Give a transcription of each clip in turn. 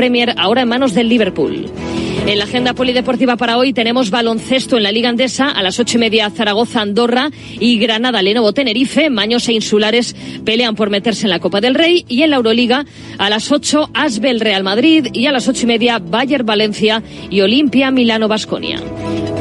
Premier ahora en manos del Liverpool. En la agenda polideportiva para hoy tenemos baloncesto en la Liga Andesa a las ocho y media Zaragoza, Andorra y Granada, Lenovo, Tenerife. Maños e Insulares pelean por meterse en la Copa del Rey y en la Euroliga a las ocho Asbel Real Madrid y a las ocho y media Bayer Valencia y Olimpia Milano Basconia.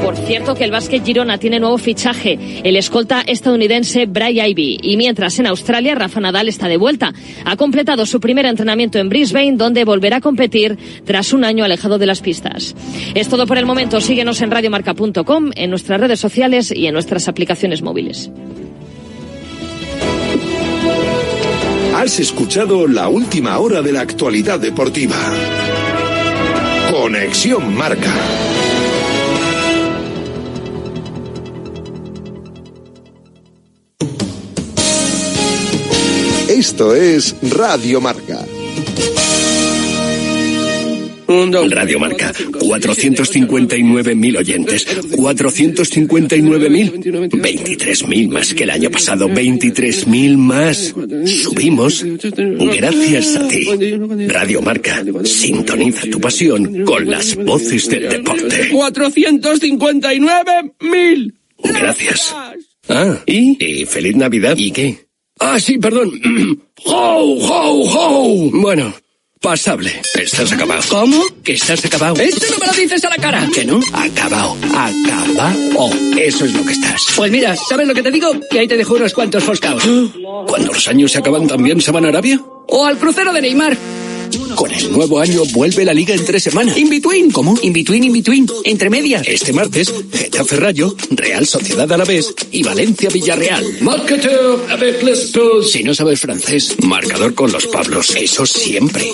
Por cierto que el básquet Girona tiene nuevo fichaje, el escolta estadounidense Bray Ivy. Y mientras en Australia Rafa Nadal está de vuelta. Ha completado su primer entrenamiento en Brisbane, donde volverá a competir tras un año alejado de las pistas. Es todo por el momento. Síguenos en radiomarca.com, en nuestras redes sociales y en nuestras aplicaciones móviles. Has escuchado la última hora de la actualidad deportiva. Conexión Marca. Esto es Radio Marca. Radio Marca, 459.000 oyentes, 459.000, 23.000 más que el año pasado, 23.000 más. Subimos gracias a ti. Radio Marca, sintoniza tu pasión con las voces del deporte. 459.000. Gracias. Ah, ¿y? ¿y feliz Navidad? ¿Y qué? Ah, sí, perdón. ¡Ho, ho, ho! Bueno. Pasable. Estás acabado. ¿Cómo? Que estás acabado. ¡Esto no me lo dices a la cara! ¿Que no? Acabado. Acabado. Eso es lo que estás. Pues mira, ¿sabes lo que te digo? Que ahí te dejo unos cuantos foscaos. Cuando los años se acaban, ¿también se van a Arabia? O al crucero de Neymar. Con el nuevo año vuelve la liga en tres semanas. In between. ¿Cómo? In between, in between. Entre medias. Este martes, Getafe Rayo, Real Sociedad Alavés y Valencia Villarreal. Marcateur avec les. Si no sabes francés, marcador con los Pablos. Eso siempre.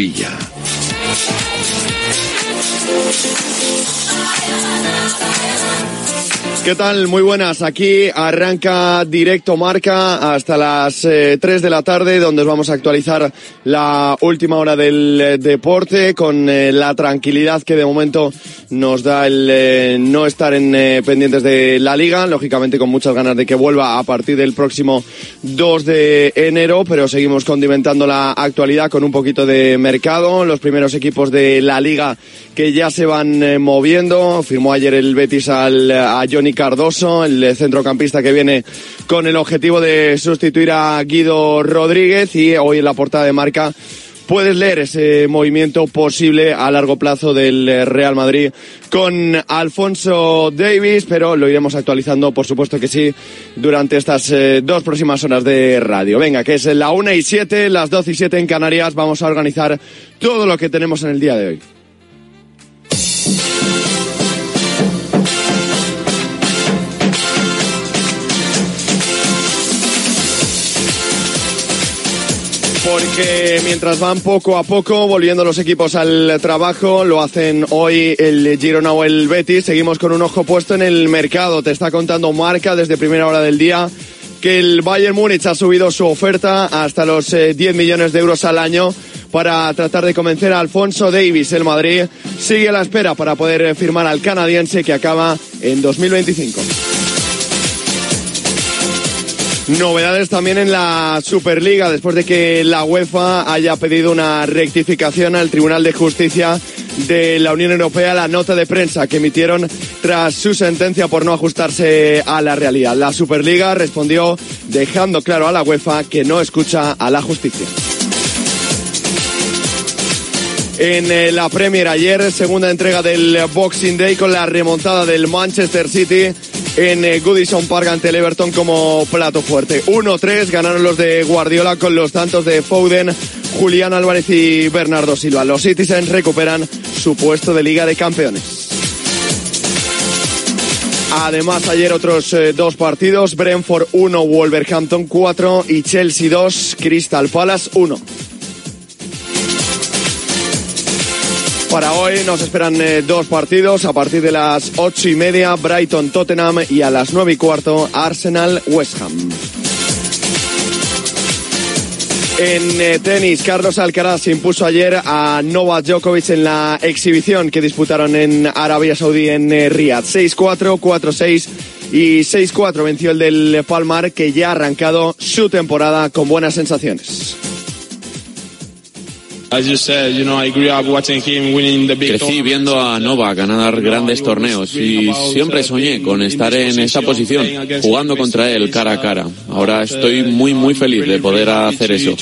Pablo ¿Qué tal? Muy buenas. Aquí arranca directo marca hasta las eh, 3 de la tarde, donde os vamos a actualizar la última hora del eh, deporte con eh, la tranquilidad que de momento nos da el eh, no estar en eh, pendientes de la liga, lógicamente con muchas ganas de que vuelva a partir del próximo 2 de enero, pero seguimos condimentando la actualidad con un poquito de mercado. Los primeros equipos de la liga que ya se van eh, moviendo. Firmó ayer el Betis al, a Johnny Cardoso, el centrocampista que viene con el objetivo de sustituir a Guido Rodríguez y hoy en la portada de marca puedes leer ese movimiento posible a largo plazo del eh, Real Madrid con Alfonso Davis, pero lo iremos actualizando, por supuesto que sí, durante estas eh, dos próximas horas de radio. Venga, que es la una y siete, las doce y siete en Canarias, vamos a organizar todo lo que tenemos en el día de hoy. Mientras van poco a poco volviendo los equipos al trabajo, lo hacen hoy el Girona o el Betis, seguimos con un ojo puesto en el mercado, te está contando Marca desde primera hora del día que el Bayern Múnich ha subido su oferta hasta los eh, 10 millones de euros al año para tratar de convencer a Alfonso Davis. El Madrid sigue a la espera para poder firmar al canadiense que acaba en 2025. Novedades también en la Superliga después de que la UEFA haya pedido una rectificación al Tribunal de Justicia de la Unión Europea la nota de prensa que emitieron tras su sentencia por no ajustarse a la realidad. La Superliga respondió dejando claro a la UEFA que no escucha a la justicia. en eh, la Premier ayer, segunda entrega del Boxing Day con la remontada del Manchester City en eh, Goodison Park ante el Everton como plato fuerte. 1-3 ganaron los de Guardiola con los tantos de Foden, Julián Álvarez y Bernardo Silva. Los Citizens recuperan su puesto de Liga de Campeones. Además, ayer otros eh, dos partidos, Brentford 1, Wolverhampton 4 y Chelsea 2, Crystal Palace 1. Para hoy nos esperan eh, dos partidos a partir de las ocho y media, Brighton Tottenham y a las nueve y cuarto, Arsenal West Ham. En eh, tenis, Carlos Alcaraz impuso ayer a Novak Djokovic en la exhibición que disputaron en Arabia Saudí en eh, Riyadh. 6-4, 4-6 y 6-4 venció el del Palmar que ya ha arrancado su temporada con buenas sensaciones. Crecí viendo a Novak ganar grandes torneos y siempre soñé con estar en esa posición, jugando contra él cara a cara. Ahora estoy muy, muy feliz de poder hacer eso.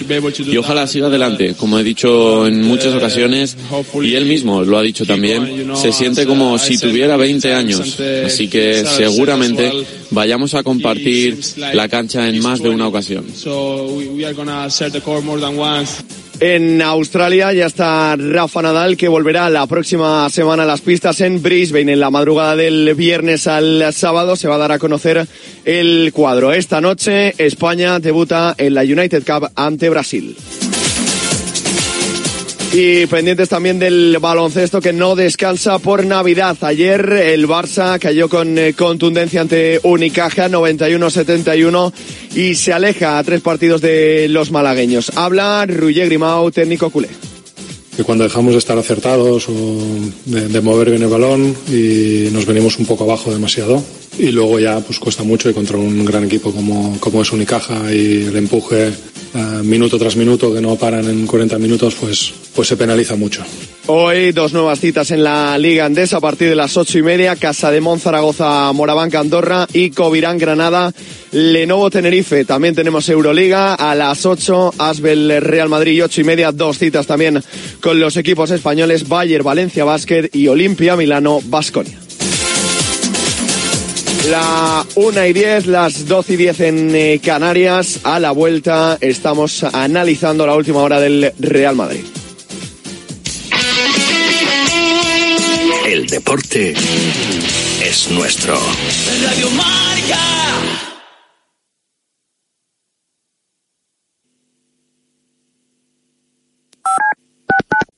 Y ojalá siga adelante. Como he dicho en muchas ocasiones, y él mismo lo ha dicho también, se siente como si tuviera 20 años. Así que seguramente vayamos a compartir la cancha en más de una ocasión. En Australia ya está Rafa Nadal que volverá la próxima semana a las pistas en Brisbane. En la madrugada del viernes al sábado se va a dar a conocer el cuadro. Esta noche España debuta en la United Cup ante Brasil. Y pendientes también del baloncesto que no descansa por Navidad. Ayer el Barça cayó con eh, contundencia ante Unicaja 91-71 y se aleja a tres partidos de los malagueños. Habla Ruye Grimau, técnico culé que cuando dejamos de estar acertados o de, de, mover bien el balón y nos venimos un poco abajo demasiado y luego ya pues cuesta mucho y contra un gran equipo como, como es Unicaja y el empuje uh, minuto tras minuto que no paran en 40 minutos pues, pues se penaliza mucho. Hoy dos nuevas citas en la Liga Andesa a partir de las ocho y media. Casa de Mon, Zaragoza, Morabanca, Andorra y Covirán, Granada, Lenovo, Tenerife. También tenemos Euroliga a las ocho, Asbel, Real Madrid y ocho y media. Dos citas también con los equipos españoles Bayer, Valencia, Basket y Olimpia, Milano, Basconia. La una y diez, las doce y diez en eh, Canarias. A la vuelta estamos analizando la última hora del Real Madrid. El deporte es nuestro. Radio Marca.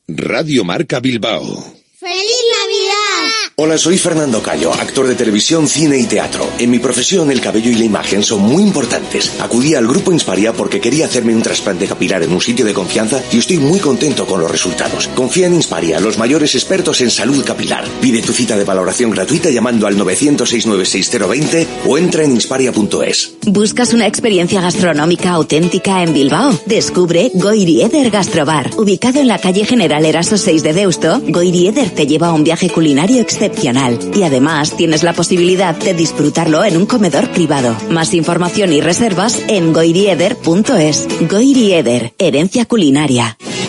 Radio Marca Bilbao. ¡Feliz Navidad! Hola, soy Fernando Cayo, actor de televisión, cine y teatro. En mi profesión, el cabello y la imagen son muy importantes. Acudí al grupo Insparia porque quería hacerme un trasplante capilar en un sitio de confianza y estoy muy contento con los resultados. Confía en Insparia, los mayores expertos en salud capilar. Pide tu cita de valoración gratuita llamando al 900-696-020 o entra en insparia.es. ¿Buscas una experiencia gastronómica auténtica en Bilbao? Descubre Goirieder Gastrobar. Ubicado en la calle General Eraso 6 de Deusto, Goirieder te lleva a un viaje culinario excepcional y además tienes la posibilidad de disfrutarlo en un comedor privado. Más información y reservas en goirieder.es. Goirieder, herencia culinaria.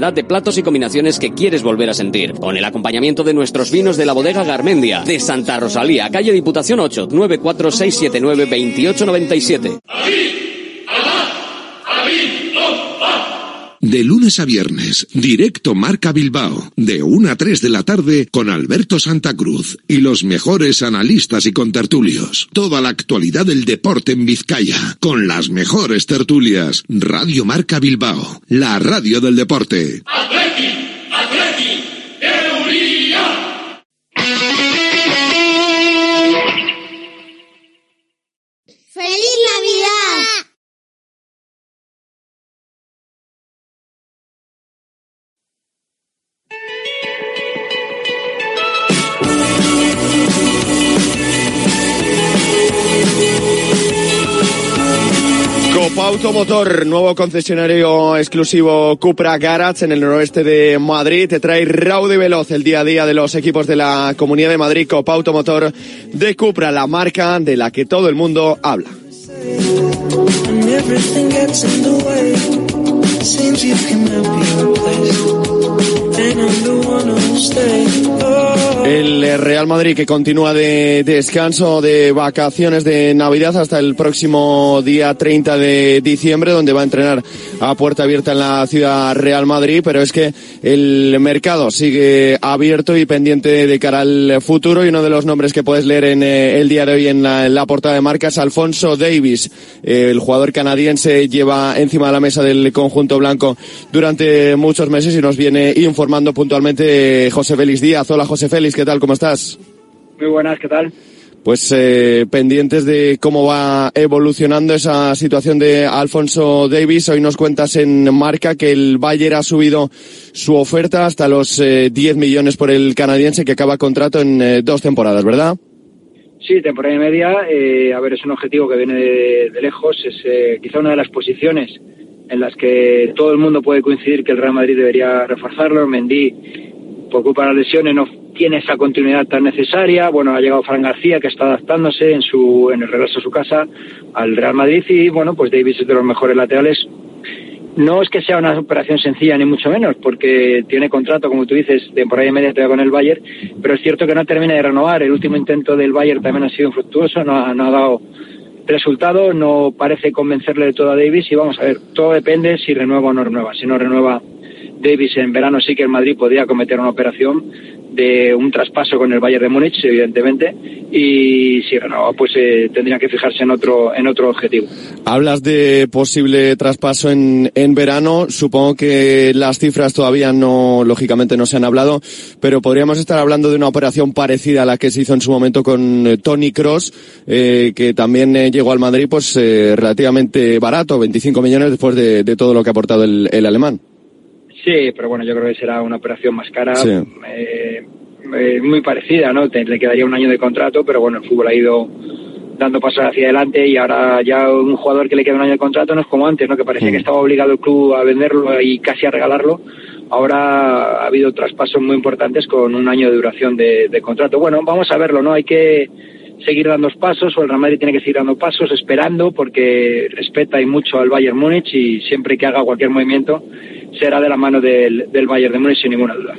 de platos y combinaciones que quieres volver a sentir. Con el acompañamiento de nuestros vinos de la bodega Garmendia, de Santa Rosalía, calle Diputación 8, 94679 2897. De lunes a viernes, directo Marca Bilbao, de 1 a 3 de la tarde con Alberto Santa Cruz y los mejores analistas y contertulios. Toda la actualidad del deporte en Vizcaya, con las mejores tertulias. Radio Marca Bilbao, la radio del deporte. ¡Atleti! ¡Atleti! Automotor, nuevo concesionario exclusivo Cupra Garage en el noroeste de Madrid. Te trae raudo y veloz el día a día de los equipos de la Comunidad de Madrid. Copa Automotor de Cupra, la marca de la que todo el mundo habla. El Real Madrid que continúa de descanso, de vacaciones de Navidad hasta el próximo día 30 de diciembre, donde va a entrenar a puerta abierta en la ciudad Real Madrid, pero es que el mercado sigue abierto y pendiente de cara al futuro. Y uno de los nombres que puedes leer en eh, el día de hoy en la, portada de marca es Alfonso Davis, el jugador canadiense lleva encima de la mesa del conjunto blanco durante muchos meses y nos viene informando puntualmente José Félix Díaz. Hola José Félix, ¿qué tal? ¿Cómo estás? Muy buenas, ¿qué tal? Pues eh, pendientes de cómo va evolucionando esa situación de Alfonso Davis. Hoy nos cuentas en marca que el Bayern ha subido su oferta hasta los 10 eh, millones por el canadiense que acaba contrato en eh, dos temporadas, ¿verdad? Sí, temporada y media. a ver, es un objetivo que viene de, de lejos. Es quizá una de las posiciones en las que todo el mundo puede coincidir que el Real Madrid debería reforzarlo. Mendy, por culpa de las lesiones, no tiene esa continuidad tan necesaria. Bueno, ha llegado Fran García, que está adaptándose en, su, en el regreso a su casa al Real Madrid. Y bueno, pues Davis es de los mejores laterales. No es que sea una operación sencilla, ni mucho menos, porque tiene contrato, como tú dices, temporada y media con el Bayern, pero es cierto que no termina de renovar. El último intento del Bayern también ha sido infructuoso, no no ha dado resultado no parece convencerle de todo a Davis y vamos a ver, todo depende si renueva o no renueva. Si no renueva Davis en verano sí que el Madrid podría cometer una operación de un traspaso con el Bayern de Múnich, evidentemente, y si renueva, pues eh, tendría que fijarse en otro en otro objetivo. Hablas de posible traspaso en, en verano. Supongo que las cifras todavía no, lógicamente, no se han hablado, pero podríamos estar hablando de una operación parecida a la que se hizo en su momento con eh, Tony Cross, eh, que también llegó al Madrid, pues relativamente barato, 25 millones después de, de todo lo que ha aportado el, el alemán. Sí, pero bueno, yo creo que será una operación más cara, eh, eh, muy parecida, ¿no? le quedaría un año de contrato, pero bueno, el fútbol ha ido dando pasos hacia adelante y ahora ya un jugador que le queda un año de contrato no es como antes, ¿no? Que parecía que estaba obligado el club a venderlo y casi a regalarlo. Ahora ha habido traspasos muy importantes con un año de duración de, de contrato. Bueno, vamos a verlo, ¿no? Hay que seguir dando pasos o el Real Madrid tiene que seguir dando pasos esperando porque respeta y mucho al Bayern Múnich y siempre que haga cualquier movimiento será de la mano del, del Bayern de Múnich sin ninguna duda.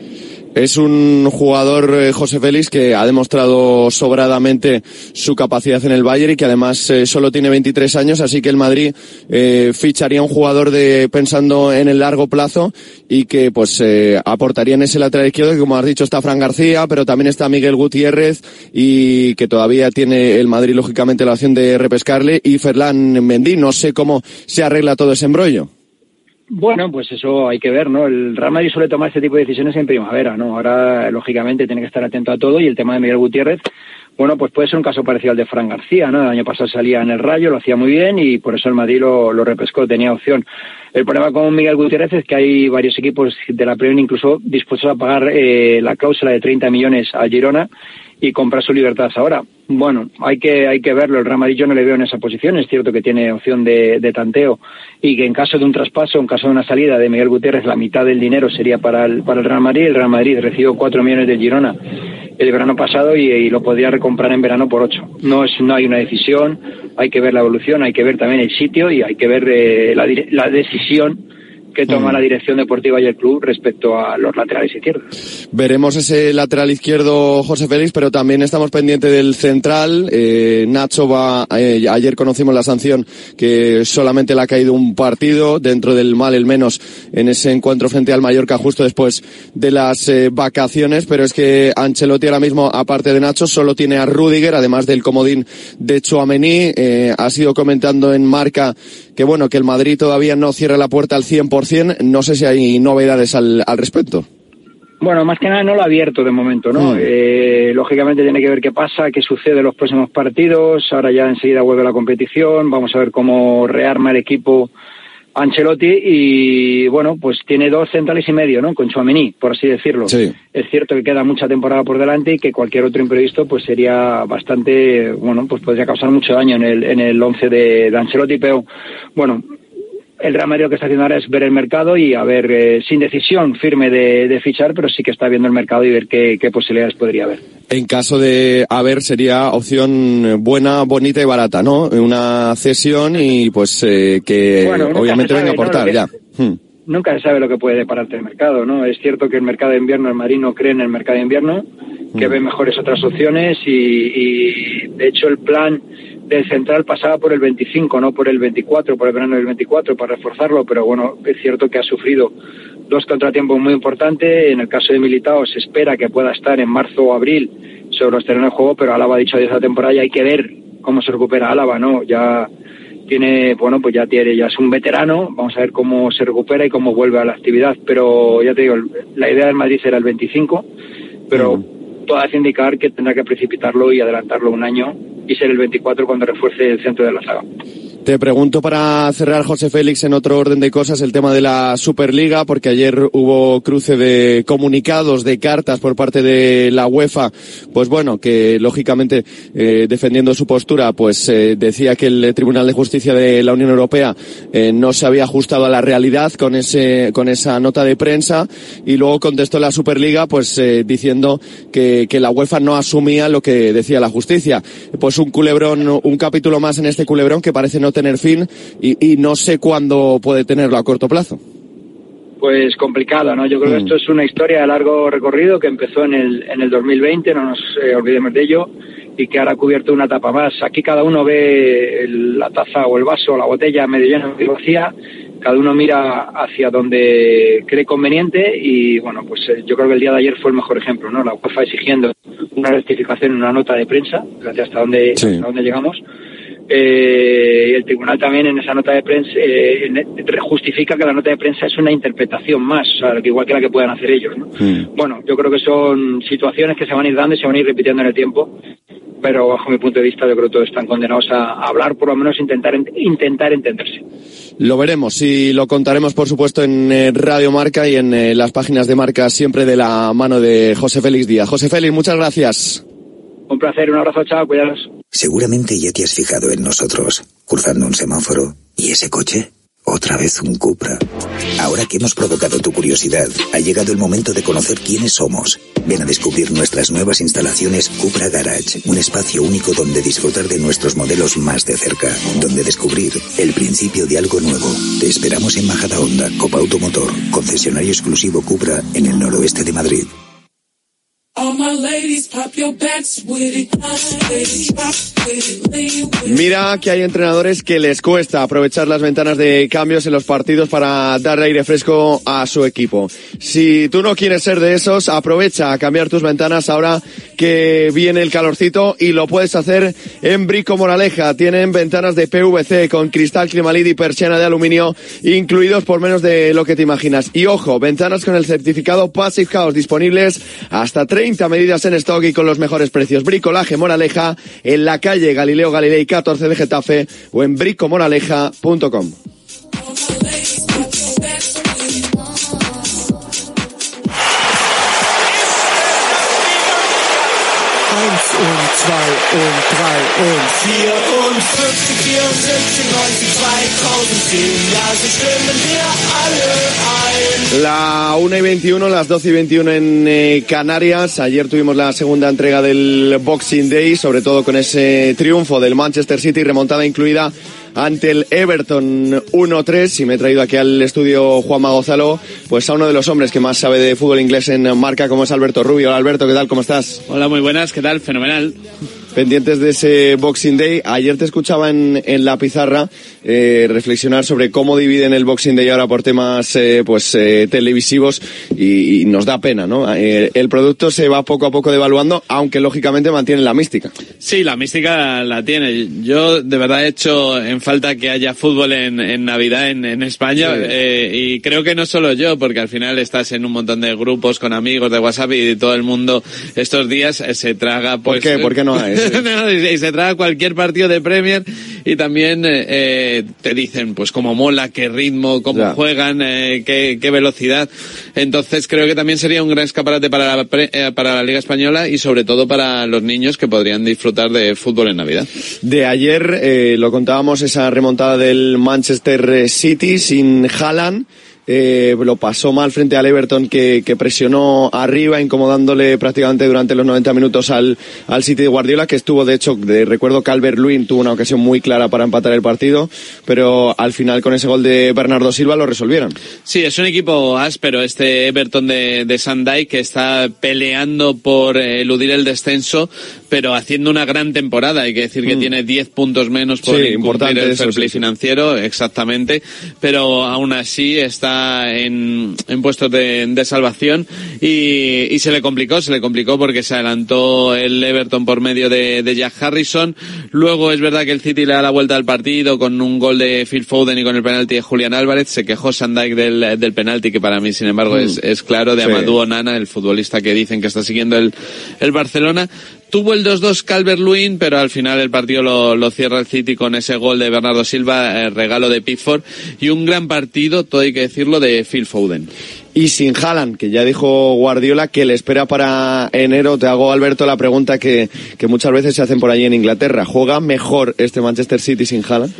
Es un jugador, eh, José Félix, que ha demostrado sobradamente su capacidad en el Bayern y que además eh, solo tiene 23 años, así que el Madrid eh, ficharía un jugador de pensando en el largo plazo y que pues aportaría en ese lateral izquierdo, que como has dicho está Fran García, pero también está Miguel Gutiérrez y que todavía tiene el Madrid lógicamente la opción de repescarle y Ferlán Mendy. No sé cómo se arregla todo ese embrollo. Bueno, pues eso hay que ver, ¿no? El Real Madrid suele tomar este tipo de decisiones en primavera, ¿no? Ahora, lógicamente, tiene que estar atento a todo y el tema de Miguel Gutiérrez, bueno, pues puede ser un caso parecido al de Fran García, ¿no? El año pasado salía en el Rayo, lo hacía muy bien y por eso el Madrid lo, lo repescó, tenía opción. El problema con Miguel Gutiérrez es que hay varios equipos de la Premier incluso dispuestos a pagar eh, la cláusula de 30 millones a Girona y comprar su libertad ahora. Bueno, hay que, hay que verlo. El Real Madrid yo no le veo en esa posición. Es cierto que tiene opción de, de, tanteo y que en caso de un traspaso, en caso de una salida de Miguel Gutiérrez, la mitad del dinero sería para el, para el Real Madrid. El Real Madrid recibió cuatro millones de Girona el verano pasado y, lo podría recomprar en verano por ocho. No, es, no hay una decisión, hay que ver la evolución, hay que ver también el sitio y hay que ver eh, la, la decisión que toma mm. la dirección deportiva y el club respecto a los laterales izquierdos. Veremos ese lateral izquierdo, José Félix, pero también estamos pendientes del central. Eh, Nacho va, eh, ayer conocimos la sanción que solamente le ha caído un partido dentro del mal, el menos, en ese encuentro frente al Mallorca justo después de las eh, vacaciones, pero es que Ancelotti ahora mismo, aparte de Nacho, solo tiene a Rudiger, además del comodín de Chouameni. ha sido comentando en marca que bueno, que el Madrid todavía no cierra la puerta al 100%. No sé si hay novedades al, al respecto. Bueno, más que nada no lo ha abierto de momento, ¿no? Mm. Eh, lógicamente tiene que ver qué pasa, qué sucede en los próximos partidos. Ahora ya enseguida vuelve la competición. Vamos a ver cómo rearma el equipo Ancelotti y bueno, pues tiene dos centrales y medio, ¿no? Con Chouameni, por así decirlo. Sí. Es cierto que queda mucha temporada por delante y que cualquier otro imprevisto pues sería bastante, bueno, pues podría causar mucho daño en el en el once de, de Ancelotti, pero bueno, el Real Madrid lo que está haciendo ahora es ver el mercado y a ver, eh, sin decisión firme de, de, fichar, pero sí que está viendo el mercado y ver qué, qué posibilidades podría haber. En caso de haber, sería opción buena, bonita y barata, ¿no? Una cesión y pues eh, que bueno, obviamente venga a aportar, ¿no? ya. Hmm. Nunca se sabe lo que puede depararte el mercado, ¿no? Es cierto que el mercado de invierno, el Madrid no cree en el mercado de invierno, que ve mejores otras opciones y, y de hecho el plan del central pasaba por el 25, no por el 24, por el verano del 24, para reforzarlo, pero bueno, es cierto que ha sufrido dos contratiempos muy importantes. En el caso de Militao se espera que pueda estar en marzo o abril sobre los terrenos de juego, pero Álava ha dicho de esa temporada y hay que ver cómo se recupera Álava, ¿no? Ya tiene, bueno, pues ya tiene, ya es un veterano, vamos a ver cómo se recupera y cómo vuelve a la actividad, pero ya te digo, la idea del Madrid será el 25, pero uh -huh. todo hace indicar que tendrá que precipitarlo y adelantarlo un año y ser el 24 cuando refuerce el centro de la saga. Te pregunto para cerrar, José Félix, en otro orden de cosas, el tema de la Superliga, porque ayer hubo cruce de comunicados, de cartas por parte de la UEFA, pues bueno, que lógicamente, eh, defendiendo su postura, pues eh, decía que el Tribunal de Justicia de la Unión Europea eh, no se había ajustado a la realidad con ese, con esa nota de prensa, y luego contestó la Superliga, pues eh, diciendo que, que la UEFA no asumía lo que decía la justicia. Pues un culebrón, un capítulo más en este culebrón que parece no tener fin y, y, no sé cuándo puede tenerlo a corto plazo. Pues complicado, ¿no? Yo creo mm. que esto es una historia de largo recorrido que empezó en el, en el 2020, no nos eh, olvidemos de ello, y que ahora ha cubierto una etapa más. Aquí cada uno ve el, la taza o el vaso o la botella medio llena o vacía, cada uno mira hacia donde cree conveniente y bueno, pues eh, yo creo que el día de ayer fue el mejor ejemplo, ¿no? La UEFA exigiendo una rectificación en una nota de prensa, hasta dónde, sí. hasta dónde llegamos, eh, el tribunal también en esa nota de prensa eh, justifica que la nota de prensa es una interpretación más, o sea, igual que la que puedan hacer ellos. ¿no? Mm. Bueno, yo creo que son situaciones que se van a ir dando y se van a ir repitiendo en el tiempo, pero bajo mi punto de vista yo creo que todos están condenados a, hablar, por lo menos intentar, intentar entenderse. Lo veremos y lo contaremos, por supuesto, en eh, Radio Marca y en eh, las páginas de Marca, siempre de la mano de José Félix Díaz. José Félix, muchas gracias. Un placer, un abrazo, chao, cuidados. Seguramente ya te has fijado en nosotros, cruzando un semáforo. ¿Y ese coche? Otra vez un Cupra. Ahora que hemos provocado tu curiosidad, ha llegado el momento de conocer quiénes somos. Ven a descubrir nuestras nuevas instalaciones Cupra Garage, un espacio único donde disfrutar de nuestros modelos más de cerca, donde descubrir el principio de algo nuevo. Te esperamos en Majada Honda, Copa Automotor, concesionario exclusivo Cupra en el noroeste de Madrid. Mira que hay entrenadores que les cuesta aprovechar las ventanas de cambios en los partidos para darle aire fresco a su equipo. Si tú no quieres ser de esos, aprovecha a cambiar tus ventanas ahora que viene el calorcito y lo puedes hacer en Brico Moraleja. Tienen ventanas de PVC con cristal Climalid y persiana de aluminio incluidos por menos de lo que te imaginas. Y ojo, ventanas con el certificado Passive House disponibles hasta 30 medidas en stock y con los mejores precios. Bricolaje Moraleja en la calle Galileo Galilei 14 de Getafe o en bricomoraleja.com. Und und und 50, 74, 90, 2010. Ja, so stimmen wir alle ein. La 1 y 21, las 12 y 21 en eh, Canarias. Ayer tuvimos la segunda entrega del Boxing Day, sobre todo con ese triunfo del Manchester City, remontada incluida ante el Everton 1-3 y me he traído aquí al estudio Juanma Gonzalo, pues a uno de los hombres que más sabe de fútbol inglés en marca, como es Alberto Rubio. Hola Alberto, ¿qué tal? ¿Cómo estás? Hola, muy buenas, ¿qué tal? Fenomenal. Pendientes de ese Boxing Day. Ayer te escuchaba en, en la pizarra eh, reflexionar sobre cómo dividen el Boxing Day ahora por temas eh, pues eh, televisivos y, y, nos da pena, ¿no? Eh, el producto se va poco a poco devaluando, aunque lógicamente mantiene la mística. Sí, la mística la tiene. Yo de verdad he hecho en falta que haya fútbol en, en Navidad en, en España sí. eh, y creo que no solo yo, porque al final estás en un montón de grupos con amigos de WhatsApp y todo el mundo estos días se traga. Pues, ¿Por qué? ¿Por qué no hay? y se traga cualquier partido de Premier y también eh, te dicen pues cómo mola, qué ritmo, cómo Ya. juegan, eh, qué, qué velocidad. Entonces creo que también sería un gran escaparate para la, pre- eh, para la Liga Española y sobre todo para los niños que podrían disfrutar de fútbol en Navidad. De ayer eh, lo contábamos esa remontada del Manchester City sin Haaland. Eh, lo pasó mal frente al Everton que, que presionó arriba, incomodándole prácticamente durante los 90 minutos al, al City de Guardiola, que estuvo de hecho, de recuerdo Calvert Lewin tuvo una ocasión muy clara para empatar el partido, pero al final con ese gol de Bernardo Silva lo resolvieron. Sí, es un equipo áspero este Everton de, de Sandai que está peleando por eh, eludir el descenso, pero haciendo una gran temporada. Hay que decir que Mm. tiene 10 puntos menos por Sí, importante el eso, fair play sí, sí. financiero, exactamente, pero aún así está en, en puestos de, de salvación y, y se le complicó, se le complicó porque se adelantó el Everton por medio de, de Jack Harrison. Luego es verdad que el City le da la vuelta al partido con un gol de Phil Foden y con el penalti de Julián Álvarez. Se quejó Sandijk del, del penalti que para mí, sin embargo, Mm. es, es claro, de Sí. Amadou Onana, el futbolista que dicen que está siguiendo el, el Barcelona. Tuvo el 2-2 Calvert-Lewin, pero al final el partido lo, cierra el City con ese gol de Bernardo Silva, eh, regalo de Pickford, y un gran partido, todo hay que decirlo, de Phil Foden. Y sin Haaland, que ya dijo Guardiola que le espera para enero, te hago, Alberto, la pregunta que, que muchas veces se hacen por allí en Inglaterra. ¿Juega mejor este Manchester City sin Haaland?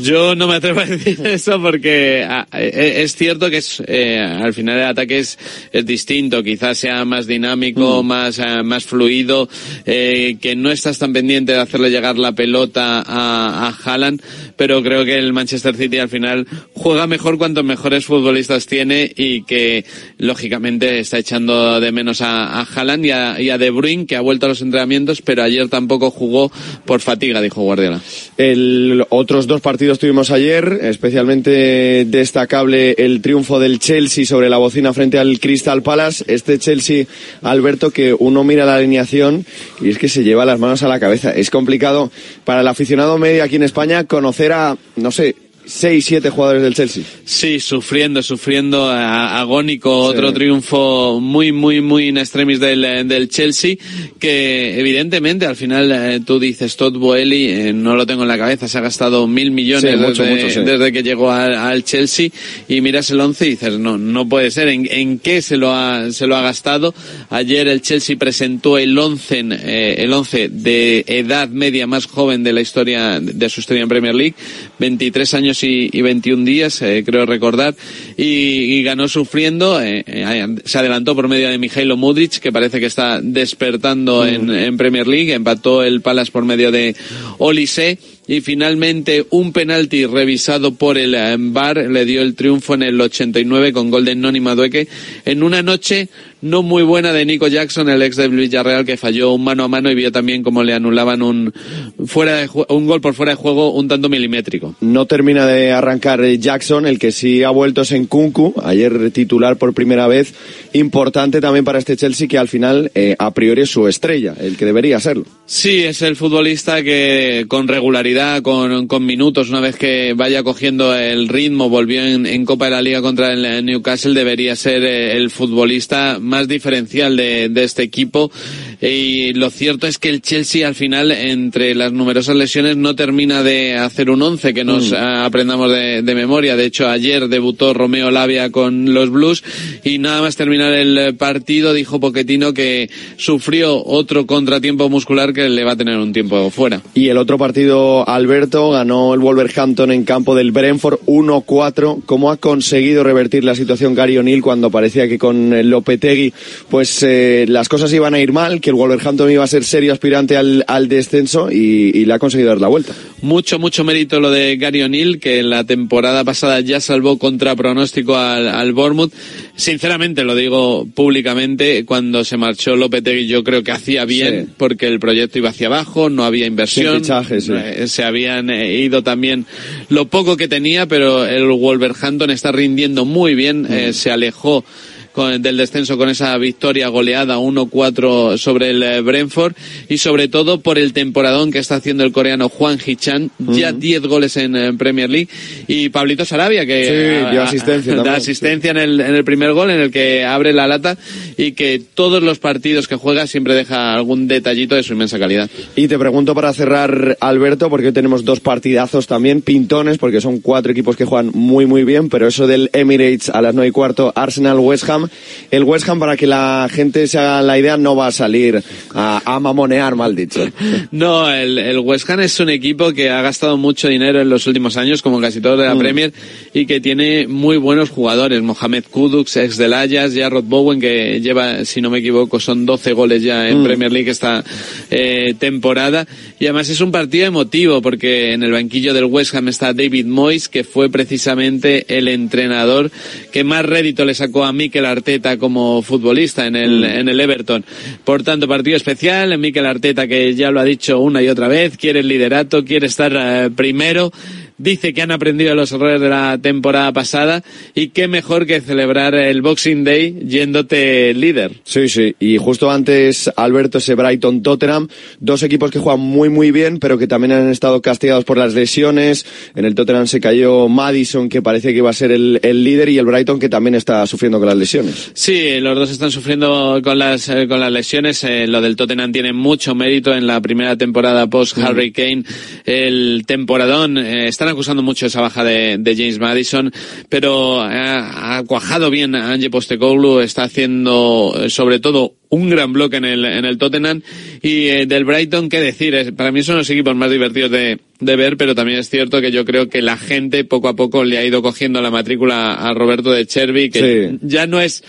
Yo no me atrevo a decir eso porque ah, eh, es cierto que es, eh, al final el ataque es, es distinto, quizás sea más dinámico, más, eh, más fluido, eh, que no estás tan pendiente de hacerle llegar la pelota a, a Haaland, pero creo que el Manchester City al final juega mejor cuantos mejores futbolistas tiene y que lógicamente está echando de menos a, a Haaland y a, y a De Bruyne que ha vuelto a los entrenamientos, pero ayer tampoco jugó por fatiga, dijo Guardiola. El, otros dos partidos tuvimos ayer, especialmente destacable el triunfo del Chelsea sobre la bocina frente al Crystal Palace. Este Chelsea, Alberto, que uno mira la alineación y es que se lleva las manos a la cabeza. Es complicado para el aficionado medio aquí en España conocer a, no sé, seis, siete jugadores del Chelsea. Sí, sufriendo, sufriendo, agónico, otro triunfo muy, muy, muy in extremis del, eh, del Chelsea, que evidentemente al final eh, tú dices Todd Boehly, eh, no lo tengo en la cabeza, se ha gastado mil millones Sí, mucho, desde, mucho, sí. desde que llegó al, al Chelsea y miras el once y dices, no, no puede ser, ¿en, en qué se lo ha, se lo ha gastado? Ayer el Chelsea presentó el once, en, eh, el once de edad media más joven de la historia, de su historia en Premier League, 23 años y, y 21 días, eh, creo recordar, y, y ganó sufriendo, eh, eh, se adelantó por medio de Mijailo Mudric, que parece que está despertando en, en Premier League, empató el Palace por medio de Olise, y finalmente un penalti revisado por el VAR le dio el triunfo en el 89 con gol de Noni Madueque en una noche no muy buena de Nico Jackson, el ex del Villarreal, que falló un mano a mano y vio también cómo le anulaban un, fuera de, un gol por fuera de juego un tanto milimétrico. No termina de arrancar eh, Jackson, el que sí ha vuelto es en Kunku, ayer titular por primera vez. Importante también para este Chelsea que al final eh, a priori es su estrella, el que debería serlo. Sí, es el futbolista que con regularidad, con, con minutos, una vez que vaya cogiendo el ritmo, volvió en, en Copa de la Liga contra el Newcastle, debería ser eh, el futbolista más diferencial de, este equipo. Y lo cierto es que el Chelsea al final, entre las numerosas lesiones, no termina de hacer un once que nos Mm. ah, aprendamos de, de memoria. De hecho, ayer debutó Romeo Lavia con los Blues y nada más terminar el partido dijo Poquetino que sufrió otro contratiempo muscular que le va a tener un tiempo fuera. Y el otro partido, Alberto, ganó el Wolverhampton en campo del Brentford 1-4. ¿Cómo ha conseguido revertir la situación Gary O'Neill cuando parecía que con Lopetegui pues eh, las cosas iban a ir mal, que el Wolverhampton iba a ser serio aspirante al, al descenso y, y le ha conseguido dar la vuelta? Mucho, mucho mérito lo de Gary O'Neill, que la temporada pasada ya salvó contra pronóstico al, al Bournemouth. Sinceramente, lo digo públicamente, cuando se marchó Lopetegui yo creo que hacía bien, Sí. porque el proyecto iba hacia abajo, no había inversión. Sin fichajes, sí. Eh, se habían eh, ido también lo poco que tenía, pero el Wolverhampton está rindiendo muy bien, eh, se alejó con- del descenso con esa victoria goleada 1-4 sobre el eh, Brentford y sobre todo por el temporadón que está haciendo el coreano Juan Hichan, ya 10 goles en, eh, Premier League y Pablito Sarabia que Sí, dio a- asistencia da asistencia en, el, en el primer gol en el que abre la lata y que todos los partidos que juega siempre deja algún detallito de su inmensa calidad. Y te pregunto para cerrar, Alberto, porque hoy tenemos dos partidazos también, pintones, porque son cuatro equipos que juegan muy, muy bien, pero eso del Emirates a las nueve y cuarto, Arsenal-West Ham. El West Ham, para que la gente se haga la idea, no va a salir a, a mamonear, mal dicho. No, el, el West Ham es un equipo que ha gastado mucho dinero en los últimos años, como casi todos de la Mm. Premier, y que tiene muy buenos jugadores. Mohamed Kudus, ex del Ajax, Jarrod Bowen, que lleva, si no me equivoco, son 12 goles ya en Mm. Premier League esta eh, temporada. Y además es un partido emotivo, porque en el banquillo del West Ham está David Moyes, que fue precisamente el entrenador que más rédito le sacó a Mikel Arteta como futbolista en el, en el Everton. Por tanto, partido especial, Mikel Arteta que ya lo ha dicho una y otra vez, quiere el liderato, quiere estar eh, primero, dice que han aprendido los errores de la temporada pasada y qué mejor que celebrar el Boxing Day yéndote líder. Sí, sí. Y justo antes, Alberto, ese Brighton Tottenham, dos equipos que juegan muy, muy bien, pero que también han estado castigados por las lesiones. En el Tottenham se cayó Madison, que parece que iba a ser el, el líder, y el Brighton, que también está sufriendo con las lesiones. Sí, los dos están sufriendo con las eh, con las lesiones. Eh, lo del Tottenham tiene mucho mérito en la primera temporada post Harry Kane. El temporadón eh, están acusando mucho esa baja de, de James Madison, pero ha, ha cuajado bien a Ange Postecoglou. Está haciendo eh, sobre todo un gran bloque en el en el Tottenham y eh, del Brighton qué decir. Es- para mí son los equipos más divertidos de de ver, pero también es cierto que yo creo que la gente poco a poco le ha ido cogiendo la matrícula a Roberto de Chervi, que Sí. ya no es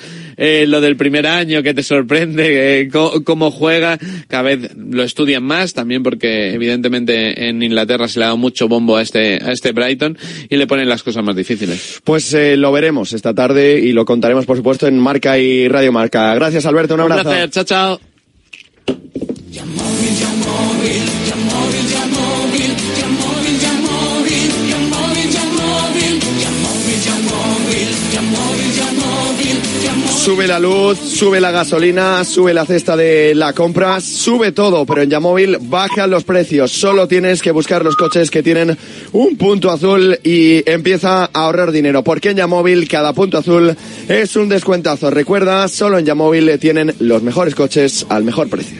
eh, lo del primer año que te sorprende eh, cómo juega, cada vez lo estudian más, también porque evidentemente en Inglaterra se le ha dado mucho bombo a este, a este Brighton y le ponen las cosas más difíciles. Pues eh, lo veremos esta tarde y lo contaremos, por supuesto, en Marca y Radio Marca. Gracias, Alberto. Un Un abrazo. placer, chao, chao. Sube la luz, sube la gasolina, sube la cesta de la compra, sube todo, pero en Yamóvil bajan los precios. Solo tienes que buscar los coches que tienen un punto azul y empieza a ahorrar dinero. Porque en Yamóvil cada punto azul es un descuentazo. Recuerda, solo en Yamóvil tienen los mejores coches al mejor precio.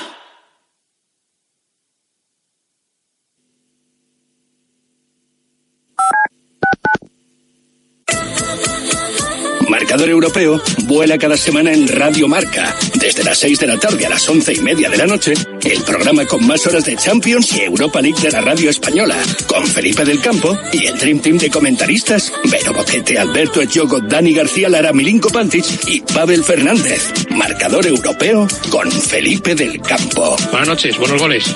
Europeo vuela cada semana en Radio Marca. Desde las 6 de la tarde a las once y media de la noche, el programa con más horas de Champions y Europa League de la radio española, con Felipe del Campo y el Dream Team de comentaristas, Vero Boquete, Alberto Echogo, Dani García Lara, Milinko Pantic y Pavel Fernández. Marcador Europeo con Felipe del Campo. Buenas noches, buenos goles.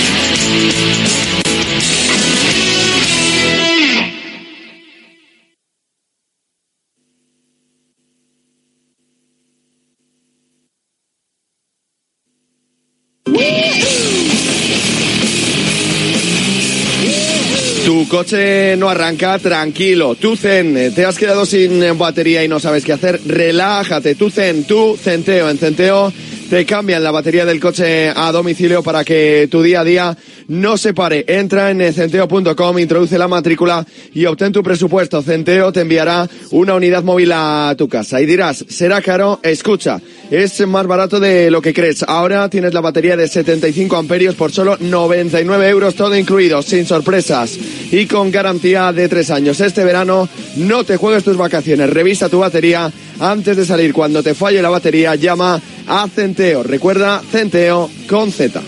Tu coche no arranca, tranquilo. Tu Zen, te has quedado sin batería y no sabes qué hacer. Relájate. Tu Zen, tu Centeo. En Centeo te cambian la batería del coche a domicilio para que tu día a día no se pare. Entra en centeo.com, introduce la matrícula y obtén tu presupuesto. Centeo te enviará una unidad móvil a tu casa. Y dirás, ¿será caro? Escucha, es más barato de lo que crees. Ahora tienes la batería de 75 amperios por solo 99 euros, todo incluido, sin sorpresas y con garantía de tres años. Este verano no te juegues tus vacaciones. Revisa tu batería antes de salir. Cuando te falle la batería, llama a Centeo. Recuerda, Centeo con Z.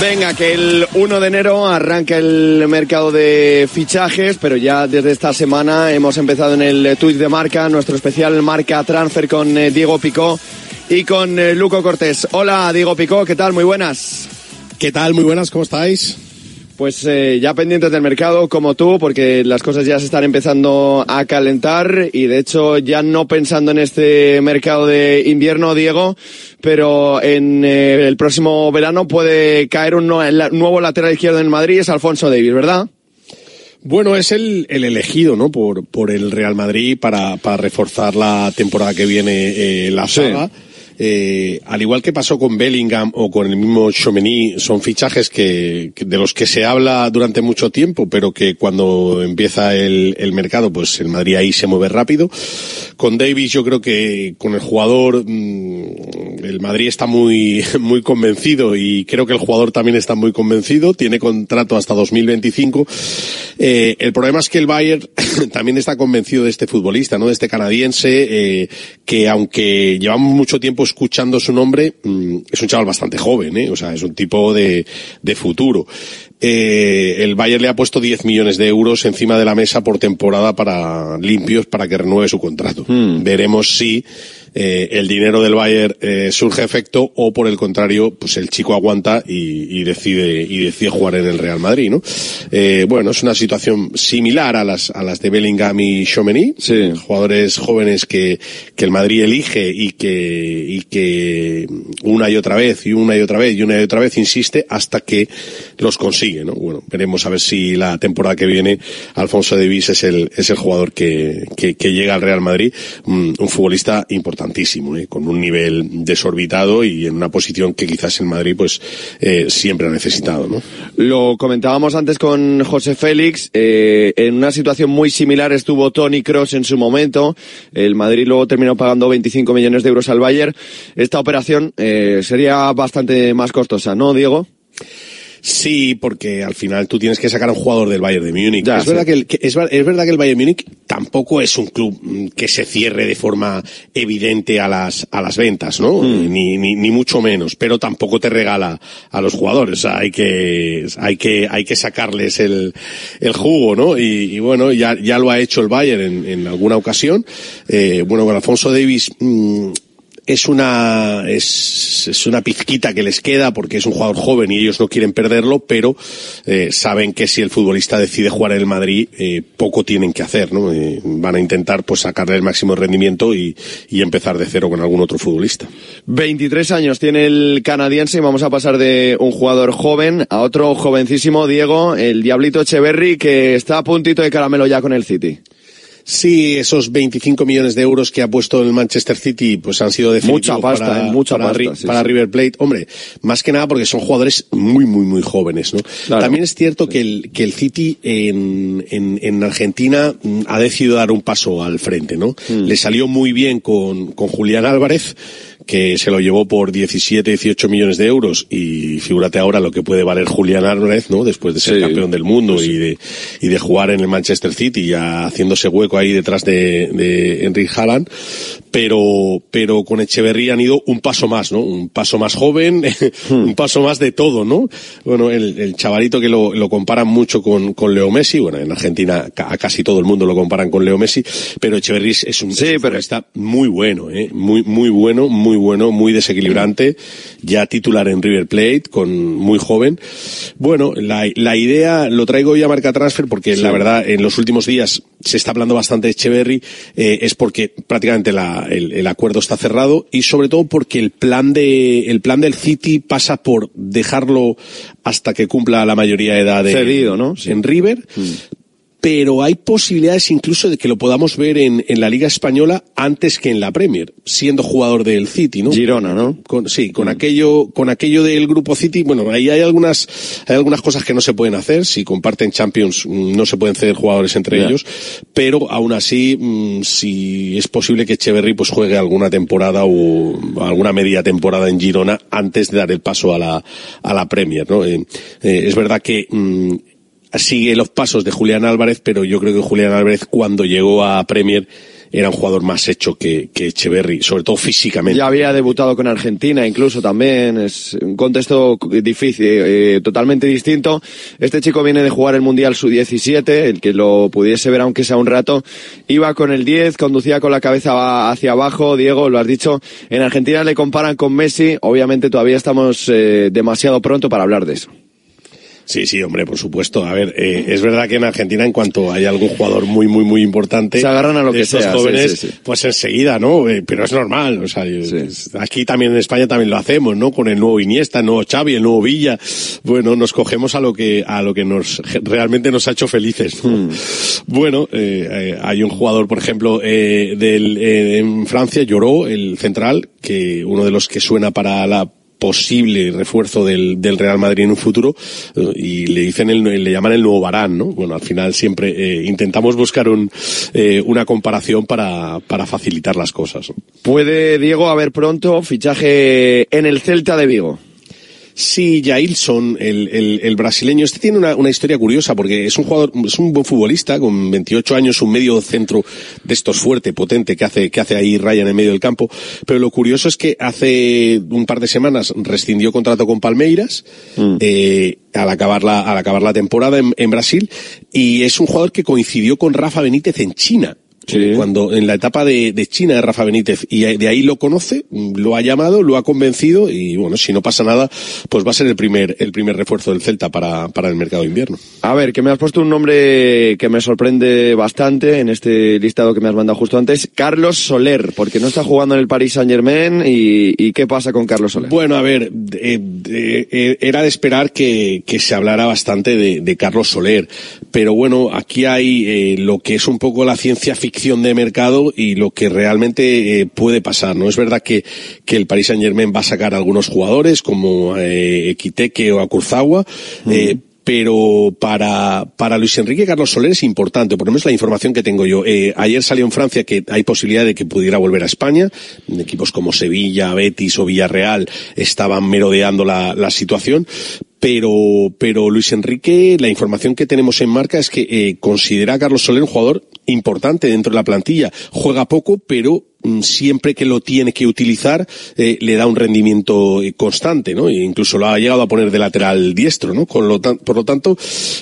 Venga, que el 1 de enero arranca el mercado de fichajes, pero ya desde esta semana hemos empezado en el tuit de marca, nuestro especial marca transfer con eh, Diego Picó y con eh, Luco Cortés. Hola Diego Picó, ¿qué tal? Muy buenas. ¿Qué tal? Muy buenas, ¿cómo estáis? Pues eh, ya pendientes del mercado como tú, porque las cosas ya se están empezando a calentar y de hecho ya no pensando en este mercado de invierno, Diego, pero en eh, el próximo verano puede caer un no- nuevo lateral izquierdo en Madrid, es Alfonso Davis, ¿verdad? Bueno, es el, el elegido, ¿no? Por, por el Real Madrid para, para reforzar la temporada que viene eh, la saga. Eh, al igual que pasó con Bellingham o con el mismo Chomeny, son fichajes que, de los que se habla durante mucho tiempo, pero que cuando empieza el, el mercado, pues el Madrid ahí se mueve rápido. Con Davis yo creo que con el jugador, mm, el Madrid está muy, muy convencido y creo que el jugador también está muy convencido. Tiene contrato hasta 2025. Eh, el problema es que el Bayern también está convencido de este futbolista, ¿no? De este canadiense, eh, que aunque llevamos mucho tiempo escuchando su nombre, mm, es un chaval bastante joven, ¿eh? O sea, es un tipo de, de futuro. Eh, el Bayern le ha puesto 10 millones de euros encima de la mesa por temporada para limpios para que renueve su contrato. Veremos si eh, el dinero del Bayern eh, surge efecto o por el contrario, pues el chico aguanta y, y decide y decide jugar en el Real Madrid, ¿no? Eh, bueno, es una situación similar a las a las de Bellingham y Chomeny, jugadores jóvenes que, que el Madrid elige y que y que una y otra vez y una y otra vez y una y otra vez insiste hasta que los consigue, ¿no? Bueno, veremos a ver si la temporada que viene Alfonso Davis es el es el jugador que, que, que llega al Real Madrid, un, un futbolista importantísimo, ¿eh? con un nivel desorbitado y en una posición que quizás el Madrid pues eh, siempre ha necesitado, ¿no? Lo comentábamos antes con José Félix, eh, en una situación muy similar estuvo Tony Cross en su momento, el Madrid luego terminó pagando 25 millones de euros al Bayern, esta operación eh, sería bastante más costosa, ¿no, Diego? Sí, porque al final tú tienes que sacar a un jugador del Bayern de Múnich. Ya, es, sí. verdad que el, que- es, es verdad que el Bayern Múnich tampoco es un club mm, que se cierre de forma evidente a las, a las ventas, ¿no? Hmm. Ni, ni, ni mucho menos, pero tampoco te regala a los jugadores. O sea, hay que, hay que, hay que sacarles el, el jugo, ¿no? Y, y bueno, ya, ya lo ha hecho el Bayern en, en alguna ocasión. Eh, bueno, con Alfonso Davis, mm, es una es, es una pizquita que les queda porque es un jugador joven y ellos no quieren perderlo, pero eh, saben que si el futbolista decide jugar en el Madrid, eh, poco tienen que hacer, ¿no? Eh, van a intentar pues sacarle el máximo rendimiento y, y empezar de cero con algún otro futbolista. 23 años tiene el canadiense y vamos a pasar de un jugador joven a otro jovencísimo, Diego, el Diablito Echeverry, que está a puntito de caramelo ya con el City. Sí, esos 25 millones de euros que ha puesto el Manchester City, pues han sido definitivos Mucha pasta, para, eh, mucha para pasta, Ri- sí, para sí. River Plate. Hombre, más que nada porque son jugadores muy, muy, muy jóvenes, ¿no? También es cierto que el, que el City en, en, en Argentina mm, ha decidido dar un paso al frente, ¿no? Mm. Le salió muy bien con, con Julián Álvarez, que se lo llevó por 17, 18 millones de euros y figúrate ahora lo que puede valer Julián Álvarez, ¿no? Después de ser campeón del mundo y de y de jugar en el Manchester City ya haciéndose hueco ahí detrás de, de Enrique Haaland, pero pero con Echeverría han ido un paso más, ¿no? Un paso más joven, un paso más de todo, ¿no? Bueno, el, el chavalito que lo, lo comparan mucho con, con Leo Messi, bueno, en Argentina a casi todo el mundo lo comparan con Leo Messi, pero Echeverría es un, sí, pero está muy bueno, ¿eh? Muy, muy bueno, muy bueno, muy desequilibrante, ya titular en River Plate, con muy joven. Bueno, la, la idea lo traigo hoy a marca transfer porque la verdad en los últimos días se está hablando bastante de Echeverry, eh, es porque prácticamente la- el, el acuerdo está cerrado y sobre todo porque el plan de el plan del City pasa por dejarlo hasta que cumpla la mayoría de edad de- Cedido, ¿no? en River. Pero hay posibilidades incluso de que lo podamos ver en, en la Liga Española antes que en la Premier, siendo jugador del City, ¿no? Girona, ¿no? Con, sí, con aquello, con aquello del grupo City, bueno, ahí hay algunas, hay algunas cosas que no se pueden hacer. Si comparten Champions, mm, no se pueden ceder jugadores entre ellos. Pero aún así, mm, si es posible que Echeverry pues juegue alguna temporada o alguna media temporada en Girona antes de dar el paso a la, a la Premier, ¿no? Eh, eh, es verdad que, mm, sigue los pasos de Julián Álvarez, pero yo creo que Julián Álvarez cuando llegó a Premier era un jugador más hecho que, que Echeverry, sobre todo físicamente. Ya había debutado con Argentina incluso también, es un contexto difícil, eh, totalmente distinto. Este chico viene de jugar el Mundial Sub-17, el que lo pudiese ver aunque sea un rato, iba con el 10, conducía con la cabeza hacia abajo, Diego, lo has dicho, en Argentina le comparan con Messi, obviamente todavía estamos eh, demasiado pronto para hablar de eso. Sí, sí, hombre, por supuesto. A ver, eh, es verdad que en Argentina, en cuanto hay algún jugador muy, muy, muy importante, Se agarran a lo que estos sea, jóvenes, sí, sí. pues enseguida, ¿no? Eh, pero es normal. O sea, aquí también en España también lo hacemos, ¿no? Con el nuevo Iniesta, el nuevo Xavi, el nuevo Villa. Bueno, nos cogemos a lo que a lo que nos realmente nos ha hecho felices. ¿no? Hmm. Bueno, eh, eh, hay un jugador, por ejemplo, eh, del, eh, en Francia, Lloró, el central, que uno de los que suena para la posible refuerzo del, del Real Madrid en un futuro eh, y le dicen el, le llaman el nuevo Varane, ¿no? Bueno, al final siempre eh, intentamos buscar un, eh, una comparación para, para facilitar las cosas. Puede Diego haber pronto fichaje en el Celta de Vigo. Sí, Jailson, el, el, el brasileño, este tiene una, una historia curiosa porque es un jugador, es un buen futbolista con 28 años, un medio centro de estos fuerte, potente, que hace, que hace ahí raya en el medio del campo. Pero lo curioso es que hace un par de semanas rescindió contrato con Palmeiras, eh, al acabar la, al acabar la temporada en, en Brasil, y es un jugador que coincidió con Rafa Benítez en China. Cuando en la etapa de, de China de Rafa Benítez y de ahí lo conoce, lo ha llamado, lo ha convencido y bueno, si no pasa nada, pues va a ser el primer el primer refuerzo del Celta para, para el mercado de invierno. A ver, que me has puesto un nombre que me sorprende bastante en este listado que me has mandado justo antes, Carlos Soler, porque no está jugando en el Paris Saint Germain y, y ¿qué pasa con Carlos Soler? Bueno, a ver, eh, eh, eh, era de esperar que, que se hablara bastante de, de Carlos Soler, pero bueno, aquí hay eh, lo que es un poco la ciencia ficción de mercado y lo que realmente eh, puede pasar, ¿no? Es verdad que, que el Paris Saint Germain va a sacar a algunos jugadores como eh, Equiteque o Akurzawa, eh, pero para, para Luis Enrique Carlos Soler es importante, por lo menos la información que tengo yo. Eh, ayer salió en Francia que hay posibilidad de que pudiera volver a España. Equipos como Sevilla, Betis o Villarreal estaban merodeando la, la situación. Pero, pero Luis Enrique, la información que tenemos en marca es que eh, considera a Carlos Soler un jugador importante dentro de la plantilla. Juega poco, pero siempre que lo tiene que utilizar eh, le da un rendimiento eh, constante, ¿no? E incluso lo ha llegado a poner de lateral diestro, ¿no? Con lo tan- por lo tanto,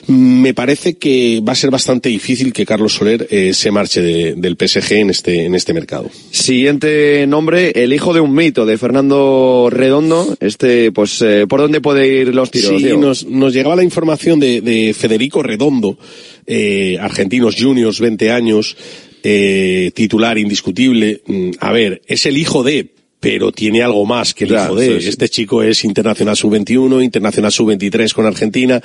mm, me parece que va a ser bastante difícil que Carlos Soler eh, se marche de- del PSG en este en este mercado. Siguiente nombre, el hijo de un mito, de Fernando Redondo. Este, pues, eh, ¿por dónde puede ir los tiros? Sí, nos, nos llegaba la información de, de Federico Redondo, eh, argentinos juniors, 20 años, eh, titular indiscutible. Mm, A ver, es el hijo de, pero tiene algo más que el Ya, hijo de. sí, sí. Este chico es internacional sub-21, internacional sub-23 con Argentina.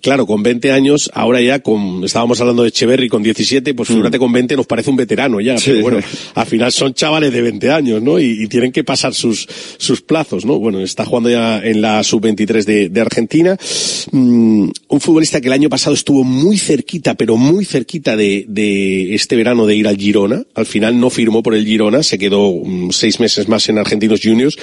Claro, con 20 años, ahora ya con, estábamos hablando de Echeverry con 17, pues figúrate con 20 nos parece un veterano ya, Mm. Sí. pero bueno, al final son chavales de 20 años, ¿no? Y, y tienen que pasar sus, sus plazos, ¿no? Bueno, está jugando ya en la sub-23 de, de Argentina. Mm, un futbolista que el año pasado estuvo muy cerquita, pero muy cerquita de, de este verano de ir al Girona. Al final no firmó por el Girona, se quedó mm, seis meses más en Argentinos Juniors,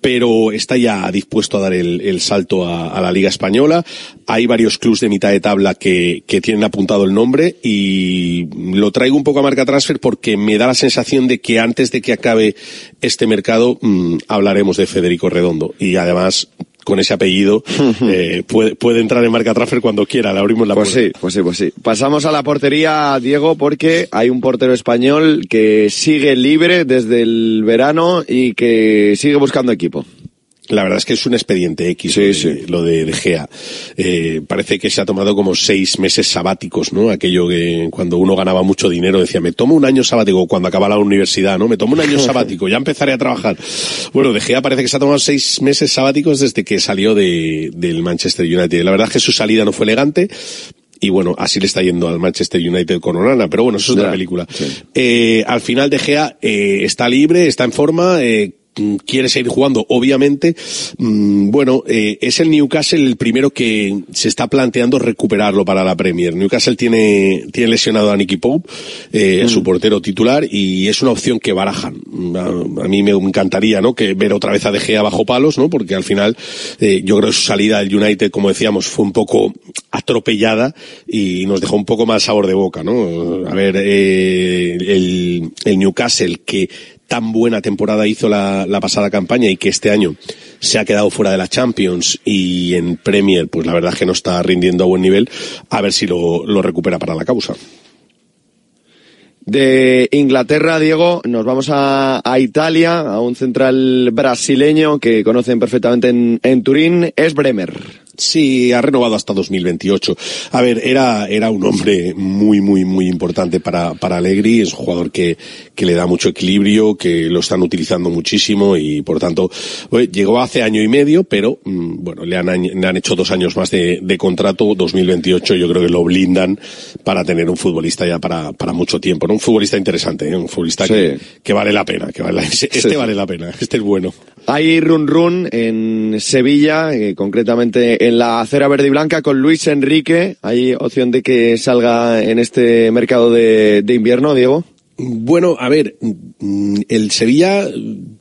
pero está ya dispuesto a dar el, salto a, la Liga Española. Hay varios clubes de mitad de tabla que, tienen apuntado el nombre y lo traigo un poco a marca transfer porque me da la sensación de que antes de que acabe este mercado mmm, hablaremos de Federico Redondo y además con ese apellido eh, puede, puede, entrar en marca transfer cuando quiera, le abrimos la pues puerta. Sí, pues sí, pues sí. Pasamos a la portería, Diego, porque hay un portero español que sigue libre desde el verano y que sigue buscando equipo. La verdad es que es un expediente X sí, lo, de, sí. lo de, de Gea. Eh, parece que se ha tomado como seis meses sabáticos, ¿no? Aquello que cuando uno ganaba mucho dinero decía, me tomo un año sabático cuando acaba la universidad, ¿no? Me tomo un año sabático, ya empezaré a trabajar. Bueno, de Gea parece que se ha tomado seis meses sabáticos desde que salió de, del Manchester United. La verdad es que su salida no fue elegante, y bueno, así le está yendo al Manchester United con Onana, pero bueno, eso es otra película. Sí. Eh, al final De Gea eh, está libre, está en forma, eh, quiere seguir jugando, obviamente. Mmm, bueno, eh, es el Newcastle el primero que se está planteando recuperarlo para la Premier. Newcastle tiene, tiene lesionado a Nicky Pope, eh, mm. su portero titular, y es una opción que barajan. A, a, mí me encantaría, ¿no? Que ver otra vez a De Gea bajo palos, ¿no? Porque al final, eh, yo creo que su salida del United, como decíamos, fue un poco atropellada y nos dejó un poco más sabor de boca, ¿no? A ver, eh, el, el Newcastle que tan buena temporada hizo la, la, pasada campaña y que este año se ha quedado fuera de la Champions y en Premier, pues la verdad es que no está rindiendo a buen nivel, a ver si lo, lo recupera para la causa. De Inglaterra, Diego, nos vamos a, a, Italia, a un central brasileño que conocen perfectamente en, en Turín, es Bremer. Sí, ha renovado hasta 2028. A ver, era, era un hombre muy, muy, muy importante para, para Allegri. Es un jugador que, que le da mucho equilibrio, que lo están utilizando muchísimo y, por tanto, bueno, llegó hace año y medio, pero, mmm, bueno, le han, le han hecho dos años más de, de, contrato. 2028 yo creo que lo blindan para tener un futbolista ya para, para mucho tiempo, ¿no? Un futbolista interesante, ¿eh? Un futbolista sí. que, que, vale la pena, que vale, este sí. vale la pena, este es bueno. Hay run run en Sevilla, eh, concretamente en la acera verde y blanca con Luis Enrique. ¿Hay opción de que salga en este mercado de, invierno, Diego? Bueno, a ver, el Sevilla,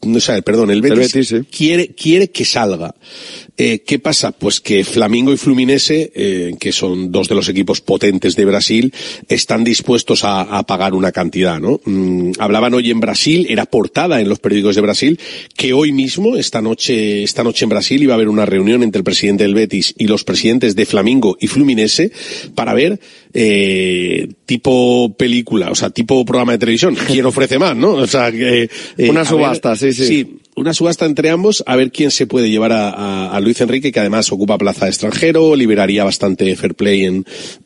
no sé, perdón, el Betis, el Betis quiere, quiere que salga. Eh, ¿Qué pasa? Pues que Flamingo y Fluminense, eh, que son dos de los equipos potentes de Brasil, están dispuestos a, a pagar una cantidad, ¿no? Mm, hablaban hoy en Brasil, era portada en los periódicos de Brasil, que hoy mismo, esta noche, esta noche en Brasil, iba a haber una reunión entre el presidente del Betis y los presidentes de Flamingo y Fluminense para ver eh, tipo película, o sea, tipo programa de televisión. ¿Quién ofrece más, no? O sea, eh, una subasta, ver, sí, sí. Sí, una subasta entre ambos a ver quién se puede llevar a, a, a, Luis Enrique, que además ocupa plaza de extranjero, liberaría bastante fair play en,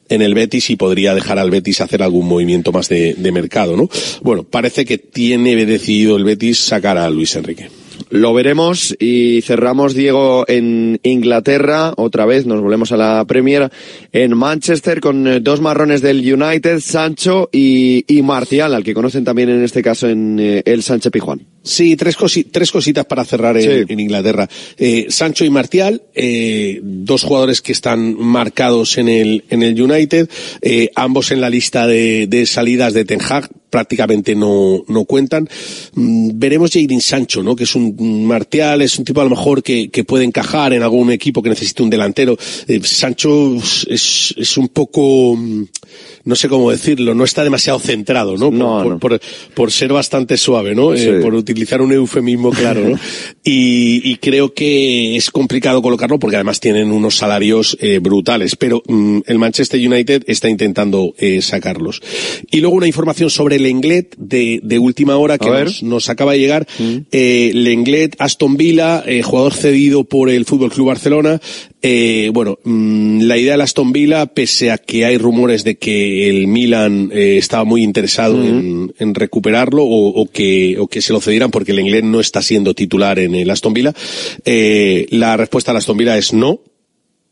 en el Betis y podría dejar al Betis hacer algún movimiento más de, de mercado, ¿no? Bueno, parece que tiene decidido el Betis sacar a Luis Enrique. Lo veremos y cerramos, Diego, en Inglaterra. Otra vez nos volvemos a la Premier en Manchester con dos marrones del United, Sancho y, y Marcial, al que conocen también en este caso en eh, el Sánchez Pijuán. Sí, tres, cosi tres cositas para cerrar en, sí. en Inglaterra. Eh, Sancho y Martial, eh, dos jugadores que están marcados en el, en el United, eh, ambos en la lista de, de salidas de Ten Hag, prácticamente no, no cuentan. Mm, veremos Jadon Sancho, ¿no? Que es un Martial, es un tipo a lo mejor que, que puede encajar en algún equipo que necesite un delantero. Eh, Sancho es, es un poco, mm, no sé cómo decirlo, no está demasiado centrado, ¿no? Por, no, por, no. por, por, ser bastante suave, ¿no? Sí. Eh, por utilizar un eufemismo claro, ¿no? y, y, creo que es complicado colocarlo porque además tienen unos salarios eh, brutales, pero mm, el Manchester United está intentando eh, sacarlos. Y luego una información sobre Lenglet de, de última hora que nos, nos, acaba de llegar. Mm. Eh, Lenglet, Aston Villa, eh, jugador cedido por el Fútbol Club Barcelona. Eh, bueno, mmm, la idea de Aston Villa, pese a que hay rumores de que el Milan eh, estaba muy interesado mm. en, en, recuperarlo o, o, que, o que se lo cedieran porque el inglés no está siendo titular en el Aston Villa, eh, la respuesta al Aston Villa es no.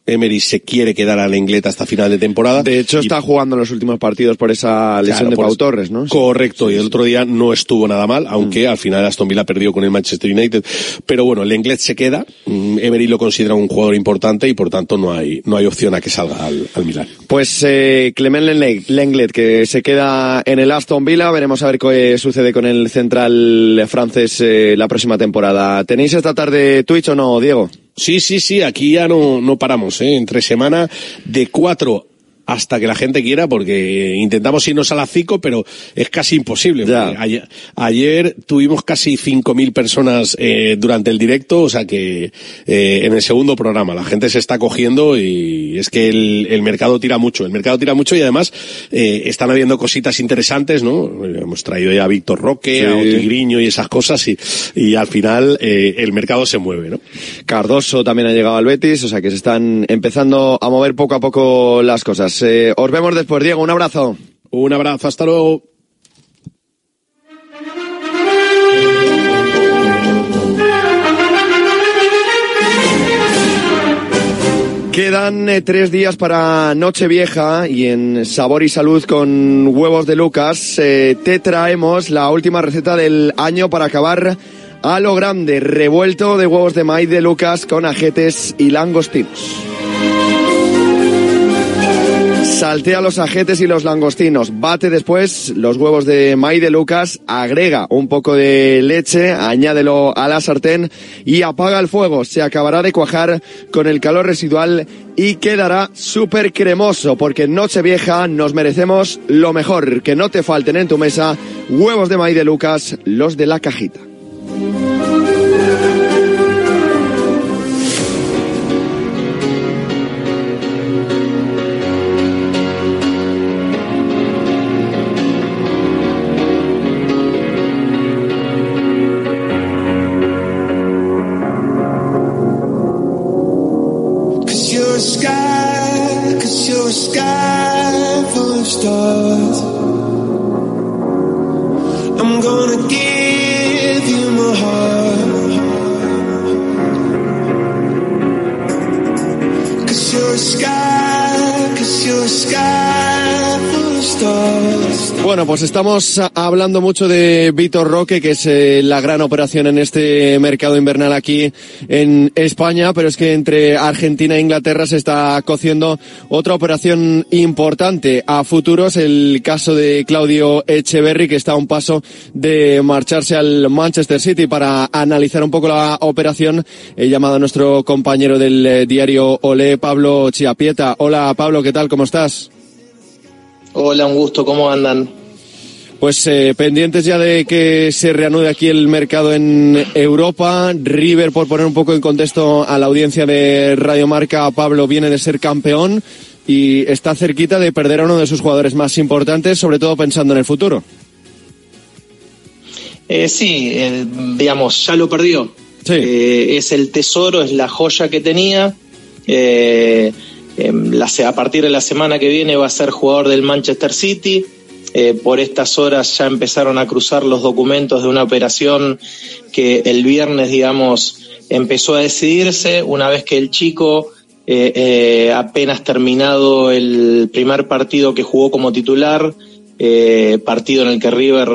Emery se quiere quedar al Lenglet hasta final de temporada. De hecho, está jugando en los últimos partidos por esa lesión Claro, de Pau. Torres, ¿no? Correcto, y el otro día no estuvo nada mal, aunque al final Aston Villa perdió con el Manchester United. Pero bueno, el Lenglet se queda, mm, Emery lo considera un jugador importante y por tanto no hay, no hay opción a que salga al, al Milan. Pues eh, Clement Len- Lenglet, que se queda en el Aston Villa. Veremos a ver qué sucede con el central francés eh, la próxima temporada. ¿Tenéis esta tarde Twitch o no, Diego? Sí, sí, sí, aquí ya no, no paramos, ¿eh? Entre semana de cuatro hasta que la gente quiera, porque intentamos irnos a las cinco, pero es casi imposible. Ayer, ayer tuvimos casi 5.000 personas eh, durante el directo, o sea que eh, en el segundo programa la gente se está cogiendo y es que el, el mercado tira mucho, el mercado tira mucho y además eh, están habiendo cositas interesantes, ¿no? Hemos traído ya a Víctor Roque, a. Otigriño y esas cosas y, y al final eh, el mercado se mueve, ¿no? Cardoso también ha llegado al Betis, o sea que se están empezando a mover poco a poco las cosas. Eh, os vemos después, Diego. Un abrazo. Un abrazo, hasta luego. Quedan eh, tres días para Nochevieja y en Sabor y Salud con huevos de Lucas eh, te traemos la última receta del año para acabar a lo grande, revuelto de huevos de maíz de Lucas con ajetes y langostinos. Saltea los ajetes y los langostinos, bate después los huevos de maíz de Lucas, agrega un poco de leche, añádelo a la sartén y apaga el fuego. Se acabará de cuajar con el calor residual y quedará súper cremoso porque en Nochevieja nos merecemos lo mejor. Que no te falten en tu mesa huevos de maíz de Lucas, los de la cajita. Estamos hablando mucho de Vitor Roque, que es eh, la gran operación en este mercado invernal aquí en España, pero es que entre Argentina e Inglaterra se está cociendo otra operación importante a futuros, el caso de Claudio Echeverry, que está a un paso de marcharse al Manchester City para analizar un poco la operación. He llamado a nuestro compañero del eh, diario Olé, Pablo Chiapieta. Hola Pablo, ¿qué tal? ¿Cómo estás? Hola, un gusto, ¿cómo andan? Pues eh, pendientes ya de que se reanude aquí el mercado en Europa. River, por poner un poco en contexto a la audiencia de Radio Marca, Pablo viene de ser campeón y está cerquita de perder a uno de sus jugadores más importantes, sobre todo pensando en el futuro. Eh, sí, eh, digamos, ya lo perdió. Eh, es el tesoro, es la joya que tenía. Eh, em, la a partir de la semana que viene va a ser jugador del Manchester City. Eh, por estas horas ya empezaron a cruzar los documentos de una operación que el viernes, digamos, empezó a decidirse una vez que el chico, eh, eh, apenas terminado el primer partido que jugó como titular, partido en el que River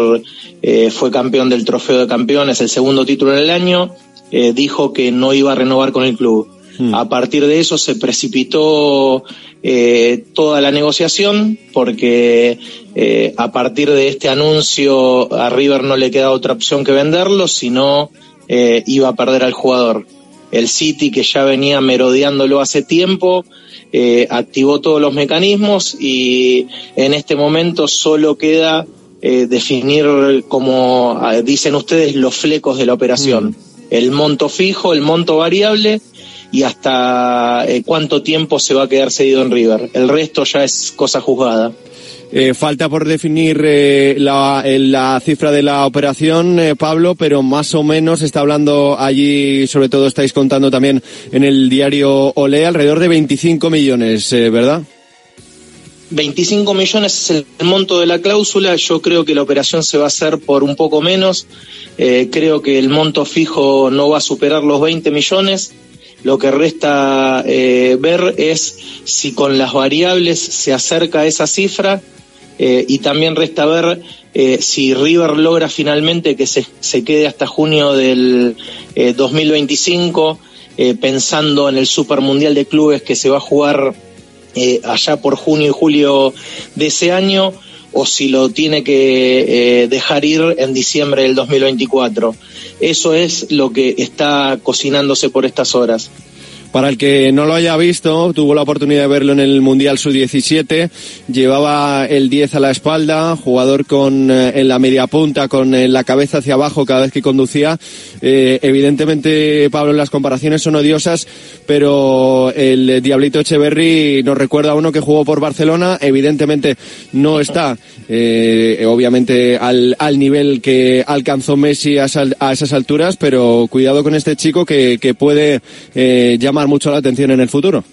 fue campeón del trofeo de campeones, el segundo título en el año, dijo que no iba a renovar con el club. A partir de eso se precipitó eh, toda la negociación porque eh, a partir de este anuncio a River no le queda otra opción que venderlo, sino eh, iba a perder al jugador. El City, que ya venía merodeándolo hace tiempo, eh, activó todos los mecanismos y en este momento solo queda eh, definir, como ah, dicen ustedes, los flecos de la operación. El monto fijo, el monto variable y hasta eh, cuánto tiempo se va a quedar cedido en River. El resto ya es cosa juzgada. Eh, falta por definir eh, la, la cifra de la operación, eh, Pablo, pero más o menos está hablando allí, sobre todo estáis contando también en el diario Olé, alrededor de 25 millones, ¿verdad? 25 millones es el monto de la cláusula. Yo creo que la operación se va a hacer por un poco menos. Creo que el monto fijo no va a superar los 20 millones. Lo que resta eh, ver es si con las variables se acerca esa cifra eh, y también resta ver eh, si River logra finalmente que se, se quede hasta junio del eh, 2025, eh, pensando en el Super Mundial de Clubes que se va a jugar allá por junio y julio de ese año, o si lo tiene que eh, dejar ir en diciembre del 2024. Eso es lo que está cocinándose por estas horas. Para el que no lo haya visto, tuvo la oportunidad de verlo en el Mundial Sub-17, llevaba el 10 a la espalda, jugador con eh, en la media punta, con eh, la cabeza hacia abajo cada vez que conducía. Eh, evidentemente, Pablo, las comparaciones son odiosas, pero el Diablito Echeverry nos recuerda a uno que jugó por Barcelona, evidentemente no está, obviamente, al, al nivel que alcanzó Messi a, sal- a esas alturas, pero cuidado con este chico que, que puede llamar mucho la atención en el futuro.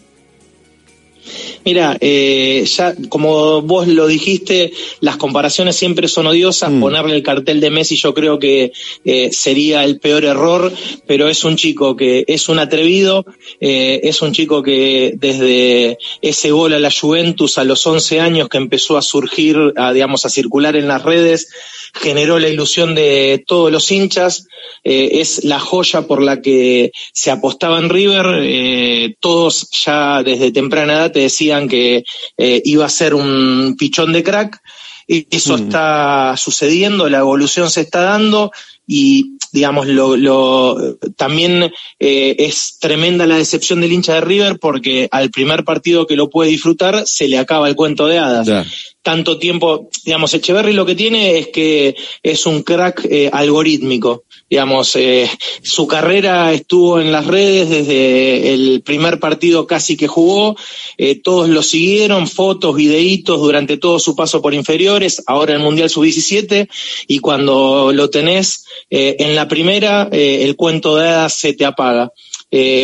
Mira, eh, ya como vos lo dijiste, las comparaciones siempre son odiosas. Ponerle el cartel de Messi yo creo que eh, sería el peor error, pero es un chico que es un atrevido, eh, es un chico que desde ese gol a la Juventus a los 11 años que empezó a surgir, a, digamos, a circular en las redes, generó la ilusión de todos los hinchas, eh, es la joya por la que se apostaba en River, eh, todos ya desde temprana edad te decían que eh, iba a ser un pichón de crack, y eso está sucediendo, la evolución se está dando y digamos lo, lo también eh, es tremenda la decepción del hincha de River porque al primer partido que lo puede disfrutar se le acaba el cuento de hadas tanto tiempo, digamos, Echeverry lo que tiene es que es un crack eh, algorítmico, digamos, eh, su carrera estuvo en las redes desde el primer partido casi que jugó, eh, todos lo siguieron, fotos, videitos durante todo su paso por inferiores, ahora en Mundial Sub-17, y cuando lo tenés en la primera, el cuento de hadas se te apaga.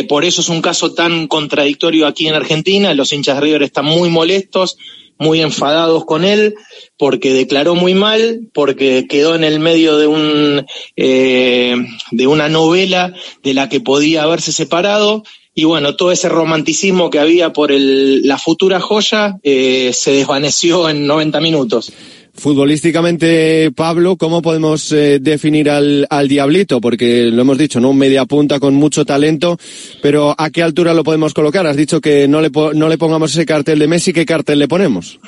Por eso es un caso tan contradictorio aquí en Argentina, los hinchas de River están muy molestos, muy enfadados con él porque declaró muy mal, porque quedó en el medio de un eh, de una novela de la que podía haberse separado y bueno todo ese romanticismo que había por el, la futura joya eh, se desvaneció en 90 minutos. Futbolísticamente, Pablo, ¿cómo podemos eh, definir al, al Diablito? Porque lo hemos dicho, ¿no? Un media punta con mucho talento, pero ¿a qué altura lo podemos colocar? Has dicho que no le, no le pongamos ese cartel de Messi, ¿qué cartel le ponemos?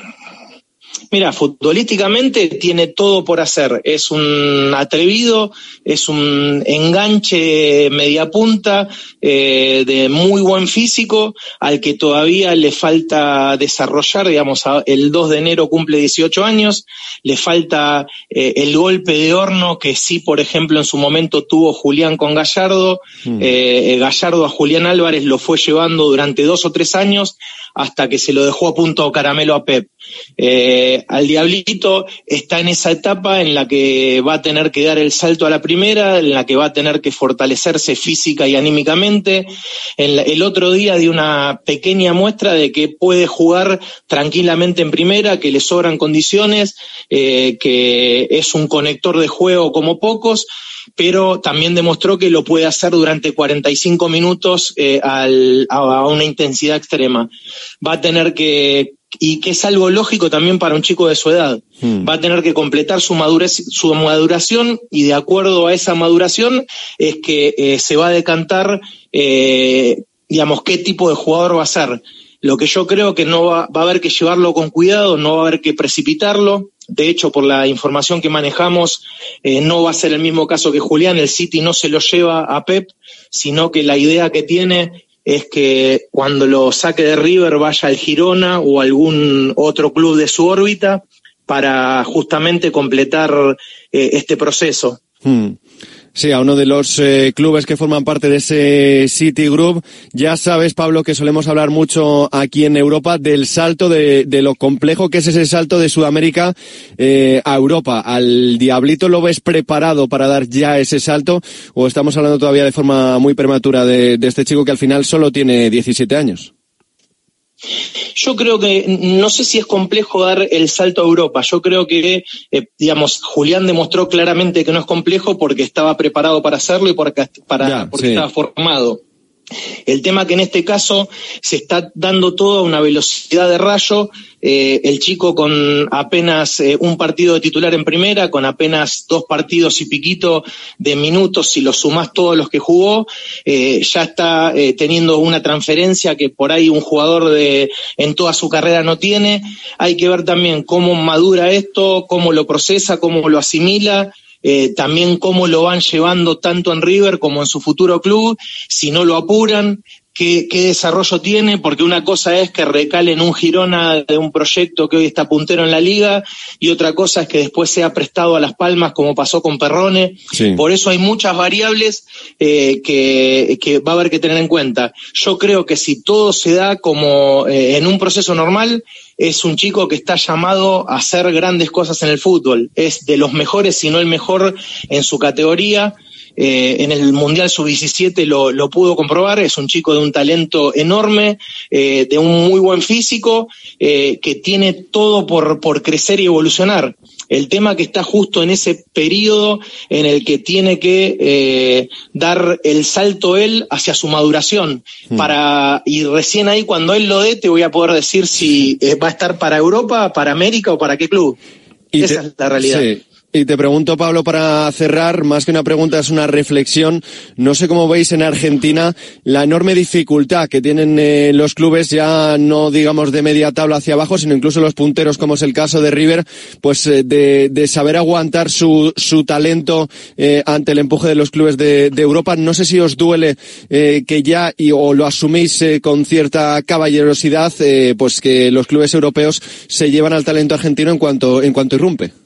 Mira, futbolísticamente tiene todo por hacer. Es un atrevido, es un enganche media punta, eh, de muy buen físico, al que todavía le falta desarrollar, digamos, el 2 de enero cumple 18 años, le falta eh, el golpe de horno que sí, por ejemplo, en su momento tuvo Julián con Gallardo. Eh, Gallardo a Julián Álvarez lo fue llevando durante dos o tres años hasta que se lo dejó a punto caramelo a Pep. Eh, al Diablito está en esa etapa en la que va a tener que dar el salto a la primera, en la que va a tener que fortalecerse física y anímicamente. El otro día dio una pequeña muestra de que puede jugar tranquilamente en primera, que le sobran condiciones, eh, que es un conector de juego como pocos pero también demostró que lo puede hacer durante 45 minutos eh, al- a una intensidad extrema. Va a tener que, y que es algo lógico también para un chico de su edad, va a tener que completar su, madurez, su maduración y de acuerdo a esa maduración es que eh, se va a decantar, eh, digamos, qué tipo de jugador va a ser. Lo que yo creo que no va, va a haber que llevarlo con cuidado, no va a haber que precipitarlo. De hecho, por la información que manejamos, eh, no va a ser el mismo caso que Julián. El City no se lo lleva a Pep, sino que la idea que tiene es que cuando lo saque de River vaya al Girona o algún otro club de su órbita para justamente completar eh, este proceso. Hmm. Sí, a uno de los eh, clubes que forman parte de ese City Group. Ya sabes, Pablo, que solemos hablar mucho aquí en Europa del salto, de, de lo complejo que es ese salto de Sudamérica eh, a Europa. ¿Al Diablito lo ves preparado para dar ya ese salto? ¿O estamos hablando todavía de forma muy prematura de, de este chico que al final solo tiene 17 años? Yo creo que no sé si es complejo dar el salto a Europa. Yo creo que, eh, digamos, Julián demostró claramente que no es complejo porque estaba preparado para hacerlo y porque, para, porque sí. estaba formado. El tema que en este caso se está dando todo a una velocidad de rayo, eh, el chico con apenas eh, un partido de titular en primera, con apenas dos partidos y piquito de minutos, si lo sumás todos los que jugó, eh, ya está teniendo una transferencia que por ahí un jugador de, en toda su carrera no tiene. Hay que ver también cómo madura esto, cómo lo procesa, cómo lo asimila eh, también cómo lo van llevando tanto en River como en su futuro club, si no lo apuran, qué, qué desarrollo tiene, porque una cosa es que recale en un Girona de un proyecto que hoy está puntero en la liga y otra cosa es que después sea prestado a Las Palmas como pasó con Perrone. Sí. Por eso hay muchas variables eh, que, que va a haber que tener en cuenta. Yo creo que si todo se da como eh, en un proceso normal, es un chico que está llamado a hacer grandes cosas en el fútbol. Es de los mejores, si no el mejor en su categoría. Eh, en el Mundial Sub-17 lo, lo, pudo comprobar, es un chico de un talento enorme, eh, de un muy buen físico, eh, que tiene todo por, por crecer y evolucionar. El tema que está justo en ese periodo en el que tiene que eh, dar el salto él hacia su maduración. Hmm. Para, y recién ahí cuando él lo dé te voy a poder decir si va a estar para Europa, para América o para qué club. Y Esa te- es la realidad. sí. Y te pregunto, Pablo, para cerrar, más que una pregunta, es una reflexión. No sé cómo veis en Argentina la enorme dificultad que tienen eh, los clubes, ya no digamos de media tabla hacia abajo, sino incluso los punteros, como es el caso de River, pues eh, de, de saber aguantar su, su talento eh, ante el empuje de los clubes de, de Europa. No sé si os duele eh, que ya, y, o lo asumís eh, con cierta caballerosidad, pues que los clubes europeos se llevan al talento argentino en cuanto, en cuanto irrumpe.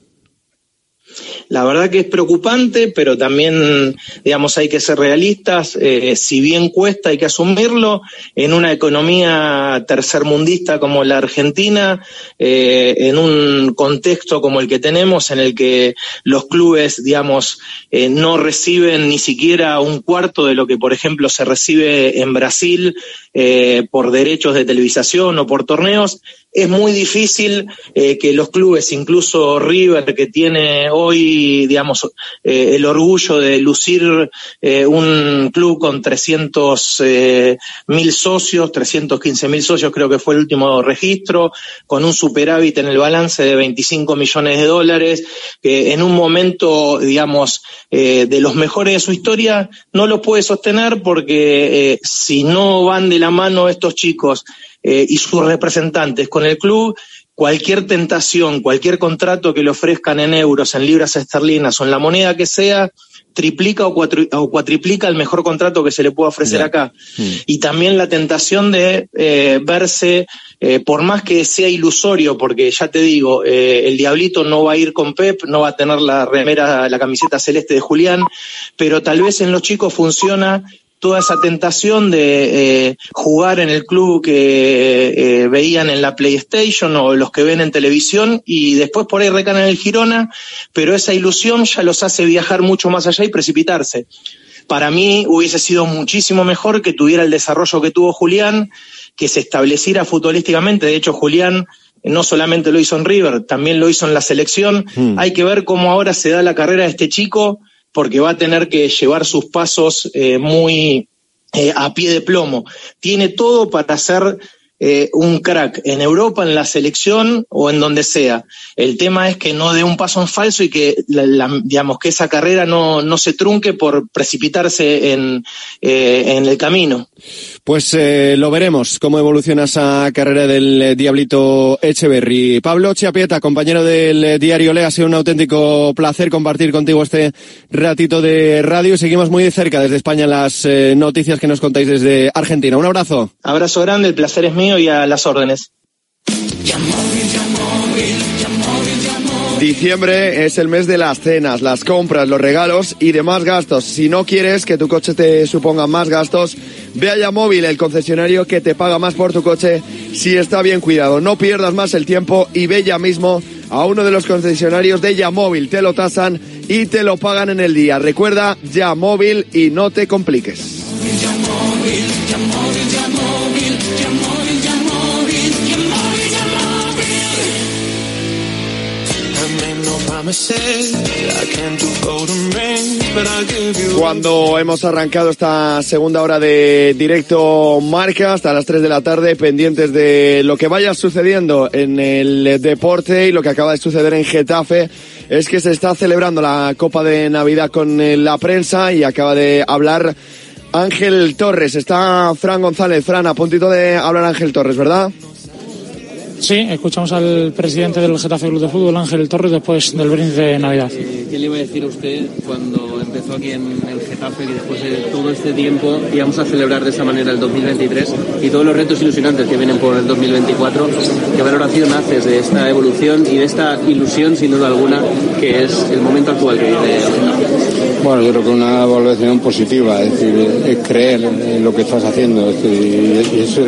La verdad que es preocupante, pero también, digamos, hay que ser realistas. Eh, si bien cuesta, hay que asumirlo. En una economía tercermundista como la Argentina, eh, en un contexto como el que tenemos, en el que los clubes, digamos, eh, no reciben ni siquiera un cuarto de lo que, por ejemplo, se recibe en Brasil por derechos de televisación o por torneos, es muy difícil eh, que los clubes, incluso River, que tiene hoy, digamos, eh, el orgullo de lucir eh, un club con 300 eh, mil socios, 315 mil socios, creo que fue el último registro, con un superávit en el balance de 25 millones de dólares, que en un momento, digamos, de los mejores de su historia, no lo puede sostener porque si no van de la mano estos chicos eh, y sus representantes con el club, cualquier tentación, cualquier contrato que le ofrezcan en euros, en libras esterlinas o en la moneda que sea, triplica o, o cuatriplica el mejor contrato que se le pueda ofrecer acá. Y también la tentación de eh, verse, eh, por más que sea ilusorio, porque ya te digo, eh, el Diablito no va a ir con Pep, no va a tener la remera, la camiseta celeste de Julián, pero tal vez en los chicos funciona toda esa tentación de eh, jugar en el club que eh, veían en la PlayStation o los que ven en televisión y después por ahí recaen en el Girona, pero esa ilusión ya los hace viajar mucho más allá y precipitarse. Para mí hubiese sido muchísimo mejor que tuviera el desarrollo que tuvo Julián, que se estableciera futbolísticamente. De hecho, Julián no solamente lo hizo en River, también lo hizo en la selección. Mm. Hay que ver cómo ahora se da la carrera de este chico, porque va a tener que llevar sus pasos eh, muy eh, a pie de plomo. Tiene todo para ser eh, un crack en Europa, en la selección o en donde sea. El tema es que no dé un paso en falso y que, la- la- digamos, que esa carrera no, no se trunque por precipitarse en, eh, en el camino. Pues eh, lo veremos, cómo evoluciona esa carrera del eh, Diablito Echeverry. Pablo Chiapieta, compañero del diario Le, ha sido un auténtico placer compartir contigo este ratito de radio. Seguimos muy de cerca desde España las noticias que nos contáis desde Argentina. Un abrazo. Abrazo grande, el placer es mío y a las órdenes. Diciembre es el mes de las cenas, las compras, los regalos y demás gastos. Si no quieres que tu coche te suponga más gastos, ve a Yamóvil, el concesionario que te paga más por tu coche si está bien cuidado. No pierdas más el tiempo y ve ya mismo a uno de los concesionarios de Yamóvil. Te lo tasan y te lo pagan en el día. Recuerda Yamóvil y no te compliques. Cuando hemos arrancado esta segunda hora de directo marca hasta las 3 de la tarde, pendientes de lo que vaya sucediendo en el deporte y lo que acaba de suceder en Getafe, es que se está celebrando la Copa de Navidad con eh, la prensa y acaba de hablar Ángel Torres. Está Fran González. Fran, a puntito de hablar Ángel Torres, ¿verdad? Sí, escuchamos al presidente del Getafe Club de Fútbol, Ángel Torres, después del brindis de Navidad. ¿Qué le iba a decir a usted cuando empezó aquí en el Getafe y después de todo este tiempo íbamos a celebrar de esa manera el 2023 y todos los retos ilusionantes que vienen por el 2024? ¿Qué valoración haces de esta evolución y de esta ilusión, sin duda alguna, que es el momento actual que vive el Getafe? Bueno, yo creo que una evaluación positiva, es decir, es creer en lo que estás haciendo, es decir, y eso,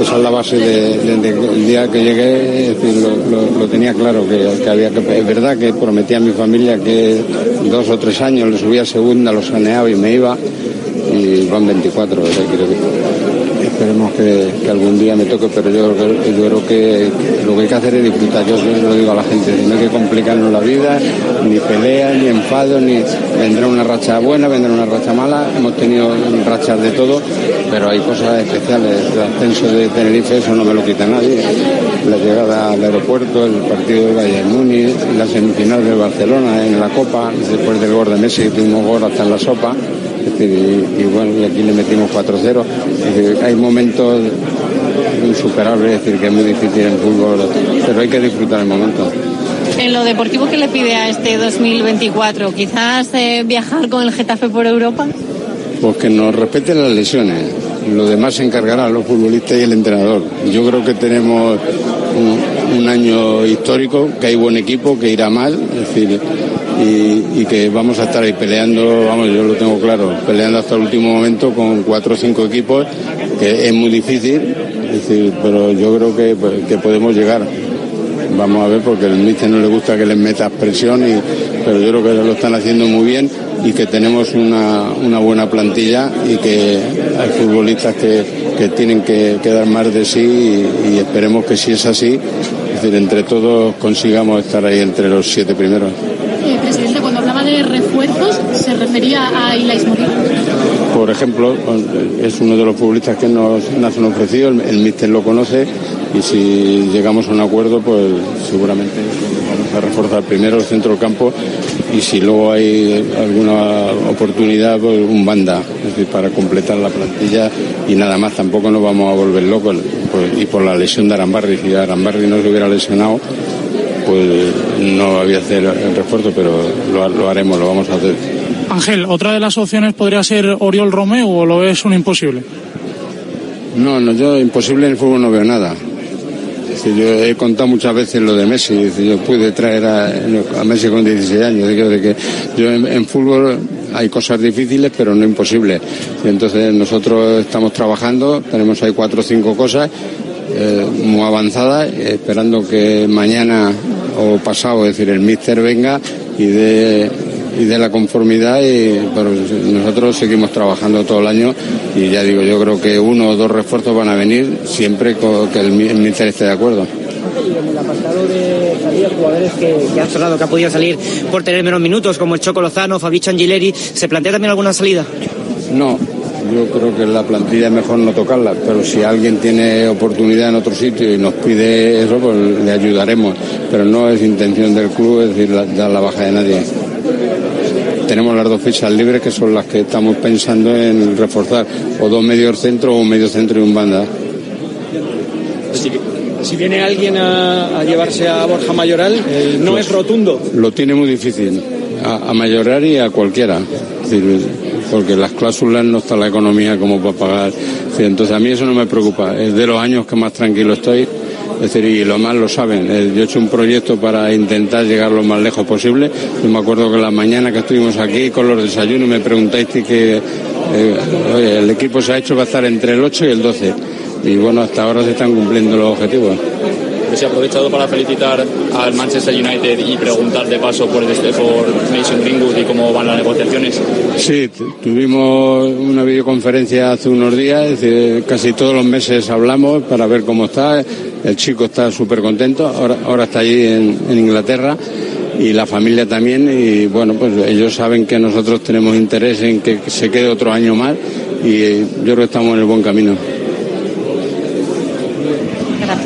esa es la base del de, el día que llegué, es decir, lo, tenía claro, que, había que, es verdad que prometí a mi familia que dos o tres años le subía segunda, lo saneaba y me iba, y van 24, o sea, creo que esperemos que, algún día me toque, pero yo, yo creo que, lo que hay que hacer es disfrutar. Yo lo digo a la gente, no hay que complicarnos la vida, ni pelea, ni enfado, ni vendrá una racha buena, vendrá una racha mala. Hemos tenido rachas de todo, pero hay cosas especiales. El ascenso de Tenerife, eso no me lo quita nadie. La llegada al aeropuerto, el partido de Bayern Múnich, la semifinal de Barcelona en la Copa, después del gol de Messi, tuvimos gol hasta en la sopa. Y, y, bueno, y aquí le metimos 4-0. Hay momentos insuperables, es decir, que es muy difícil en fútbol, pero hay que disfrutar el momento. En lo deportivo, ¿qué le pide a este 2024? ¿Quizás eh, viajar con el Getafe por Europa? Pues que nos respeten las lesiones. Lo demás se encargarán los futbolistas y el entrenador. Yo creo que tenemos un, un año histórico, que hay buen equipo, que irá mal, es decir, y, y, que vamos a estar ahí peleando, vamos, yo lo tengo claro, peleando hasta el último momento con cuatro o cinco equipos, que es muy difícil, es decir, pero yo creo que, que podemos llegar. Vamos a ver, porque al míster no le gusta que les metas presión, y, pero yo creo que lo están haciendo muy bien y que tenemos una, una buena plantilla y que hay futbolistas que, que tienen que, que, dar más de sí y, y esperemos que si es así, es decir, entre todos consigamos estar ahí entre los siete primeros eh, presidente, cuando hablaba de refuerzos, Por ejemplo, es uno de los futbolistas que nos, nos han ofrecido, el, el míster lo conoce y si llegamos a un acuerdo, pues seguramente vamos a reforzar primero el centro campo y si luego hay alguna oportunidad, pues un banda, es decir, para completar la plantilla y nada más, tampoco nos vamos a volver locos. Pues, y por la lesión de Arambarri, si Arambarri no se hubiera lesionado, pues no había hacer el refuerzo, pero lo, haremos, lo vamos a hacer. Ángel, ¿otra de las opciones podría ser Oriol Romeo o lo es un imposible? No, no, yo imposible en el fútbol no veo nada. Es yo he contado muchas veces lo de Messi, es yo pude traer a, Messi con 16 años, de que, yo en, fútbol hay cosas difíciles, pero no imposibles. Entonces nosotros estamos trabajando, tenemos ahí cuatro o cinco cosas eh, muy avanzadas, esperando que mañana o pasado, es decir, el míster venga y de y de la conformidad y pero nosotros seguimos trabajando todo el año y ya digo yo creo que uno o dos refuerzos van a venir siempre que el, el míster esté de acuerdo y en el apartado de jugadores que, que, han sonado, que han podido salir por tener menos minutos, como el Choco Lozano, Fabricio Angileri, ¿se plantea también alguna salida? No, yo creo que la plantilla es mejor no tocarla, pero si alguien tiene oportunidad en otro sitio y nos pide eso, pues le ayudaremos. Pero no es intención del club, es decir, dar la baja de nadie tenemos las dos fichas libres que son las que estamos pensando en reforzar, o dos medios centro o un medio centro y un banda. Si viene alguien a, a llevarse a Borja Mayoral, eh, no pues, es rotundo. Lo tiene muy difícil, a, a Mayoral y a cualquiera. Es decir, porque las cláusulas no está la economía como para pagar. Entonces a mí eso no me preocupa. Es de los años que más tranquilo estoy. Es decir, y lo más lo saben. Yo he hecho un proyecto para intentar llegar lo más lejos posible. Yo me acuerdo que la mañana que estuvimos aquí con los desayunos me preguntáis que eh, el equipo se ha hecho va a estar entre el 8 y el 12. Y bueno, hasta ahora se están cumpliendo los objetivos que se ha aprovechado para felicitar al Manchester United y preguntar de paso por, este, por Mason Greenwood y cómo van las negociaciones. Sí, tuvimos una videoconferencia hace unos días, es decir, casi todos los meses hablamos para ver cómo está. El chico está súper contento, ahora, ahora está allí en, en Inglaterra y la familia también y bueno, pues ellos saben que nosotros tenemos interés en que se quede otro año más y yo creo que estamos en el buen camino.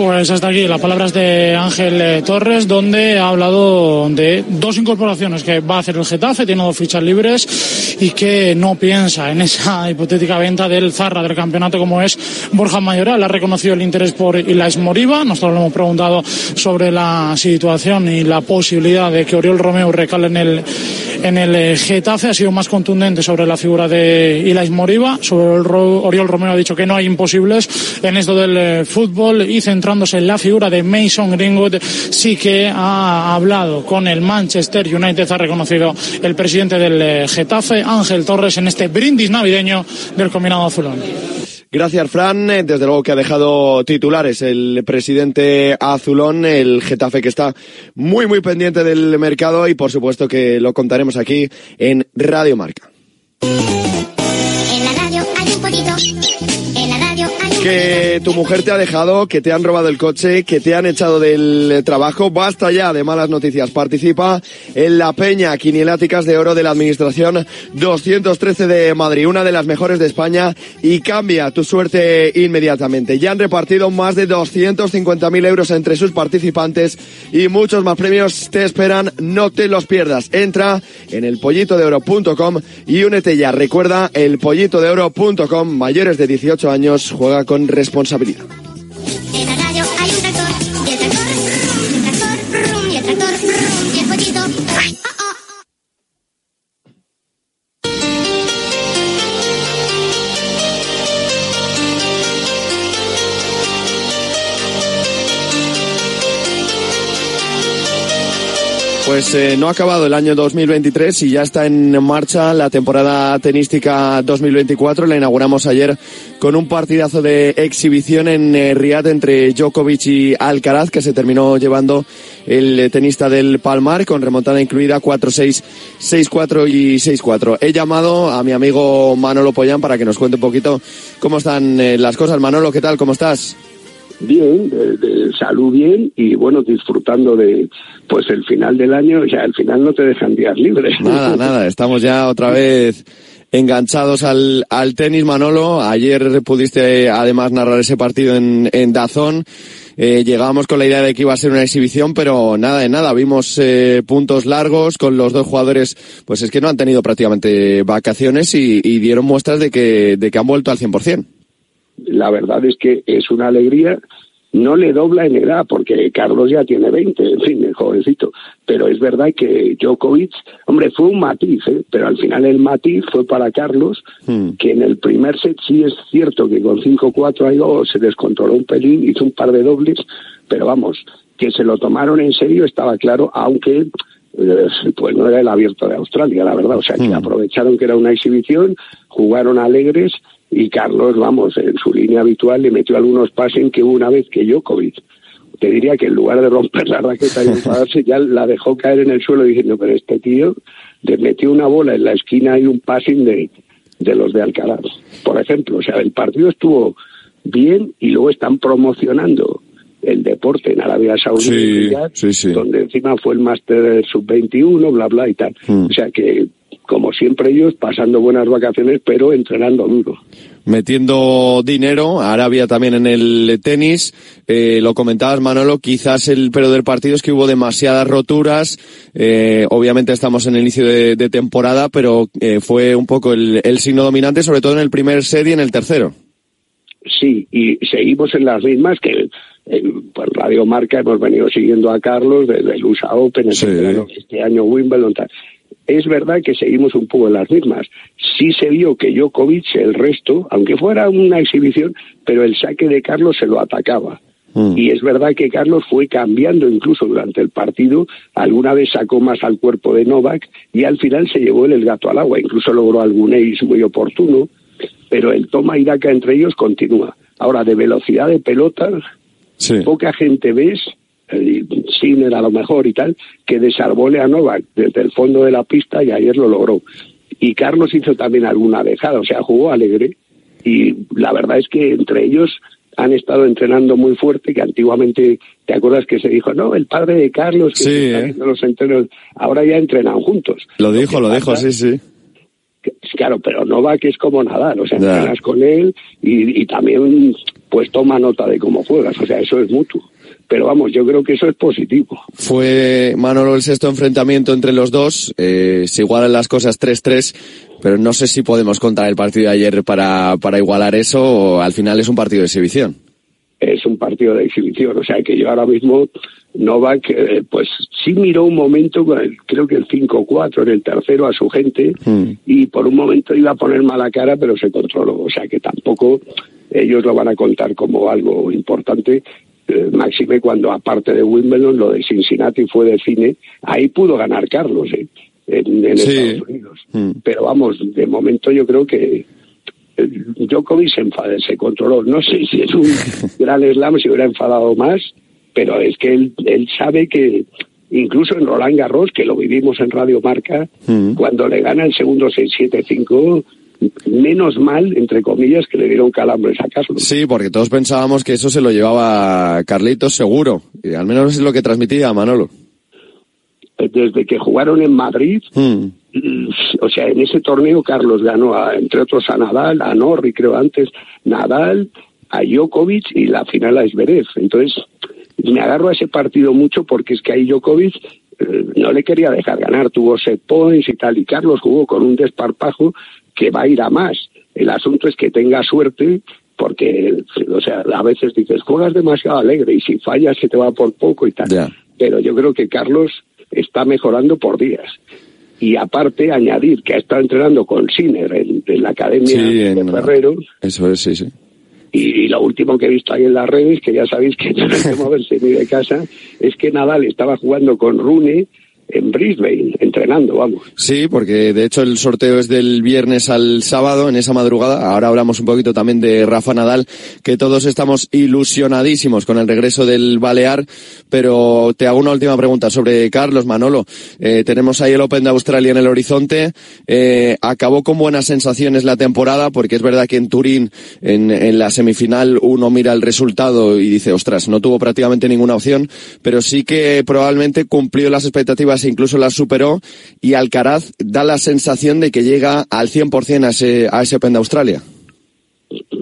Pues hasta aquí las palabras de Ángel eh, Torres, donde ha hablado de dos incorporaciones que va a hacer el Getafe, tiene dos fichas libres y que no piensa en esa hipotética venta del Zarra del campeonato como es Borja Mayoral. Ha reconocido el interés por Ilais Moriba. Nosotros le hemos preguntado sobre la situación y la posibilidad de que Oriol Romeo recale en el en el eh, Getafe ha sido más contundente sobre la figura de Ilais Moriba. Sobre el Oriol Romeo ha dicho que no hay imposibles en esto del eh, fútbol y centrándose en la figura de Mason Greenwood, sí que ha hablado con el Manchester United, ha reconocido el presidente del eh, Getafe, Ángel Torres, en este brindis navideño del combinado azulón. Gracias, Fran. Desde luego que ha dejado titulares el presidente Azulón, el Getafe que está muy, muy pendiente del mercado y por supuesto que lo contaremos aquí en Radio Marca. Que tu mujer te ha dejado, que te han robado el coche, que te han echado del trabajo. Basta ya de malas noticias. Participa en la Peña Quinieláticas de Oro de la Administración 213 de Madrid, una de las mejores de España, y cambia tu suerte inmediatamente. Ya han repartido más de 250.000 euros entre sus participantes y muchos más premios te esperan. No te los pierdas. Entra en elpollitodeoro.com y únete ya. Recuerda elpollitodeoro.com. Mayores de 18 años, juega responsabilidad. En la radio hay un tractor. Y el tractor, el tractor, y el tractor, Pues eh, no ha acabado el año 2023 y ya está en marcha la temporada tenística 2024. La inauguramos ayer con un partidazo de exhibición en eh, Riyadh entre Djokovic y Alcaraz, que se terminó llevando el eh, tenista del Palmar con remontada incluida 4-6, 6-4 y 6-4. He llamado a mi amigo Manolo Pollán para que nos cuente un poquito cómo están eh, las cosas. Manolo, ¿qué tal? ¿Cómo estás? Bien, de, de salud bien y bueno, disfrutando de pues el final del año, ya al final no te dejan días libres. Nada, nada, estamos ya otra vez enganchados al, al tenis, Manolo. Ayer pudiste además narrar ese partido en, en Dazón. Eh, llegábamos con la idea de que iba a ser una exhibición, pero nada de nada. Vimos eh, puntos largos con los dos jugadores, pues es que no han tenido prácticamente vacaciones y, y dieron muestras de que, de que han vuelto al 100%. La verdad es que es una alegría. No le dobla en edad, porque Carlos ya tiene 20, en fin, el jovencito. Pero es verdad que Djokovic, hombre, fue un matiz, ¿eh? pero al final el matiz fue para Carlos, que en el primer set sí es cierto que con 5-4 algo se descontroló un pelín, hizo un par de dobles, pero vamos, que se lo tomaron en serio estaba claro, aunque eh, pues no era el abierto de Australia, la verdad. O sea, que aprovecharon que era una exhibición, jugaron alegres y Carlos, vamos, en su línea habitual le metió algunos pases que una vez que Djokovic, te diría que en lugar de romper la raqueta y enfadarse, ya la dejó caer en el suelo diciendo, pero este tío le metió una bola en la esquina y un passing de, de los de Alcaraz, por ejemplo. O sea, el partido estuvo bien y luego están promocionando el deporte en Arabia Sí, sí, sí. donde encima fue el máster sub-21, bla, bla y tal. Mm. O sea que, como siempre ellos, pasando buenas vacaciones, pero entrenando duro. metiendo dinero, Arabia también en el tenis, eh, lo comentabas Manolo, quizás el pero del partido es que hubo demasiadas roturas, eh, obviamente estamos en el inicio de, de temporada, pero eh, fue un poco el, el signo dominante, sobre todo en el primer set y en el tercero. Sí, y seguimos en las mismas que en pues, Radio Marca hemos venido siguiendo a Carlos desde el USA Open, ¿no? este año Wimbledon. tal. Es verdad que seguimos un poco en las mismas. Sí se vio que Djokovic, el resto, aunque fuera una exhibición, pero el saque de Carlos se lo atacaba. Y es verdad que Carlos fue cambiando incluso durante el partido, alguna vez sacó más al cuerpo de Novak y al final se llevó el gato al agua, incluso logró algún ace muy oportuno, pero el toma y daca entre ellos continúa. Ahora, de velocidad de pelota, poca gente ves, Sinner a lo mejor y tal, que desarbole a Novak desde el fondo de la pista y ayer lo logró. Y Carlos hizo también alguna dejada, o sea, jugó alegre y la verdad es que entre ellos han estado entrenando muy fuerte, que antiguamente, ¿te acuerdas que se dijo, no, el padre de Carlos, que Sí, se está ¿eh? haciendo los entrenos, ahora ya entrenan juntos. Lo dijo, lo dijo, sí, sí. que- Claro, pero Novak es como Nadal, o sea, entrenas con él y, y también pues toma nota de cómo juegas, o sea, eso es mutuo. Pero vamos, yo creo que eso es positivo. Fue Manolo el sexto enfrentamiento entre los dos. Eh, se igualan las cosas 3-3, pero no sé si podemos contar el partido de ayer para, para igualar eso o al final es un partido de exhibición. es un partido de exhibición. O sea que yo ahora mismo, Novak, eh, pues sí miró un momento, creo que el 5-4 en el tercero a su gente, y por un momento iba a poner mala cara, pero se controló. O sea que tampoco ellos lo van a contar como algo importante. Eh, máxime cuando aparte de Wimbledon, lo de Cincinnati fue de cine, ahí pudo ganar Carlos, ¿eh? en, en Sí. Estados Unidos. Pero vamos, de momento yo creo que eh, Djokovic se enfadó, se controló. No sé si es un gran slam, si hubiera enfadado más, pero es que él, él sabe que incluso en Roland Garros, que lo vivimos en Radio Marca, cuando le gana el segundo 6-7-5, menos mal, entre comillas, que le dieron calambres a Carlos. Sí, porque todos pensábamos que eso se lo llevaba Carlitos seguro. Y al menos es lo que transmitía Manolo. Desde que jugaron en Madrid, mm, o sea, en ese torneo Carlos ganó, a, entre otros, a Nadal, a Norri, creo antes, Nadal, a Djokovic y la final a Zverev. Entonces, me agarro a ese partido mucho porque es que ahí Djokovic eh, no le quería dejar ganar, tuvo set points y tal, y Carlos jugó con un desparpajo que va a ir a más. El asunto es que tenga suerte porque, o sea, a veces dices, juegas demasiado alegre y si fallas se te va por poco y tal. Pero yo creo que Carlos está mejorando por días. Y aparte, añadir que ha estado entrenando con Sinner en, en la academia Sí, de en- Ferrero. Eso es, sí, sí. Y, y lo último que he visto ahí en las redes, que ya sabéis que no hay que moverse ni de casa, es que Nadal estaba jugando con Rune en Brisbane, entrenando, vamos. Sí, porque de hecho el sorteo es del viernes al sábado, en esa madrugada. Ahora hablamos un poquito también de Rafa Nadal, que todos estamos ilusionadísimos con el regreso del Balear. Pero te hago una última pregunta sobre Carlos Manolo. Eh, tenemos ahí el Open de Australia en el horizonte. Eh, acabó con buenas sensaciones la temporada, porque es verdad que en Turín, en, en la semifinal, uno mira el resultado y dice, ostras, no tuvo prácticamente ninguna opción, pero sí que probablemente cumplió las expectativas e incluso las superó. Y Alcaraz da la sensación de que llega al 100% a ese, a ese Open de Australia.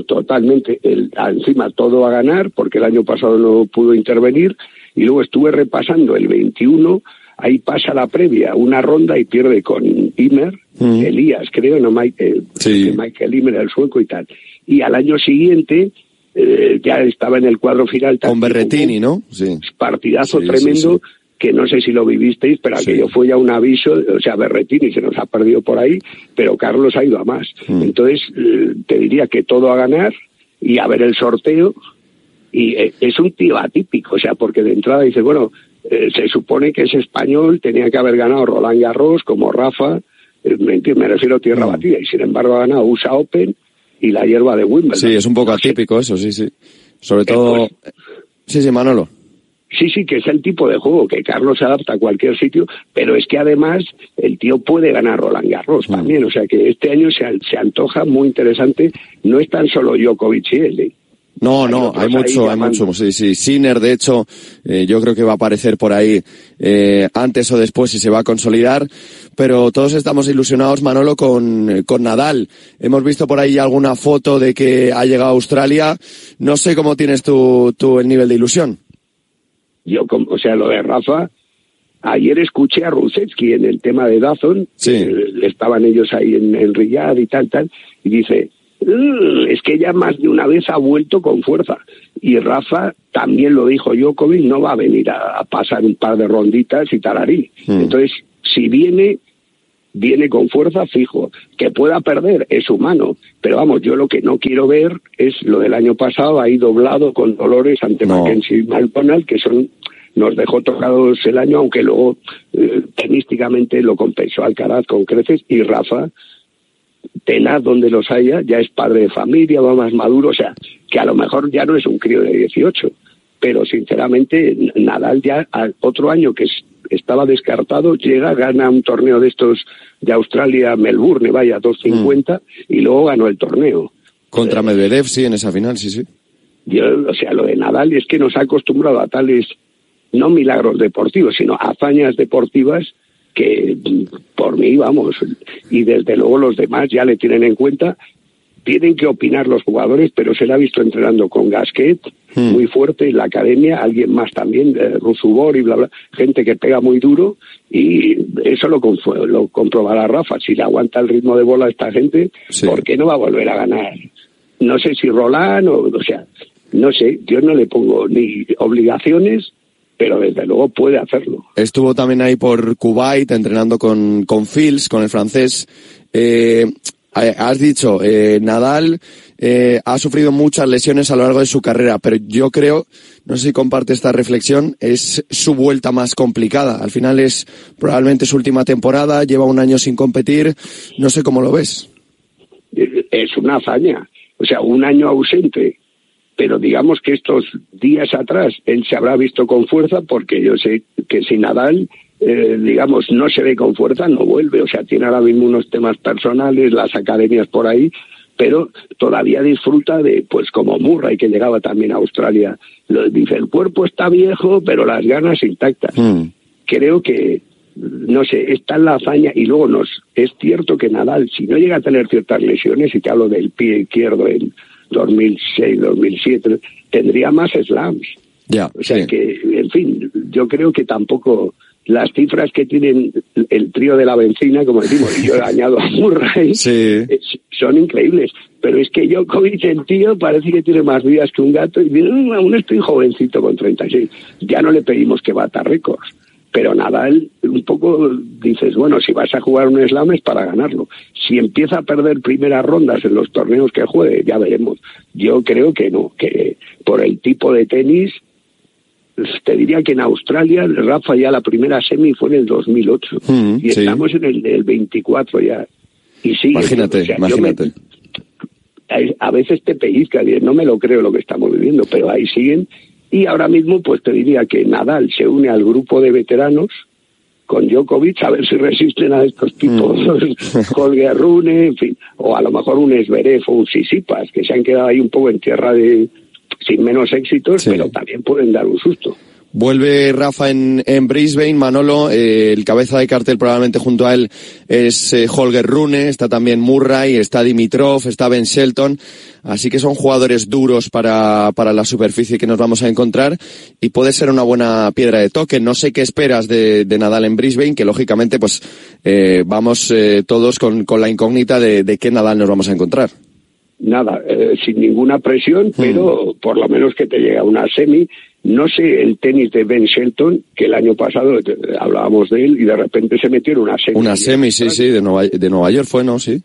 totalmente. El, encima todo a ganar, porque el año pasado no pudo intervenir. Y luego estuve repasando el 21, ahí pasa la previa, una ronda y pierde con Imer, Elías, creo, no Michael, Michael Imer, el sueco y tal. Y al año siguiente eh, ya estaba en el cuadro final. Con Berretini, ¿no? Sí. Partidazo Sí, tremendo. sí, que no sé si lo vivisteis, pero aquello fue ya un aviso, o sea, Berretini se nos ha perdido por ahí, pero Carlos ha ido a más. Entonces, eh, te diría que todo a ganar y a ver el sorteo, y eh, es un tío atípico, o sea, porque de entrada dice, bueno, eh, se supone que es español, tenía que haber ganado Roland Garros como Rafa, eh, me, me refiero a tierra batida, y sin embargo ha ganado USA Open y la hierba de Wimbledon. Sí, es un poco atípico eso, sí, sí. Sobre todo... Sí, sí, Manolo. Sí, sí, que es el tipo de juego que Carlos se adapta a cualquier sitio, pero es que además el tío puede ganar Roland Garros también, o sea que este año se, se antoja muy interesante, no es tan solo Djokovic y él, ¿eh? No, no, hay mucho, hay mucho. Sí, sí. Sinner, de hecho, eh, yo creo que va a aparecer por ahí eh, antes o después y se va a consolidar. Pero todos estamos ilusionados, Manolo, con, eh, con Nadal. Hemos visto por ahí alguna foto de que ha llegado a Australia. No sé cómo tienes tú, tú el nivel de ilusión. Yo, como- o sea, lo de Rafa, ayer escuché a Rusetsky en el tema de Dazon, que estaban ellos ahí en, en Riyadh y tal, tal, y dice, "Mm, es que ya más de una vez ha vuelto con fuerza. Y Rafa también lo dijo Djokovic, no va a venir a, a pasar un par de ronditas y talarí. Entonces, si viene, viene con fuerza fijo. Que pueda perder es humano. Pero vamos, yo lo que no quiero ver es lo del año pasado, ahí doblado con dolores ante Mackenzie y McDonald, que son nos dejó tocados el año, aunque luego eh, tenísticamente lo compensó Alcaraz con creces y Rafa, tenaz donde los haya, ya es padre de familia, va más maduro, o sea, que a lo mejor ya no es un crío de 18, pero sinceramente Nadal ya al otro año que es- estaba descartado, llega, gana un torneo de estos de Australia, Melbourne, vaya, 250, y luego ganó el torneo. Contra Medvedev, sí, en esa final, sí, sí. Yo, o sea, lo de Nadal es que nos ha acostumbrado a tales, no milagros deportivos, sino hazañas deportivas que por mí, vamos, y desde luego los demás ya le tienen en cuenta, tienen que opinar los jugadores, pero se le ha visto entrenando con Gasquet, muy fuerte en la academia, alguien más también, eh, Rusubor y bla, bla, gente que pega muy duro, y eso lo, lo comprobará Rafa. Si le aguanta el ritmo de bola a esta gente, ¿por qué no va a volver a ganar? No sé si Roland o, o sea, no sé, yo no le pongo ni obligaciones, pero desde luego puede hacerlo. Estuvo también ahí por Kuwait entrenando con, con Fils, con el francés. Eh, has dicho, eh, Nadal eh, ha sufrido muchas lesiones a lo largo de su carrera, pero yo creo, no sé si comparte esta reflexión, es su vuelta más complicada. Al final es probablemente su última temporada, lleva un año sin competir, no sé cómo lo ves. es una hazaña. O sea, un año ausente. Pero digamos que estos días atrás él se habrá visto con fuerza porque yo sé que si Nadal, eh, digamos, no se ve con fuerza, no vuelve. O sea, tiene ahora mismo unos temas personales, las academias por ahí, pero todavía disfruta de, pues como Murray, que llegaba también a Australia. Lo, dice, el cuerpo está viejo, pero las ganas intactas. Creo que no sé, está en la hazaña y luego nos es cierto que Nadal, si no llega a tener ciertas lesiones, y te hablo del pie izquierdo en 2006, 2007, tendría más slams. Ya, O sea que, en fin, yo creo que tampoco las cifras que tienen el trío de la benzina, como decimos, y yo he añado a Murray, es- son increíbles. Pero es que Djokovic, el tío, parece que tiene más vidas que un gato y dice, "Mm, aún estoy jovencito con 36. Ya no le pedimos que bata récords. Pero Nadal, un poco dices, bueno, si vas a jugar un slam es para ganarlo. Si empieza a perder primeras rondas en los torneos que juegue, ya veremos. Yo creo que no, que por el tipo de tenis, te diría que en Australia, Rafa ya la primera semi fue en el 2008. Mm, y sí. estamos en el del 24 ya. Y sí, Imagínate, o sea, yo me- imagínate. a- veces te pellizca, no me lo creo lo que estamos viviendo, pero ahí siguen. Y ahora mismo, pues te diría que Nadal se une al grupo de veteranos con Djokovic, a ver si resisten a estos tipos, Holger Rune, en fin, o a lo mejor un Esberev o un Sisipas, que se han quedado ahí un poco en tierra de sin menos éxitos, pero también pueden dar un susto. Vuelve Rafa en, en Brisbane, Manolo, eh, el cabeza de cartel probablemente junto a él es eh, Holger Rune, está también Murray, está Dimitrov, está Ben Shelton, así que son jugadores duros para, para la superficie que nos vamos a encontrar y puede ser una buena piedra de toque. No sé qué esperas de, de Nadal en Brisbane, que lógicamente pues eh, vamos eh, todos con, con la incógnita de, de qué Nadal nos vamos a encontrar. Nada, eh, sin ninguna presión, pero por lo menos que te llega una semi. No sé el tenis de Ben Shelton, que el año pasado eh, hablábamos de él y de repente se metió en una semi. Una semi, sí, sí, de Nueva, de Nueva York fue, ¿no? Sí.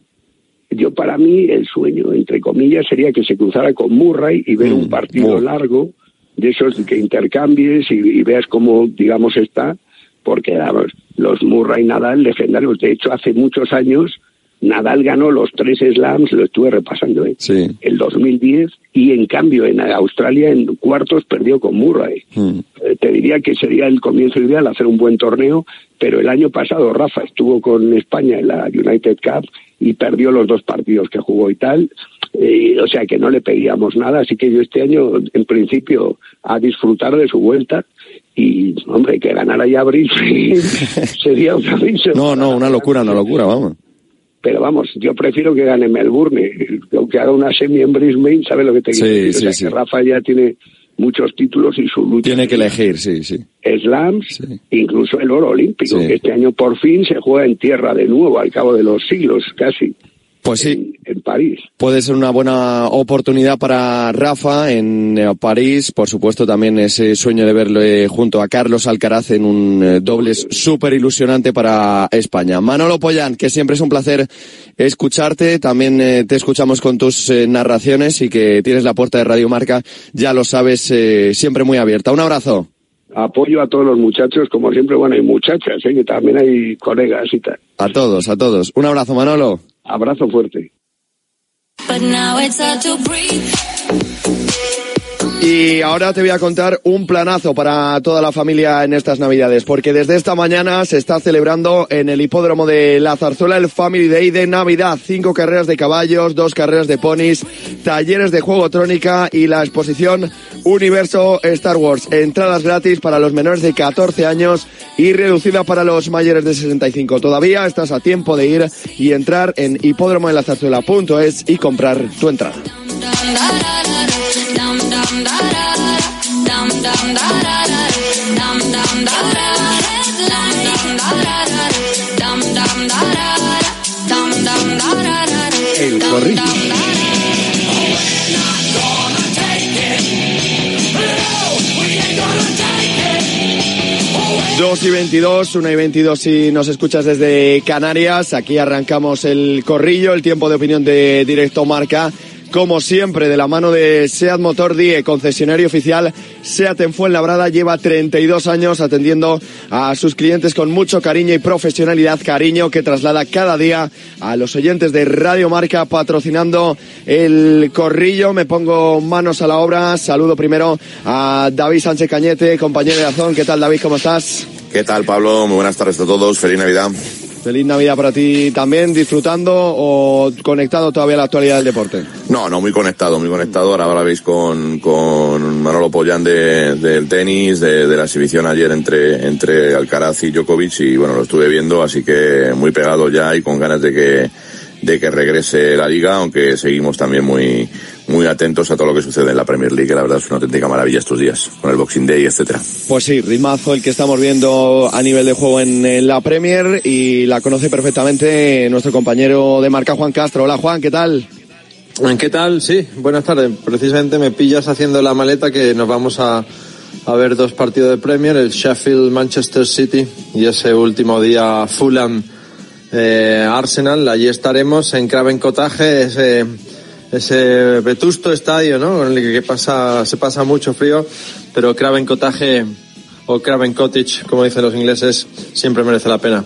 Yo para mí el sueño, entre comillas, sería que se cruzara con Murray y ver un partido largo de esos que intercambies y, y veas cómo, digamos, está, porque vamos, los Murray Nadal legendarios. De hecho, hace muchos años Nadal ganó los tres slams, lo estuve repasando, ¿eh? el 2010, y en cambio en Australia en cuartos perdió con Murray. Eh, te diría que sería el comienzo ideal hacer un buen torneo, pero el año pasado Rafa estuvo con España en la United Cup y perdió los dos partidos que jugó y tal. Eh, o sea que no le pedíamos nada, así que yo este año, en principio, a disfrutar de su vuelta y, hombre, que ganara ya Brisbane sería una risa. No, no, una locura, una locura, vamos. Pero vamos, yo prefiero que gane Melbourne, aunque haga una semi en Brisbane, ¿sabes lo que te Sí, quiero decir? O sí, sea, sí. que Rafa ya tiene muchos títulos y su lucha. Tiene que elegir, sí, sí. slams, incluso el oro olímpico, Sí. que este año por fin se juega en tierra de nuevo, al cabo de los siglos casi. Pues sí. En, París. Puede ser una buena oportunidad para Rafa en eh, París. Por supuesto, también ese sueño de verle junto a Carlos Alcaraz en un eh, dobles súper ilusionante para España. Manolo Pollán, que siempre es un placer escucharte. También eh, te escuchamos con tus narraciones y que tienes la puerta de Radio Marca, ya lo sabes, eh, siempre muy abierta. Un abrazo. Apoyo a todos los muchachos, como siempre, bueno, y muchachas, ¿eh? que también hay colegas y tal. A todos, a todos. Un abrazo, Manolo. Abrazo fuerte. Y ahora te voy a contar un planazo para toda la familia en estas Navidades, porque desde esta mañana se está celebrando en el hipódromo de La Zarzuela el Family Day de Navidad. Cinco carreras de caballos, dos carreras de ponis, talleres de juego trónica y la exposición Universo Star Wars. Entradas gratis para los menores de 14 años y reducida para los mayores de 65. Todavía estás a tiempo de ir y entrar en hipódromo de la Zarzuela.es y comprar tu entrada. El corrillo. Dos y 22, 1 y 22 si nos escuchas desde Canarias. Aquí arrancamos el corrillo, el tiempo de opinión de Directo Marca. Como siempre, de la mano de SEAT Motor Die, concesionario oficial SEAT en Fuenlabrada, lleva 32 años atendiendo a sus clientes con mucho cariño y profesionalidad, cariño que traslada cada día a los oyentes de Radio Marca patrocinando el corrillo. Me pongo manos a la obra. Saludo primero a David Sánchez Cañete, compañero de Azón. ¿Qué tal, David? ¿Cómo estás? ¿Qué tal, Pablo? Muy buenas tardes a todos. Feliz Navidad. Feliz Navidad para ti también, disfrutando o conectado todavía a la actualidad del deporte. No, no, muy conectado, muy conectado. Ahora, ahora veis con, con Manolo Pollán de, del tenis, de, de la exhibición ayer entre, entre Alcaraz y Djokovic y bueno, lo estuve viendo, así que muy pegado ya y con ganas de que, de que regrese la liga, aunque seguimos también muy, muy atentos a todo lo que sucede en la Premier League, que la verdad es una auténtica maravilla estos días, con el Boxing Day, etcétera. Pues sí, ritmazo el que estamos viendo a nivel de juego en, en la Premier y la conoce perfectamente nuestro compañero de marca Juan Castro. Hola Juan, ¿qué tal? ¿Qué tal? Sí, buenas tardes. Precisamente me pillas haciendo la maleta que nos vamos a, a ver dos partidos de Premier, el Sheffield Manchester City y ese último día Fulham eh, Arsenal. Allí estaremos en Craven Cottage, ese, ese vetusto estadio, ¿no? En el que pasa, se pasa mucho frío, pero Craven Cottage o Craven Cottage, como dicen los ingleses, siempre merece la pena.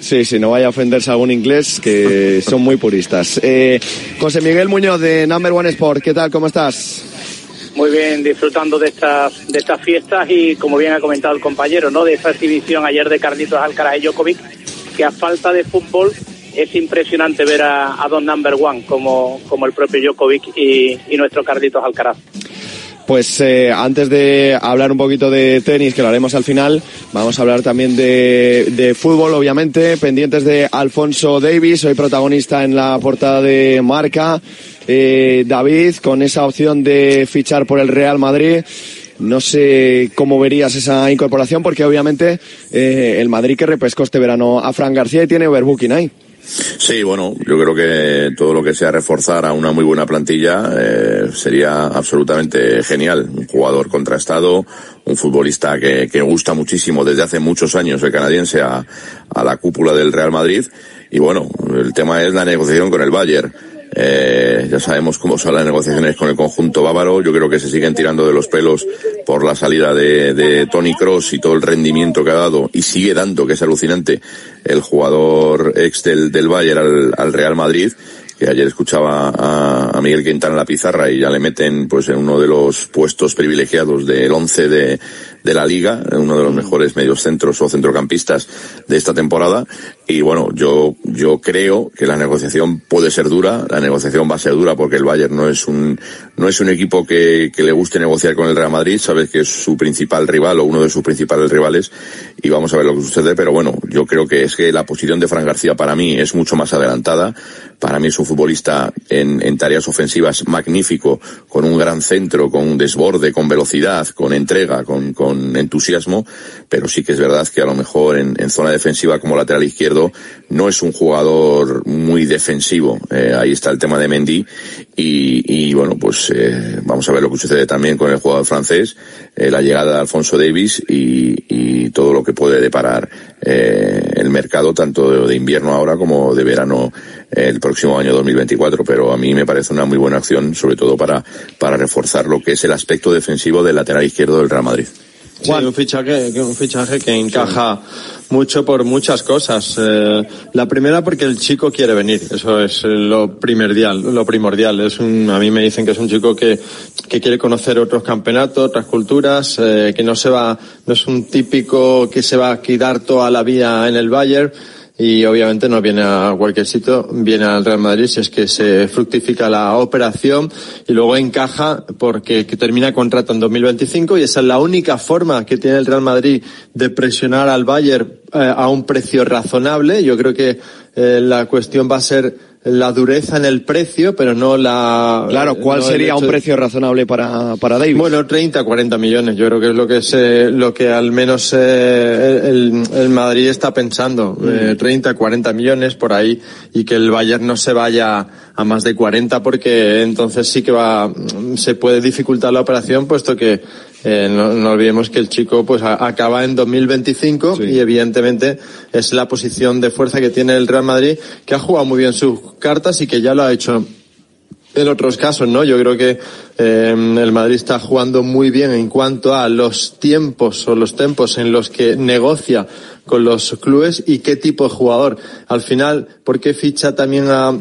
Sí, sí, no vaya a ofenderse a algún inglés que son muy puristas. Eh, José Miguel Muñoz de Number One Sport, ¿qué tal? ¿Cómo estás? Muy bien, disfrutando de estas de estas fiestas y como bien ha comentado el compañero, ¿no? De esa exhibición ayer de Carlitos Alcaraz y Djokovic, que a falta de fútbol es impresionante ver a, a dos number one como, como el propio Djokovic y, nuestro Carlitos Alcaraz. Pues eh, antes de hablar un poquito de tenis, que lo haremos al final, vamos a hablar también de, de fútbol, obviamente, pendientes de Alfonso Davis, hoy protagonista en la portada de Marca. Eh, David, con esa opción de fichar por el Real Madrid. No sé cómo verías esa incorporación, porque obviamente eh, el Madrid que repescó este verano a Fran García y tiene overbooking ahí. Sí, bueno, yo creo que todo lo que sea reforzar a una muy buena plantilla eh, sería absolutamente genial. Un jugador contrastado, un futbolista que, gusta muchísimo desde hace muchos años, el canadiense, a, a la cúpula del Real Madrid. Y bueno, el tema es la negociación con el Bayern. Eh, ya sabemos cómo son las negociaciones con el conjunto bávaro. Yo creo que se siguen tirando de los pelos por la salida de, de Tony Cross y todo el rendimiento que ha dado y sigue dando, que es alucinante, el jugador ex del, del Bayern al, al Real Madrid que ayer escuchaba a, a, Miguel Quintana en la pizarra y ya le meten pues en uno de los puestos privilegiados del once de, de la liga, uno de los mejores mediocentros o centrocampistas de esta temporada. Y bueno, yo, yo creo que la negociación puede ser dura, la negociación va a ser dura porque el Bayern no es un, no es un equipo que, que le guste negociar con el Real Madrid, sabes que es su principal rival o uno de sus principales rivales y vamos a ver lo que sucede, pero bueno, yo creo que es que la posición de Fran García para mí es mucho más adelantada, para mí es un futbolista en, en tareas ofensivas magnífico, con un gran centro, con un desborde, con velocidad, con entrega, con, con entusiasmo, pero sí que es verdad que a lo mejor en, en zona defensiva como lateral izquierdo no es un jugador muy defensivo. Eh, ahí está el tema de Mendy y, y bueno, pues eh, vamos a ver lo que sucede también con el jugador francés, eh, la llegada de Alfonso Davis y, y todo lo que puede deparar eh, el mercado tanto de, invierno ahora como de verano el próximo año 2024. Pero a mí me parece una muy buena acción, sobre todo para, para reforzar lo que es el aspecto defensivo del lateral izquierdo del Real Madrid. Sí, un fichaje, un fichaje que encaja mucho por muchas cosas. Eh, la primera porque el chico quiere venir, eso es lo primordial, lo primordial. Es un, a mí me dicen que es un chico que, que quiere conocer otros campeonatos, otras culturas, eh, que no se va, no es un típico que se va a quedar toda la vida en el Bayern y obviamente no viene a cualquier sitio, viene al Real Madrid si es que se fructifica la operación y luego encaja porque que termina contrato en 2025 y esa es la única forma que tiene el Real Madrid de presionar al Bayern eh, a un precio razonable. Yo creo que eh, la cuestión va a ser la dureza en el precio, pero no la... Claro, ¿cuál no sería un de- precio razonable para, para Davis? bueno, 30, 40 millones. Yo creo que es lo que se, lo que al menos eh, el, el Madrid está pensando. Eh, 30, 40 millones por ahí y que el Bayern no se vaya a más de 40 porque entonces sí que va, se puede dificultar la operación puesto que eh, no, no olvidemos que el chico pues a- acaba en 2025 y evidentemente es la posición de fuerza que tiene el Real Madrid que ha jugado muy bien sus cartas y que ya lo ha hecho en otros casos, ¿no? Yo creo que eh, el Madrid está jugando muy bien en cuanto a los tiempos o los tiempos en los que negocia con los clubes y qué tipo de jugador. Al final, ¿por qué ficha también a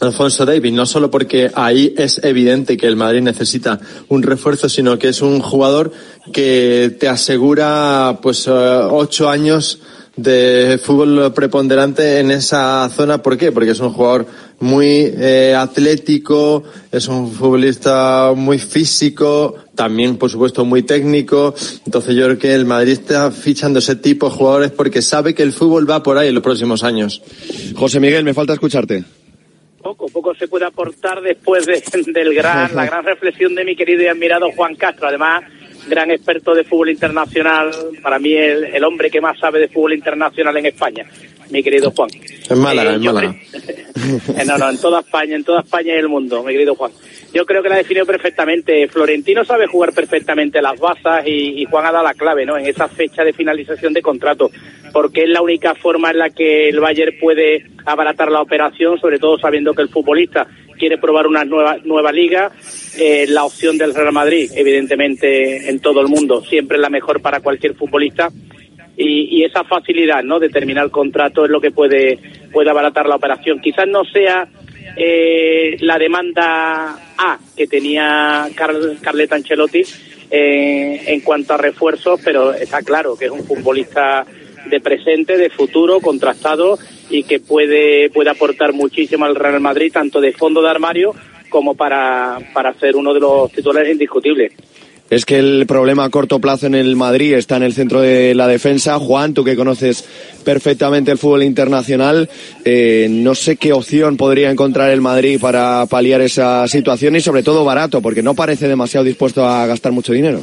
Alfonso Davis? No solo porque ahí es evidente que el Madrid necesita un refuerzo, sino que es un jugador que te asegura pues eh, ocho años de fútbol preponderante en esa zona. ¿Por qué? Porque es un jugador muy eh, atlético, es un futbolista muy físico, también por supuesto muy técnico. Entonces yo creo que el Madrid está fichando ese tipo de jugadores porque sabe que el fútbol va por ahí en los próximos años. José Miguel, me falta escucharte. Poco, poco se puede aportar después de, del gran, la gran reflexión de mi querido y admirado Juan Castro. Además, gran experto de fútbol internacional, para mí el, el hombre que más sabe de fútbol internacional en España, mi querido Juan. En Málaga, Eh, en Málaga. Eh, No, no, en toda España, en toda España y el mundo, mi querido Juan. Yo creo que la definió perfectamente. Florentino sabe jugar perfectamente las bazas y, y Juan ha dado la clave, ¿no? En esa fecha de finalización de contrato, porque es la única forma en la que el Bayern puede abaratar la operación, sobre todo sabiendo que el futbolista quiere probar una nueva nueva liga. Eh, la opción del Real Madrid, evidentemente, en todo el mundo, siempre es la mejor para cualquier futbolista y, y esa facilidad no de terminar el contrato es lo que puede puede abaratar la operación quizás no sea eh, la demanda A que tenía Carl- Ancelotti eh, en cuanto a refuerzos pero está claro que es un futbolista de presente de futuro contrastado y que puede puede aportar muchísimo al Real Madrid tanto de fondo de armario como para para ser uno de los titulares indiscutibles Es que el problema a corto plazo en el Madrid está en el centro de la defensa. Juan, tú que conoces perfectamente el fútbol internacional, eh, no sé qué opción podría encontrar el Madrid para paliar esa situación y sobre todo barato, porque no parece demasiado dispuesto a gastar mucho dinero.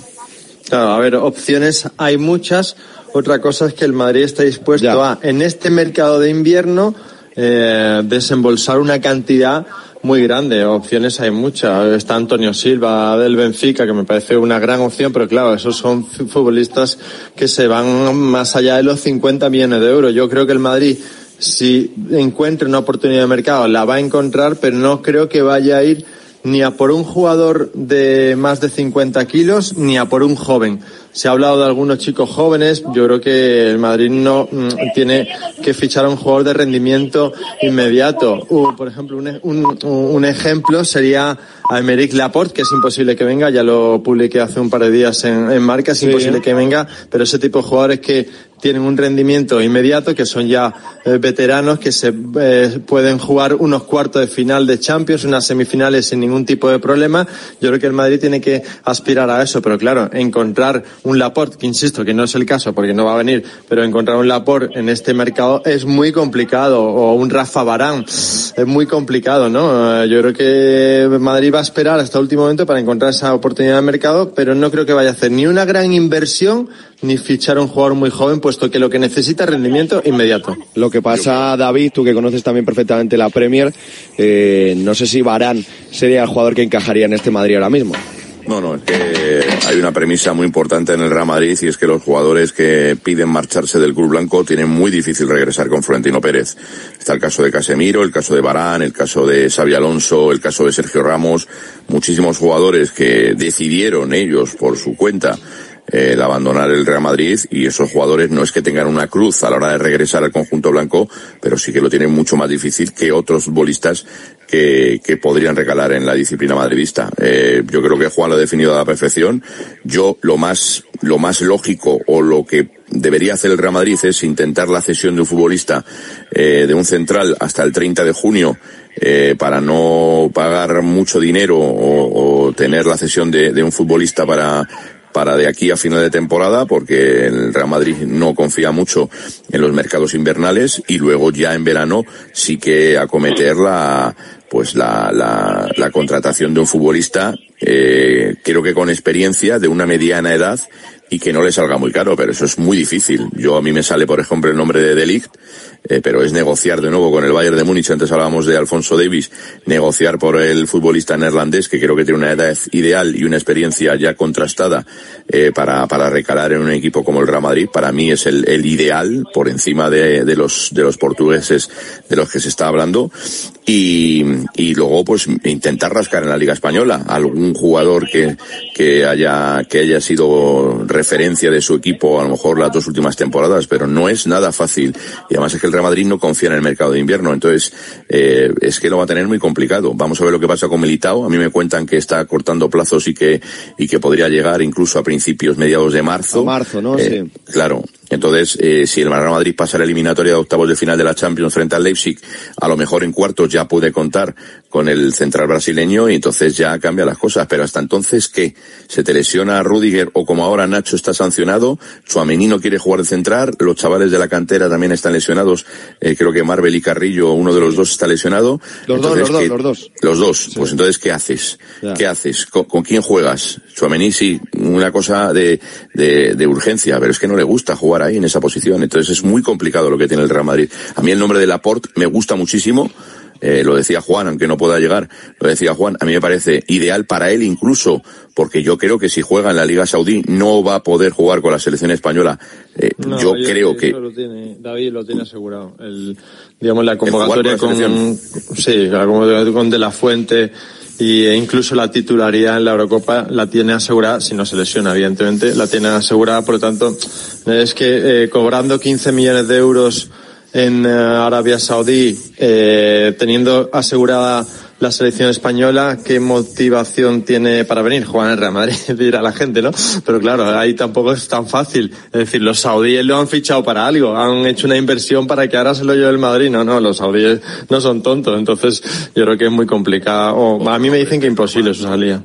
Claro, a ver, opciones hay muchas. Otra cosa es que el Madrid está dispuesto a, en este mercado de invierno, eh, desembolsar una cantidad muy grande. Opciones hay muchas. Está Antonio Silva del Benfica, que me parece una gran opción, pero claro, esos son fu- futbolistas que se van más allá de los 50 millones de euros. Yo creo que el Madrid, si encuentra una oportunidad de mercado, la va a encontrar, pero no creo que vaya a ir ni a por un jugador de más de 50 kilos, ni a por un joven. Se ha hablado de algunos chicos jóvenes. Yo creo que el Madrid no mm, tiene que fichar a un jugador de rendimiento inmediato. Uh, por ejemplo, un, un- un ejemplo sería a Emerick Laporte, que es imposible que venga. Ya lo publiqué hace un par de días en, en marca. Es Sí. imposible que venga. Pero ese tipo de jugadores que tienen un rendimiento inmediato, que son ya eh, veteranos, que se eh, pueden jugar unos cuartos de final de Champions, unas semifinales sin ningún tipo de problema. Yo creo que el Madrid tiene que aspirar a eso, pero claro, encontrar un Laporte, que insisto que no es el caso porque no va a venir, pero encontrar un Laporte en este mercado es muy complicado, o un Rafa Barán, es muy complicado, ¿no? Eh, Yo creo que Madrid va a esperar hasta el último momento para encontrar esa oportunidad de mercado, pero no creo que vaya a hacer ni una gran inversión ni fichar a un jugador muy joven, puesto que lo que necesita es rendimiento inmediato. Lo que pasa, David, tú que conoces también perfectamente la Premier, eh, no sé si Barán sería el jugador que encajaría en este Madrid ahora mismo. No, no, es que hay una premisa muy importante en el Real Madrid y es que los jugadores que piden marcharse del club blanco tienen muy difícil regresar con Florentino Pérez. Está el caso de Casemiro, el caso de Barán, el caso de Xavi Alonso, el caso de Sergio Ramos, muchísimos jugadores que decidieron ellos por su cuenta el abandonar el Real Madrid y esos jugadores no es que tengan una cruz a la hora de regresar al conjunto blanco, pero sí que lo tienen mucho más difícil que otros futbolistas que, que podrían recalar en la disciplina madridista. Eh, yo creo que Juan lo ha definido a la perfección. Yo lo más, lo más lógico o lo que debería hacer el Real Madrid es intentar la cesión de un futbolista eh, de un central hasta el 30 de junio eh, para no pagar mucho dinero o, o tener la cesión de, de un futbolista para para de aquí a final de temporada, porque el Real Madrid no confía mucho en los mercados invernales y luego ya en verano sí que acometer la pues la, la, la contratación de un futbolista, eh, creo que con experiencia, de una mediana edad y que no le salga muy caro, pero eso es muy difícil. Yo a mí me sale, por ejemplo, el nombre de Delict, eh, pero es negociar de nuevo con el Bayern de Múnich. Antes hablábamos de Alfonso Davis, negociar por el futbolista neerlandés, que creo que tiene una edad ideal y una experiencia ya contrastada eh, para, para recalar en un equipo como el Real Madrid. Para mí es el, el ideal por encima de, de, los, de los portugueses de los que se está hablando. Y, y luego, pues, intentar rascar en la Liga Española algún jugador que, que haya, que haya sido referencia de su equipo a lo mejor las dos últimas temporadas, pero no es nada fácil. Y además es que el Real Madrid no confía en el mercado de invierno, entonces eh, es que lo va a tener muy complicado. Vamos a ver lo que pasa con Militao. A mí me cuentan que está cortando plazos y que y que podría llegar incluso a principios, mediados de marzo. A marzo, ¿no? Eh, Sí. Claro. Entonces, eh, si el Real Madrid pasa la eliminatoria de octavos de final de la Champions frente al Leipzig, a lo mejor en cuartos ya puede contar con el central brasileño y entonces ya cambia las cosas. Pero hasta entonces, ¿qué? ¿Se te lesiona a Rudiger o como ahora Nacho está sancionado? Suamení no quiere jugar de central, los chavales de la cantera también están lesionados. Eh, creo que Marvel y Carrillo, uno de los dos está lesionado. Los dos, los dos, ¿qué- los dos. Los dos. Pues entonces, ¿qué haces? Ya. ¿Qué haces? ¿Con, con quién juegas? Suamení sí, una cosa de, de, de urgencia, pero es que no le gusta jugar ahí en esa posición. Entonces es muy complicado lo que tiene el Real Madrid. A mí el nombre de Laporte me gusta muchísimo. Eh, lo decía Juan, aunque no pueda llegar, lo decía Juan, a mí me parece ideal para él incluso, porque yo creo que si juega en la Liga Saudí no va a poder jugar con la selección española. Eh, No, yo creo eso que lo tiene, David lo tiene asegurado. El, digamos, la convocatoria con la con, sí, la convocatoria con De La Fuente y e incluso la titularidad en la Eurocopa la tiene asegurada, si no se lesiona, evidentemente, la tiene asegurada, por lo tanto, es que eh, cobrando 15 millones de euros en eh, Arabia Saudí, eh, teniendo asegurada la selección española, ¿qué motivación tiene para venir? Jugar en el Real Madrid, dirá la gente, ¿no? Pero claro, ahí tampoco es tan fácil. Es decir, los saudíes lo han fichado para algo, han hecho una inversión para que ahora se lo lleve el Madrid. No, no, los saudíes no son tontos. Entonces, yo creo que es muy complicado. O, a mí me dicen que imposible su salida.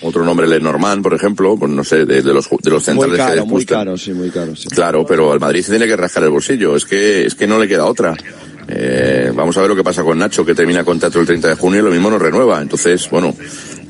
otro nombre, Lenormand, por ejemplo, pues no sé, de, de los, de los centrales Muy que muy caro, sí, muy caro. Sí. Claro, pero al Madrid se tiene que rascar el bolsillo. Es que, es que no le queda otra. Eh, vamos a ver lo que pasa con Nacho, que termina contrato el 30 de junio y lo mismo no renueva. Entonces, bueno,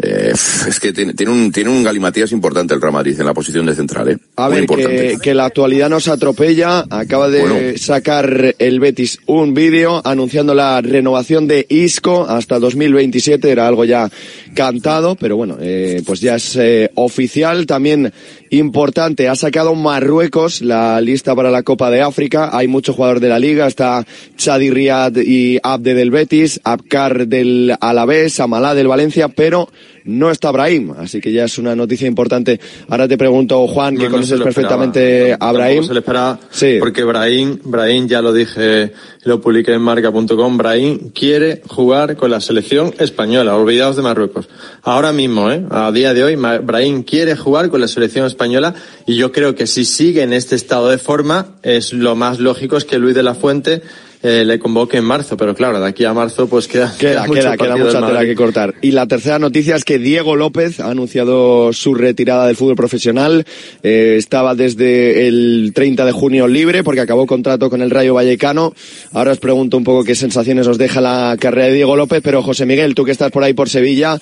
eh, es que tiene, tiene un, tiene un galimatías importante el Real Madrid en la posición de central, ¿eh? A Muy ver, importante. que, que la actualidad nos atropella. Acaba de Bueno. sacar el Betis un vídeo anunciando la renovación de Isco hasta 2027. Era algo ya cantado, pero bueno, eh, pues ya es eh, oficial. También importante, ha sacado Marruecos la lista para la Copa de África. Hay muchos jugadores de la liga. Está Chadi Riad y Abde del Betis, Abkar del Alavés, Amalá del Valencia, pero no está Brahim. Así que ya es una noticia importante. Ahora te pregunto, Juan, que No, no conoces perfectamente a Brahim. Se le esperaba, porque Brahim, Brahim ya lo dije, lo publiqué en marca.com, Brahim quiere jugar con la selección española, olvidaos de Marruecos. Ahora mismo, ¿eh? a día de hoy, Brahim quiere jugar con la selección española y yo creo que si sigue en este estado de forma, es lo más lógico es que Luis de la Fuente eh, le convoque en marzo, pero claro, de aquí a marzo pues queda, Queda, queda, queda mucha tela que cortar. Y la tercera noticia es que Diego López ha anunciado su retirada del fútbol profesional. Eh, estaba desde el 30 de junio libre porque acabó contrato con el Rayo Vallecano. Ahora os pregunto un poco qué sensaciones os deja la carrera de Diego López, pero José Miguel, tú que estás por ahí por Sevilla,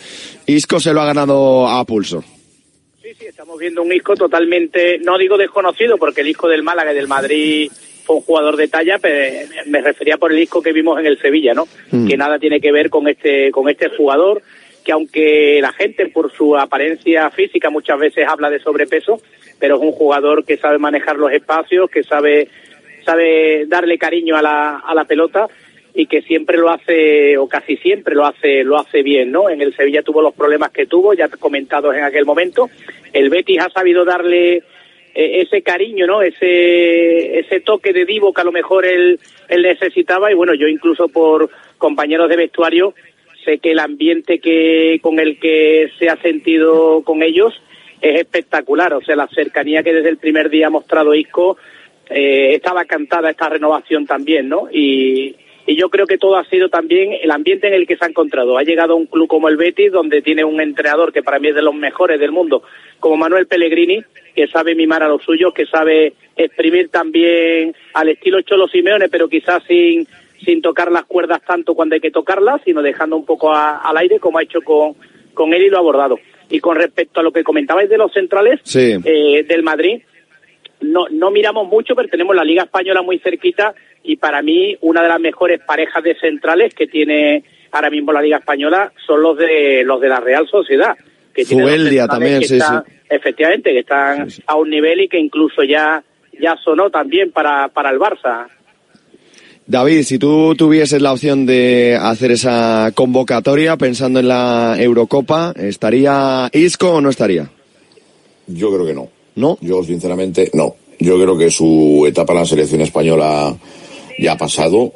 Isco se lo ha ganado a pulso. Estamos viendo un Isco totalmente, no digo desconocido, porque el Isco del Málaga y del Madrid fue un jugador de talla, pero me refería por el Isco que vimos en el Sevilla, ¿no? Mm. Que nada tiene que ver con este, con este jugador, que aunque la gente por su apariencia física muchas veces habla de sobrepeso, pero es un jugador que sabe manejar los espacios, que sabe, sabe darle cariño a la, a la pelota y que siempre lo hace o casi siempre lo hace lo hace bien, ¿no? En el Sevilla tuvo los problemas que tuvo, ya comentados en aquel momento. El Betis ha sabido darle ese cariño, ¿no? Ese, ese toque de divo que a lo mejor él, él necesitaba y bueno, yo incluso por compañeros de vestuario sé que el ambiente que con el que se ha sentido con ellos es espectacular, o sea, la cercanía que desde el primer día ha mostrado Isco, eh, estaba cantada esta renovación también, ¿no? Y, y yo creo que todo ha sido también el ambiente en el que se ha encontrado. Ha llegado a un club como el Betis, donde tiene un entrenador que para mí es de los mejores del mundo, como Manuel Pellegrini, que sabe mimar a los suyos, que sabe exprimir también al estilo Cholo Simeone, pero quizás sin, sin tocar las cuerdas tanto cuando hay que tocarlas, sino dejando un poco a- al aire, como ha hecho con, con él y lo ha abordado. Y con respecto a lo que comentabais de los centrales Sí. eh, del Madrid, no, no miramos mucho, pero tenemos la Liga Española muy cerquita y para mí una de las mejores parejas de centrales que tiene ahora mismo la Liga Española son los de los de la Real Sociedad. Que centrales también, que sí, están- Efectivamente, que están a un nivel y que incluso ya, ya sonó también para, para el Barça. David, si tú tuvieses la opción de hacer esa convocatoria pensando en la Eurocopa, ¿estaría Isco o no estaría? Yo creo que no. ¿No? Yo, sinceramente, no. Yo creo que su etapa en la selección española ya ha pasado.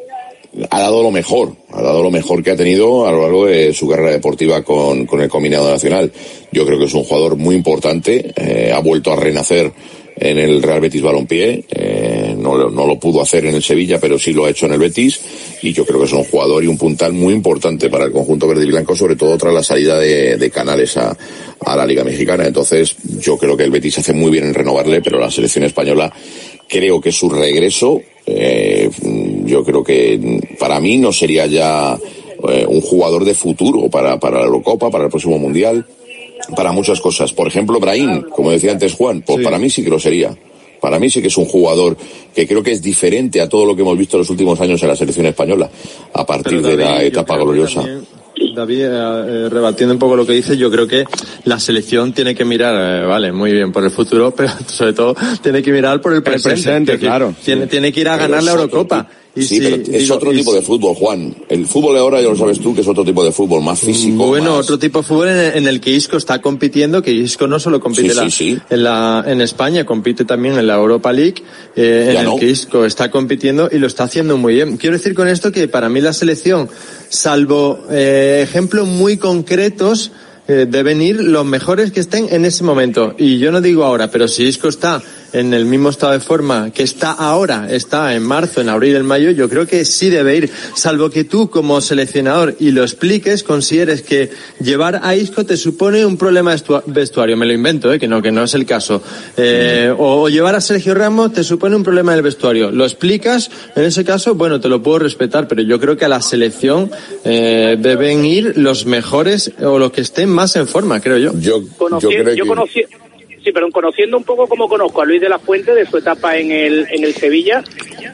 Ha dado lo mejor, ha dado lo mejor que ha tenido a lo largo de su carrera deportiva con, con el combinado nacional. Yo creo que es un jugador muy importante, eh, ha vuelto a renacer en el Real Betis Balompié, eh, no, lo- no lo pudo hacer en el Sevilla, pero sí lo ha hecho en el Betis, y yo creo que es un jugador y un puntal muy importante para el conjunto verde y blanco, sobre todo tras la salida de, de Canales a, a la Liga Mexicana. Entonces, yo creo que el Betis hace muy bien en renovarle, pero la selección española creo que su regreso, eh, yo creo que para mí no sería ya eh, un jugador de futuro para, para la Eurocopa, para el próximo Mundial, para muchas cosas. Por ejemplo, Brahim, como decía antes Juan, pues para mí sí que lo sería. Para mí sí que es un jugador que creo que es diferente a todo lo que hemos visto en los últimos años en la selección española, a partir de la etapa gloriosa. también, David, eh, eh, rebatiendo un poco lo que dice, yo creo que la selección tiene que mirar, eh, vale, muy bien, por el futuro, pero sobre todo tiene que mirar por el presente. claro. Tiene, tiene que ir a Pero ganar la Eurocopa. Y Sí, si- pero es digo, otro tipo si- de fútbol, Juan. El fútbol ahora, ya lo sabes tú, que es otro tipo de fútbol, más físico. Bueno, más- otro tipo de fútbol en el, en el que Isco está compitiendo, que Isco no solo compite Sí, la- sí, sí. En, la, en España, compite también en la Europa League, eh, en el que Isco está compitiendo y lo está haciendo muy bien. Quiero decir con esto que para mí la selección, salvo eh, ejemplos muy concretos, eh, deben ir los mejores que estén en ese momento. Y yo no digo ahora, pero si Isco está en el mismo estado de forma que está ahora, está en marzo, en abril, en mayo, yo creo que sí debe ir. Salvo que tú como seleccionador y lo expliques, consideres que llevar a Isco te supone un problema estua- vestuario. Me lo invento, eh, que no, que no es el caso. Eh, o, o llevar a Sergio Ramos te supone un problema en el vestuario. Lo explicas, en ese caso, bueno, te lo puedo respetar, pero yo creo que a la selección eh, deben ir los mejores o los que estén más en forma, creo yo. Yo, yo conocí, sí, pero conociendo un poco como conozco a Luis de la Fuente de su etapa en el, en el Sevilla,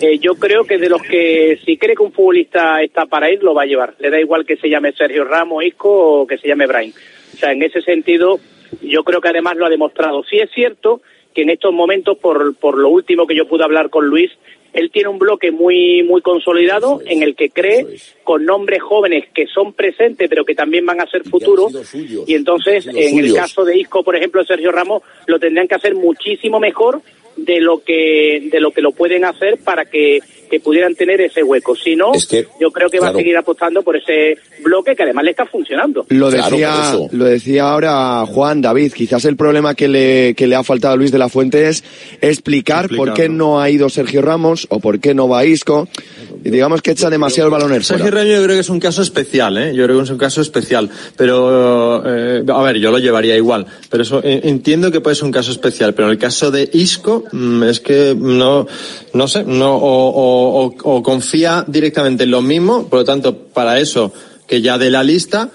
eh, yo creo que de los que si cree que un futbolista está para ir, lo va a llevar. Le da igual que se llame Sergio Ramos, Isco o que se llame Brian. O sea, en ese sentido, yo creo que además lo ha demostrado. Sí es cierto que en estos momentos, por, por lo último que yo pude hablar con Luis, él tiene un bloque muy muy consolidado en el que cree con nombres jóvenes que son presentes pero que también van a ser futuros y entonces en el caso de Isco por ejemplo Sergio Ramos lo tendrían que hacer muchísimo mejor de lo que de lo que lo pueden hacer para que, que pudieran tener ese hueco si no yo creo que va a seguir apostando por ese bloque que además le está funcionando Lo decía, lo decía ahora Juan, David, quizás el problema que le, que le ha faltado a Luis de la Fuente es explicar por qué no ha ido Sergio Ramos o por qué no va Isco. Y digamos que echa demasiado el balón en Sergio. Ramos yo creo que es un caso especial, ¿eh? Yo creo que es un caso especial. Pero, eh, a ver, yo lo llevaría igual. Pero eso, eh, entiendo que puede ser un caso especial. Pero en el caso de Isco, mm, es que no, no sé, no, o, o- o- o confía directamente en lo mismo, por lo tanto, para eso, que ya de la lista,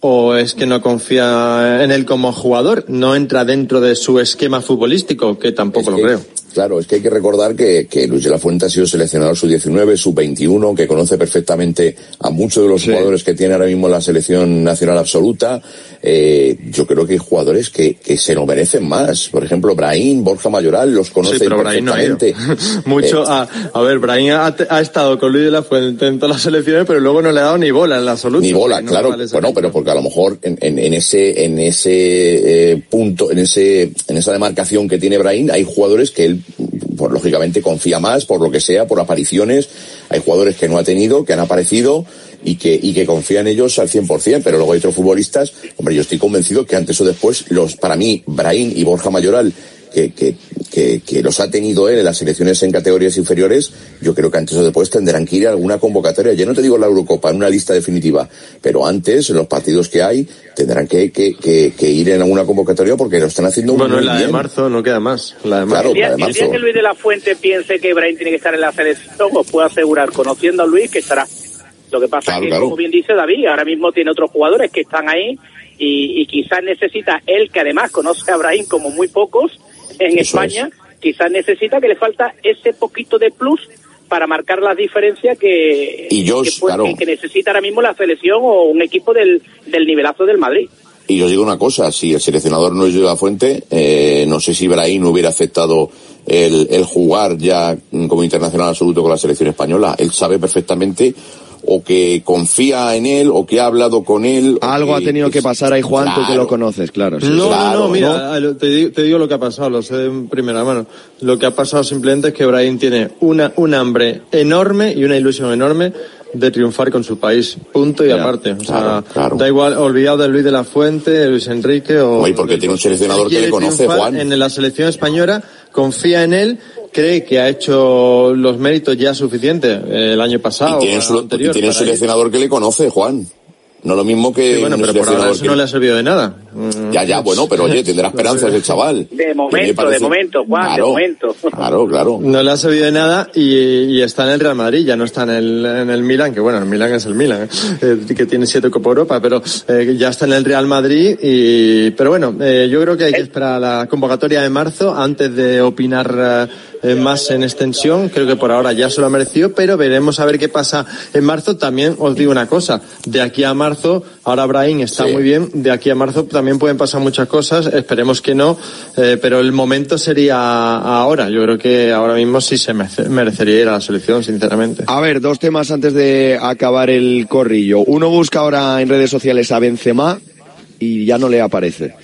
o es que no confía en él como jugador, no entra dentro de su esquema futbolístico, que tampoco lo creo. Claro, es que hay que recordar que, que Luis de la Fuente ha sido seleccionador sub-19, sub-21, que conoce perfectamente a muchos de los jugadores que tiene ahora mismo la selección nacional absoluta. Eh, yo creo que hay jugadores que, que se lo merecen más. Por ejemplo, Brahim, Borja Mayoral, los conoce Sí, pero Brahim no perfectamente. Mucho, Eh, a, a ver, Brahim ha, ha estado con Luis de la Fuente en todas las selecciones, pero luego no le ha dado ni bola en la absoluta. Ni bola, No claro. vale bueno, pero porque a lo mejor en, en, en ese, en ese eh, punto, en ese, en esa demarcación que tiene Brahim, hay jugadores que él, pues lógicamente confía más, por lo que sea, por apariciones. Hay jugadores que no ha tenido, que han aparecido y que, y que confía en ellos al 100%, pero luego hay otros futbolistas, hombre, yo estoy convencido que antes o después, los, para mí, Brahim y Borja Mayoral, que, que, que, que los ha tenido él en las selecciones en categorías inferiores, yo creo que antes o después tendrán que ir a alguna convocatoria. Ya no te digo la Eurocopa, en una lista definitiva, pero antes, en los partidos que hay, tendrán que, que, que, que ir en alguna convocatoria porque lo están haciendo Bueno, muy en la de bien. marzo no queda más. La de Claro, marzo. El día, el día que Luis de la Fuente piense que Brahim tiene que estar en la selección, os puedo asegurar, conociendo a Luis, que estará. Lo que pasa Claro, es que, claro. como bien dice David, ahora mismo tiene otros jugadores que están ahí y, y quizás necesita él, que además conoce a Brahim como muy pocos en Eso España, quizás necesita que le falta ese poquito de plus para marcar las diferencias que, Y que, puede- claro. que necesita ahora mismo la selección o un equipo del, del nivelazo del Madrid. Y yo digo una cosa, si el seleccionador no es de la fuente, eh, no sé si Brahim hubiera aceptado el, el jugar ya como internacional absoluto con la selección española. Él sabe perfectamente o que confía en él o que ha hablado con él. Algo ha tenido que pasar ahí, Juan, tú que Claro. lo conoces, claro. sí, No, no, no, mira, lo- te, digo- te digo lo que ha pasado, lo sé en primera mano. Lo que ha pasado simplemente es que Brahim tiene una, un hambre enorme y una ilusión enorme de triunfar con su país. Punto y Ya, aparte. O sea, claro, claro. da igual, olvidado de Luis de la Fuente, de Luis Enrique o... Oye, porque tiene un seleccionador que le conoce, Juan. En la selección española, confía en él, cree que ha hecho los méritos ya suficientes eh, el año pasado. Y tiene, su- anterior y tiene un para ir. seleccionador que le conoce, Juan. No lo mismo que Sí, bueno, pero por ahora seleccionador eso que- no le ha servido de nada. Ya, ya, bueno, pero oye, tendrá esperanzas el chaval. De momento, parece- de momento, Juan, Claro, de momento. Claro, claro. No le ha servido de nada y, y está en el Real Madrid, ya no está en el, en el Milan, que bueno, el Milan es el Milan, eh, que tiene siete Copa Europa, pero eh, ya está en el Real Madrid y, pero bueno, eh, yo creo que hay que esperar a la convocatoria de marzo antes de opinar eh, eh, más en extensión, creo que por ahora ya se lo ha merecido, pero veremos a ver qué pasa en marzo. También os digo una cosa, de aquí a marzo, ahora Brahim está muy bien, de aquí a marzo también pueden pasar muchas cosas, esperemos que no, eh, pero el momento sería ahora. Yo creo que ahora mismo sí se merece- merecería ir a la selección, sinceramente. A ver, dos temas antes de acabar el corrillo. Uno busca ahora en redes sociales a Benzema y ya no le aparece.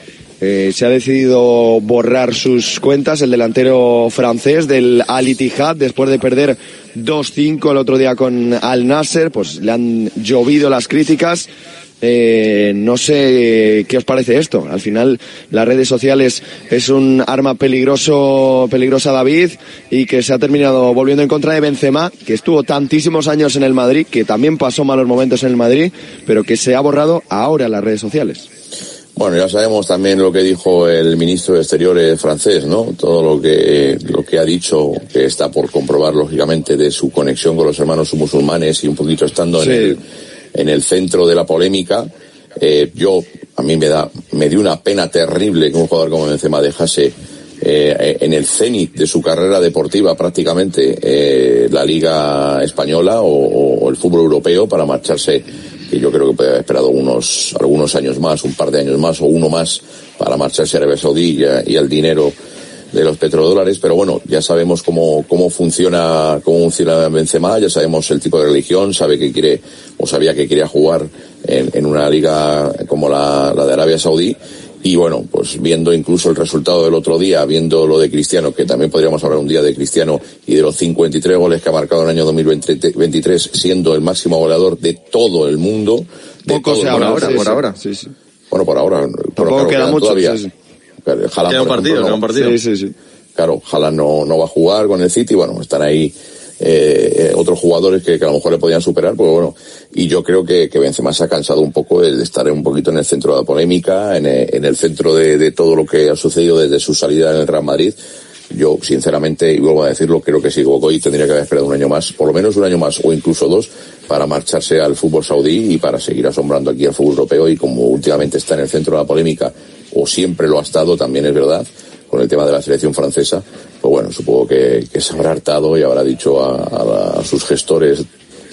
Eh, se ha decidido borrar sus cuentas el delantero francés del Al Ittihad después de perder 2-5 el otro día con Al Nasser, pues le han llovido las críticas. Eh, no sé qué os parece esto. Al final, las redes sociales es un arma peligroso, peligrosa David y que se ha terminado volviendo en contra de Benzema, que estuvo tantísimos años en el Madrid, que también pasó malos momentos en el Madrid, pero que se ha borrado ahora en las redes sociales. Bueno, ya sabemos también lo que dijo el ministro de Exteriores francés, ¿no? Todo lo que, lo que ha dicho, que está por comprobar, lógicamente, de su conexión con los hermanos musulmanes y un poquito estando Sí. en, el, en el centro de la polémica. Eh, yo, a mí me da, me dio una pena terrible que un jugador como Benzema dejase eh, en el cenit de su carrera deportiva prácticamente eh, la Liga Española o, o el fútbol europeo para marcharse que yo creo que puede haber esperado unos, algunos años más, un par de años más o uno más para marcharse a Arabia Saudí y, y al dinero de los petrodólares, pero bueno, ya sabemos cómo, cómo funciona, cómo funciona Benzema, ya sabemos el tipo de religión, sabe que quiere, o sabía que quería jugar en, en una liga como la, la de Arabia Saudí, y bueno, pues viendo incluso el resultado del otro día, viendo lo de Cristiano, que también podríamos hablar un día de Cristiano y de los 53 goles que ha marcado en el año 2023, siendo el máximo goleador de todo el mundo. De Poco todo se habla ahora, por ahora. Bueno, por ahora. Claro, queda mucho, todavía. sí, sí. Claro, Haaland, Queda un por ejemplo, partido, no. queda un partido. Sí, sí, sí. Claro, Haaland no, no va a jugar con el City, bueno, están ahí eh, eh, otros jugadores que, que a lo mejor le podían superar, pues bueno, y yo creo que, que Benzema se ha cansado un poco de, de estar un poquito en el centro de la polémica, en, eh, en el centro de, de todo lo que ha sucedido desde su salida en el Real Madrid. Yo, sinceramente, y vuelvo a decirlo, creo que si y tendría que haber esperado un año más, por lo menos un año más o incluso dos, para marcharse al fútbol saudí y para seguir asombrando aquí al fútbol europeo y como últimamente está en el centro de la polémica, o siempre lo ha estado, también es verdad, con el tema de la selección francesa, pues bueno, supongo que, que se habrá hartado y habrá dicho a, a- sus gestores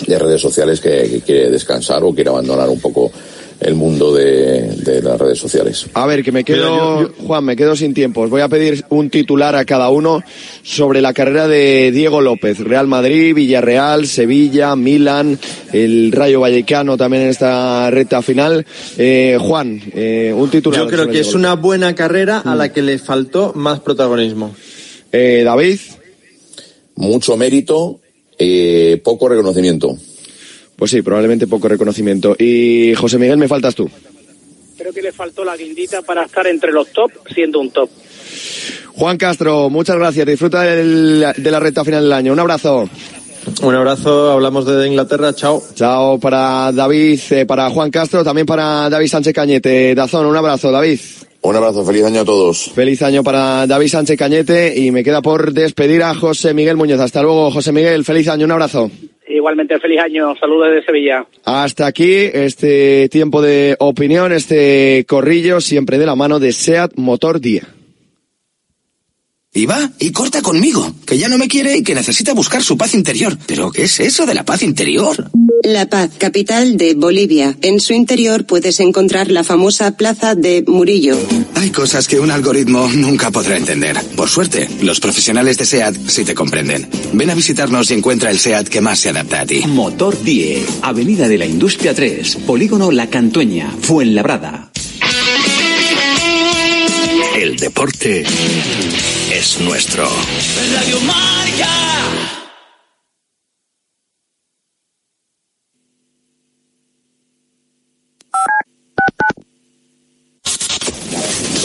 de redes sociales que, que quiere descansar o quiere abandonar un poco el mundo de, de las redes sociales. A ver, que me quedo, Juan, me quedo sin tiempo. Os voy a pedir un titular a cada uno sobre la carrera de Diego López. Real Madrid, Villarreal, Sevilla, Milan, el Rayo Vallecano también en esta recta final. Eh, Juan, eh, un titular. Yo creo que es una buena carrera a la que le faltó más protagonismo. Eh, David. Mucho mérito, eh, poco reconocimiento. Pues sí, probablemente poco reconocimiento. Y José Miguel, me faltas tú. Creo que le faltó la guindita para estar entre los top, siendo un top. Juan Castro, muchas gracias. Disfruta del- de la recta final del año. Un abrazo. Un abrazo, hablamos de Inglaterra, chao. Chao para David, eh, para Juan Castro, también para David Sánchez Cañete. Dazón, un abrazo, David. Un abrazo, feliz año a todos. Feliz año para David Sánchez Cañete y me queda por despedir a José Miguel Muñoz. Hasta luego, José Miguel. Feliz año, un abrazo. Igualmente, feliz año. Saludos desde Sevilla. Hasta aquí este tiempo de opinión, este corrillo siempre de la mano de SEAT Motor Día. Y va y corta conmigo, que ya no me quiere y que necesita buscar su paz interior. ¿Pero qué es eso de la paz interior? La Paz, capital de Bolivia. En su interior puedes encontrar la famosa plaza de Murillo. Hay cosas que un algoritmo nunca podrá entender. Por suerte, los profesionales de SEAT sí te comprenden. Ven a visitarnos y encuentra el SEAT que más se adapta a ti. Motor 10, Avenida de la Industria 3, Polígono La Cantueña, Fuenlabrada. El deporte es nuestro. Radio Marca.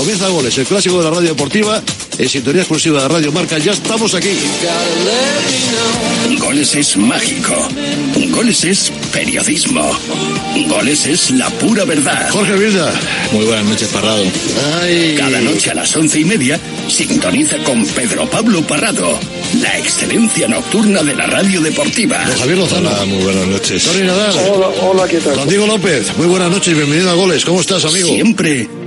Comienza Goles, el clásico de la radio deportiva, en sintonía exclusiva de Radio Marca. Ya estamos aquí. Goles es mágico. Goles es periodismo. Goles es la pura verdad. Jorge Vilda. Muy buenas noches, Parrado. Cada noche a las once y media, sintoniza con Pedro Pablo Parrado, la excelencia nocturna de la radio deportiva. Don Javier Lozano. muy buenas noches. Tony Nadal. Hola, hola, ¿qué tal? Don Diego López. Muy buenas noches y bienvenido a Goles. ¿Cómo estás, amigo? Siempre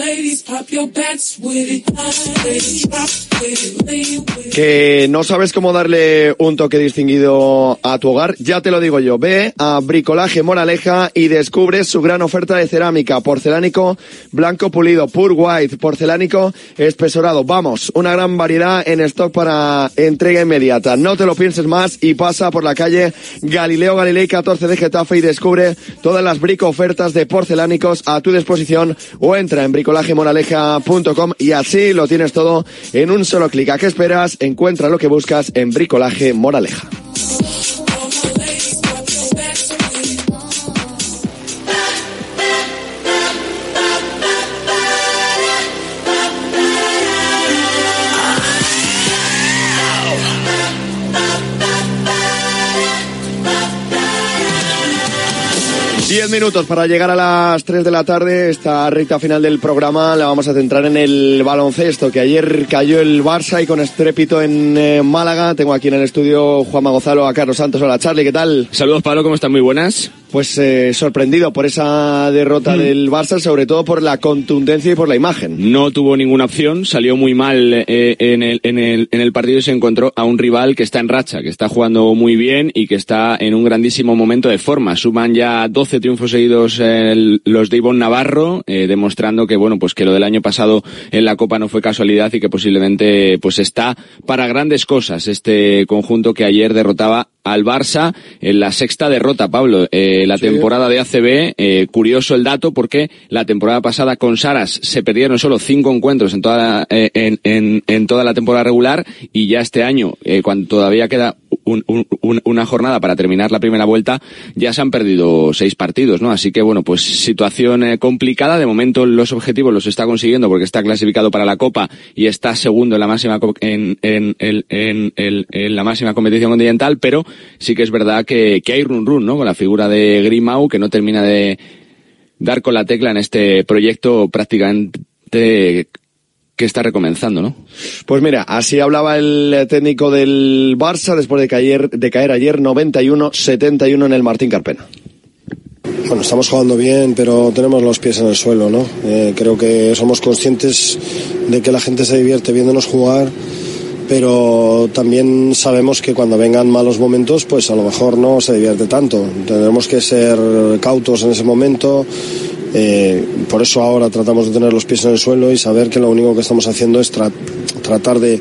Ladies, Que no sabes cómo darle un toque distinguido a tu hogar, ya te lo digo yo. Ve a Bricolaje Moraleja y descubre su gran oferta de cerámica, porcelánico, blanco pulido, pure white, porcelánico espesorado. Vamos, una gran variedad en stock para entrega inmediata. No te lo pienses más y pasa por la calle Galileo Galilei 14 de Getafe y descubre todas las brico ofertas de porcelánicos a tu disposición o entra en bricolajemoraleja.com y así lo tienes todo en un solo clic. ¿A qué esperas? Encuentra lo que buscas en Bricolaje Moraleja. Para llegar a las 3 de la tarde. Esta recta final del programa la vamos a centrar en el baloncesto, que ayer cayó el Barça y con estrépito en eh, Málaga. Tengo aquí en el estudio Juanma Gonzalo, a Carlos Santos. Hola Charlie, ¿qué tal? Saludos Pablo, ¿cómo están? Muy buenas. Pues eh, sorprendido por esa derrota del Barça, sobre todo por la contundencia y por la imagen. No tuvo ninguna opción, salió muy mal eh, en, el, en, el, en el partido y se encontró a un rival que está en racha, que está jugando muy bien y que está en un grandísimo momento de forma. Suman ya 12 triunfos seguidos eh, los de Ivonne Navarro, eh, demostrando que bueno, pues que lo del año pasado en la Copa no fue casualidad y que posiblemente pues está para grandes cosas este conjunto que ayer derrotaba al Barça en la sexta derrota, Pablo. Eh, la temporada de ACB, eh, curioso el dato porque la temporada pasada con Saras se perdieron solo cinco encuentros en toda la, eh, en, en, en toda la temporada regular y ya este año, eh, cuando todavía queda un- un- un- una jornada para terminar la primera vuelta, ya se han perdido seis partidos, ¿no? Así que bueno, pues situación eh, complicada. De momento los objetivos los está consiguiendo porque está clasificado para la Copa y está segundo en la máxima co- en, en, en- en- en- en la máxima competición continental, pero sí que es verdad que, que hay run run, ¿no? Con la figura de Grimau que no termina de dar con la tecla en este proyecto prácticamente que está recomenzando, ¿no? Pues mira, así hablaba el técnico del Barça después de caer, de caer ayer 91-71 en el Martín Carpena. Bueno, estamos jugando bien, pero tenemos los pies en el suelo, ¿no? Eh, creo que somos conscientes de que la gente se divierte viéndonos jugar, pero también sabemos que cuando vengan malos momentos, pues a lo mejor no se divierte tanto. Tenemos que ser cautos en ese momento. eh, por eso ahora tratamos de tener los pies en el suelo y saber que lo único que estamos haciendo es tra- tratar de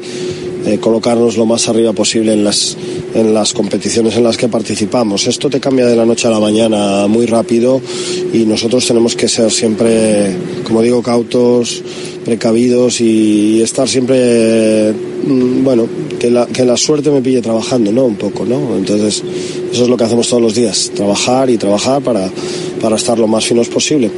eh, colocarnos lo más arriba posible en las, en las competiciones en las que participamos. Esto te cambia de la noche a la mañana muy rápido y nosotros tenemos que ser siempre, como digo, cautos, precavidos y estar siempre, mm, bueno, que la, que la suerte me pille trabajando, ¿no? Un poco, ¿no? Entonces, eso es lo que hacemos todos los días, trabajar y trabajar para, para estar lo más finos posible.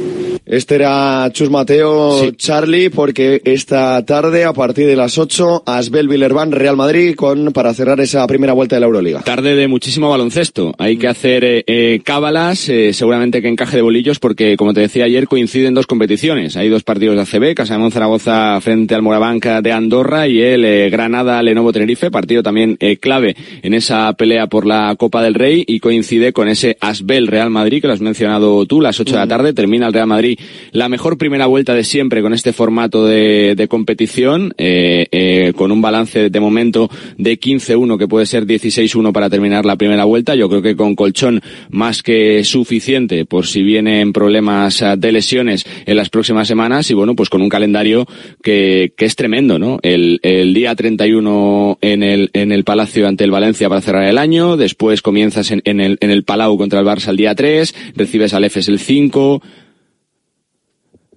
Este era Chus Mateo Charlie, porque esta tarde, a partir de las 8, Asbel Villerban, Real Madrid, con, para cerrar esa primera vuelta de la Euroliga. Tarde de muchísimo baloncesto. Hay que hacer eh, eh, cábalas, eh, seguramente que encaje de bolillos, porque como te decía ayer, coinciden dos competiciones. Hay dos partidos de ACB, Casamón Zaragoza frente al Morabanca de Andorra y el eh, Granada Lenovo Tenerife, partido también eh, clave en esa pelea por la Copa del Rey y coincide con ese Asbel Real Madrid que lo has mencionado tú, las 8 de la tarde, termina el Real Madrid la mejor primera vuelta de siempre con este formato de, de competición, eh, eh, con un balance de momento de 15-1 que puede ser 16-1 para terminar la primera vuelta. Yo creo que con colchón más que suficiente por si vienen problemas ah, de lesiones en las próximas semanas y bueno, pues con un calendario que, que es tremendo, ¿no? El, el día 31 en el, en el Palacio ante el Valencia para cerrar el año, después comienzas en, el, en el Palau contra el Barça el día 3, recibes al EFES el 5,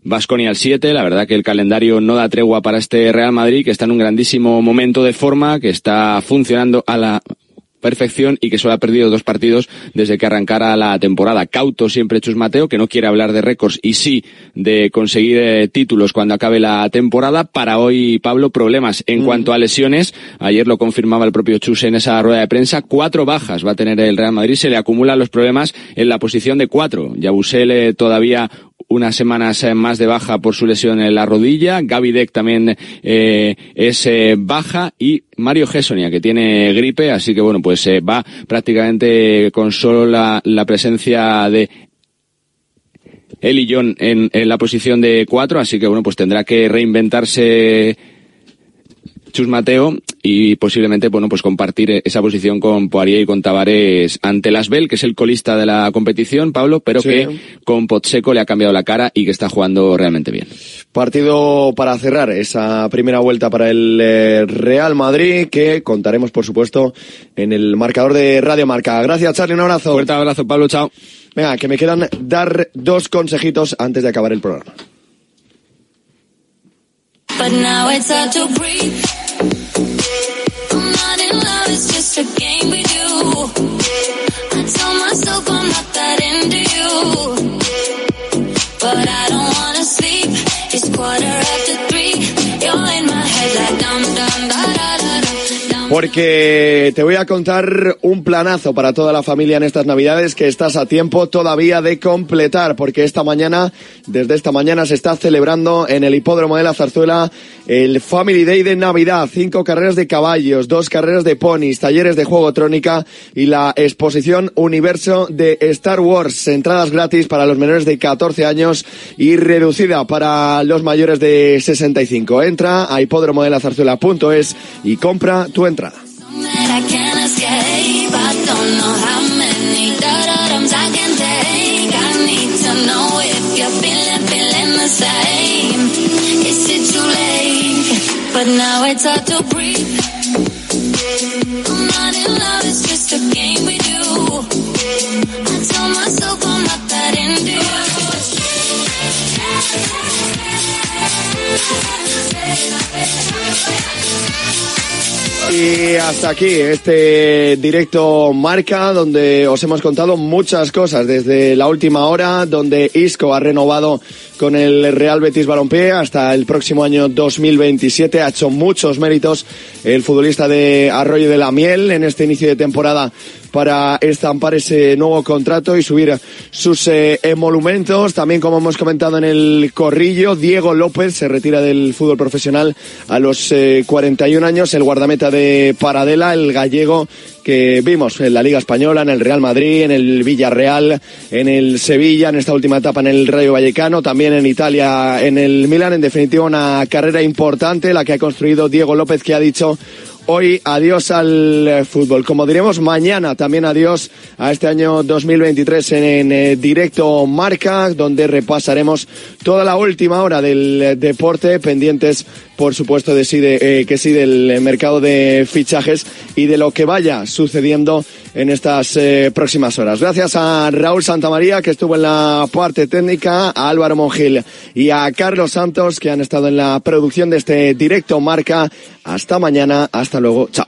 Vasconia al 7, la verdad que el calendario no da tregua para este Real Madrid, que está en un grandísimo momento de forma, que está funcionando a la perfección y que solo ha perdido dos partidos desde que arrancara la temporada. Cauto siempre Chus Mateo, que no quiere hablar de récords y sí de conseguir eh, títulos cuando acabe la temporada. Para hoy, Pablo, problemas en cuanto a lesiones. Ayer lo confirmaba el propio Chus en esa rueda de prensa. Cuatro bajas va a tener el Real Madrid. Se le acumulan los problemas en la posición de cuatro. Yabusel eh, todavía unas semanas eh, más de baja por su lesión en la rodilla. Gaby Deck también eh, es eh, baja y Mario Gessonia que tiene gripe, así que bueno, pues eh, va prácticamente con solo la, la presencia de y John en, en la posición de cuatro, así que bueno, pues tendrá que reinventarse Chus Mateo y posiblemente bueno pues compartir esa posición con Poirier y con Tavares ante Lasbel, que es el colista de la competición, Pablo, pero Sí. que con Potseco le ha cambiado la cara y que está jugando realmente bien. Partido para cerrar esa primera vuelta para el eh, Real Madrid, que contaremos, por supuesto, en el marcador de Radio Marca. Gracias, Charlie, un abrazo. Fuerte abrazo, Pablo, chao. Venga, que me quedan dar dos consejitos antes de acabar el programa. But now it's hard to breathe. But I don't wanna sleep. It's quarter after porque te voy a contar un planazo para toda la familia en estas navidades que estás a tiempo todavía de completar, porque esta mañana, desde esta mañana se está celebrando en el hipódromo de la Zarzuela el Family Day de Navidad, cinco carreras de caballos, dos carreras de ponis, talleres de juego trónica y la exposición Universo de Star Wars, entradas gratis para los menores de 14 años y reducida para los mayores de 65. Entra a hipódromodelazarzuela.es y compra tu entrada. That I can't escape. I don't know how many I can take. I need to know if you're feeling, feeling the same. Is it too late? But now it's hard to breathe. I'm not in love, it's just a game Y hasta aquí este directo marca donde os hemos contado muchas cosas desde la última hora donde Isco ha renovado con el Real Betis Balompié hasta el próximo año 2027 ha hecho muchos méritos el futbolista de Arroyo de la Miel en este inicio de temporada para estampar ese nuevo contrato y subir sus eh, emolumentos. También, como hemos comentado en el corrillo, Diego López se retira del fútbol profesional a los eh, 41 años, el guardameta de Paradela, el gallego que vimos en la Liga Española, en el Real Madrid, en el Villarreal, en el Sevilla, en esta última etapa en el Rayo Vallecano, también en Italia, en el Milan. En definitiva, una carrera importante la que ha construido Diego López, que ha dicho Hoy adiós al fútbol. Como diremos mañana, también adiós a este año 2023 en, en, eh, directo Marca, donde repasaremos toda la última hora del deporte, pendientes, por supuesto, de eh, que sí del mercado de fichajes y de lo que vaya sucediendo en estas eh, próximas horas. Gracias a Raúl Santamaría, que estuvo en la parte técnica, a Álvaro Mongil y a Carlos Santos, que han estado en la producción de este directo Marca. Hasta mañana, hasta luego, chao.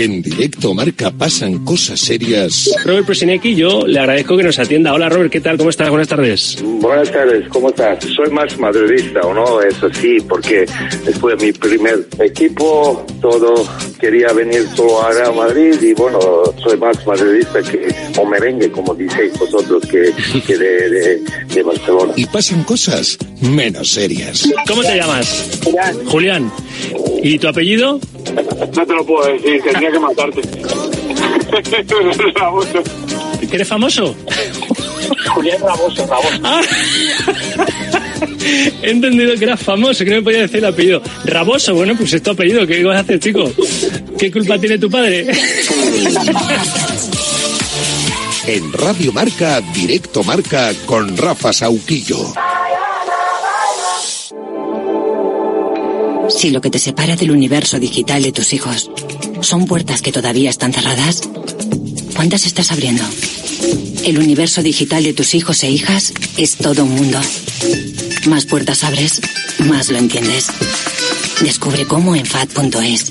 En directo marca pasan cosas serias. Robert Presinecki, yo le agradezco que nos atienda. Hola Robert, ¿qué tal? ¿Cómo estás? Buenas tardes. Buenas tardes, ¿cómo estás? Soy más madridista, ¿o no? Eso sí, porque después de mi primer equipo, todo quería venir solo a Real Madrid y bueno, soy más madridista que, o merengue, como diceis vosotros, que, que de, de, de Barcelona. Y pasan cosas menos serias. ¿Cómo te llamas? Julián. Julián. ¿Y tu apellido? No te lo puedo decir, tendría que matarte. Raboso. ¿Que eres famoso? Julián Raboso, Raboso. Ah. He entendido que eras famoso, que no me podía decir el apellido. Raboso, bueno, pues es tu apellido, ¿qué vas a hacer, chico? ¿Qué culpa tiene tu padre? En Radio Marca, directo marca con Rafa Sauquillo. Si lo que te separa del universo digital de tus hijos son puertas que todavía están cerradas, ¿cuántas estás abriendo? El universo digital de tus hijos e hijas es todo un mundo. Más puertas abres, más lo entiendes. Descubre cómo en FAD.es.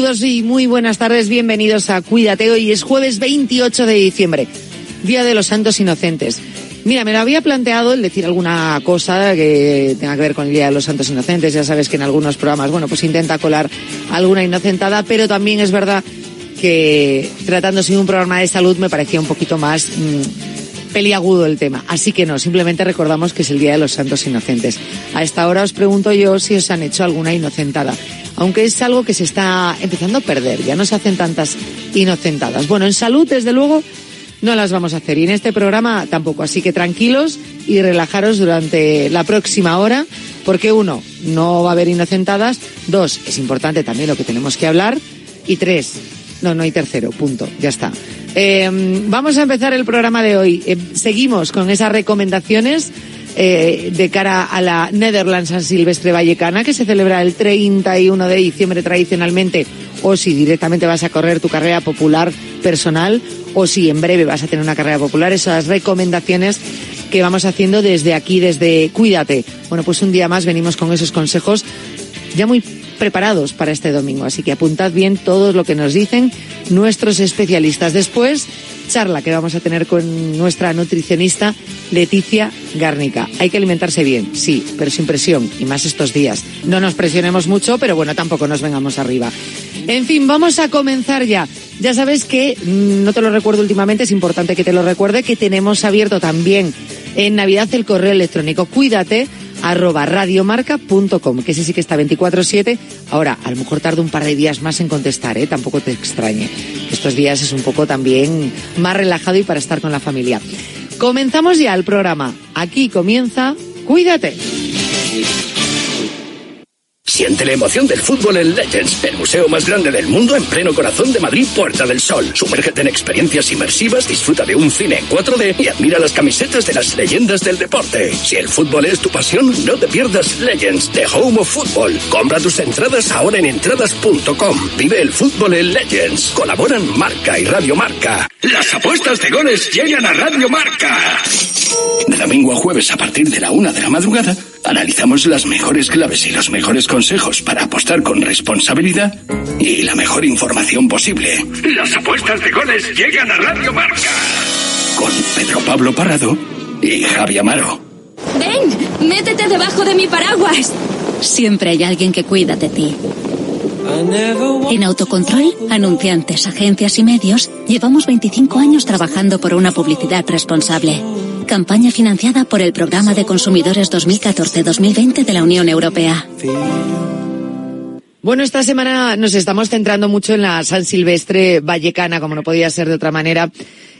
Saludos y muy buenas tardes. Bienvenidos a Cuídate. Hoy es jueves 28 de diciembre, Día de los Santos Inocentes. Mira, me lo había planteado el decir alguna cosa que tenga que ver con el Día de los Santos Inocentes. Ya sabes que en algunos programas, bueno, pues intenta colar alguna inocentada, pero también es verdad que tratándose de un programa de salud me parecía un poquito más mmm, peliagudo el tema. Así que no, simplemente recordamos que es el Día de los Santos Inocentes. A esta hora os pregunto yo si os han hecho alguna inocentada aunque es algo que se está empezando a perder, ya no se hacen tantas inocentadas. Bueno, en salud, desde luego, no las vamos a hacer y en este programa tampoco, así que tranquilos y relajaros durante la próxima hora, porque uno, no va a haber inocentadas, dos, es importante también lo que tenemos que hablar, y tres, no, no hay tercero, punto, ya está. Eh, vamos a empezar el programa de hoy. Eh, seguimos con esas recomendaciones eh, de cara a la Netherlands San Silvestre Vallecana, que se celebra el 31 de diciembre tradicionalmente, o si directamente vas a correr tu carrera popular personal, o si en breve vas a tener una carrera popular, esas recomendaciones que vamos haciendo desde aquí, desde Cuídate. Bueno, pues un día más venimos con esos consejos ya muy preparados para este domingo, así que apuntad bien todo lo que nos dicen nuestros especialistas. Después, charla que vamos a tener con nuestra nutricionista Leticia Gárnica. Hay que alimentarse bien, sí, pero sin presión, y más estos días. No nos presionemos mucho, pero bueno, tampoco nos vengamos arriba. En fin, vamos a comenzar ya. Ya sabes que, mm, no te lo recuerdo últimamente, es importante que te lo recuerde, que tenemos abierto también en Navidad el correo electrónico. Cuídate arroba radiomarca.com, que ese sí que está 24-7. Ahora, a lo mejor tarda un par de días más en contestar, ¿eh? tampoco te extrañe. Estos días es un poco también más relajado y para estar con la familia. Comenzamos ya el programa. Aquí comienza Cuídate. Siente la emoción del fútbol en Legends, el museo más grande del mundo en pleno corazón de Madrid, Puerta del Sol. Sumérgete en experiencias inmersivas, disfruta de un cine en 4D y admira las camisetas de las leyendas del deporte. Si el fútbol es tu pasión, no te pierdas Legends, The Home of Football. Compra tus entradas ahora en entradas.com. Vive el fútbol en Legends. Colaboran Marca y Radio Marca. Las apuestas de goles llegan a Radio Marca. De domingo a jueves a partir de la una de la madrugada, analizamos las mejores claves y los mejores consejos para apostar con responsabilidad y la mejor información posible. Las apuestas de goles llegan a Radio Marca. Con Pedro Pablo Parrado y Javi Amaro. Ven, métete debajo de mi paraguas. Siempre hay alguien que cuida de ti. En Autocontrol, anunciantes, agencias y medios, llevamos 25 años trabajando por una publicidad responsable. Campaña financiada por el Programa de Consumidores 2014-2020 de la Unión Europea. Bueno, esta semana nos estamos centrando mucho en la San Silvestre Vallecana, como no podía ser de otra manera.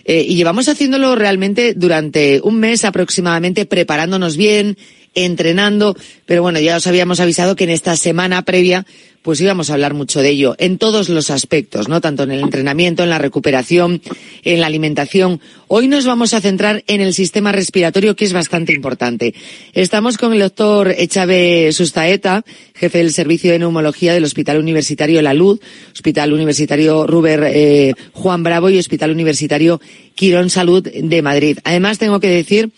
Eh, y llevamos haciéndolo realmente durante un mes aproximadamente, preparándonos bien, entrenando, pero bueno, ya os habíamos avisado que en esta semana previa pues íbamos a hablar mucho de ello, en todos los aspectos, ¿no? Tanto en el entrenamiento, en la recuperación, en la alimentación. Hoy nos vamos a centrar en el sistema respiratorio, que es bastante importante. Estamos con el doctor Echave Sustaeta, jefe del Servicio de Neumología del Hospital Universitario La Luz, Hospital Universitario Ruber eh, Juan Bravo y Hospital Universitario Quirón Salud de Madrid. Además, tengo que decir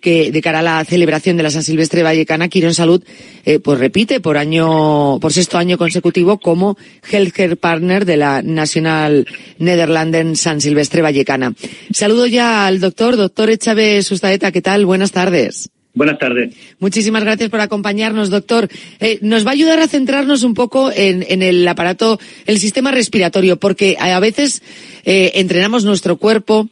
que de cara a la celebración de la San Silvestre Vallecana, Quirón Salud eh, pues repite por año, por sexto año consecutivo como Healthcare Partner de la National Netherlanden San Silvestre Vallecana. Saludo ya al doctor, doctor Echave Sustaeta, ¿qué tal? Buenas tardes. Buenas tardes. Muchísimas gracias por acompañarnos, doctor. Eh, nos va a ayudar a centrarnos un poco en, en, el aparato, el sistema respiratorio, porque a veces eh, entrenamos nuestro cuerpo,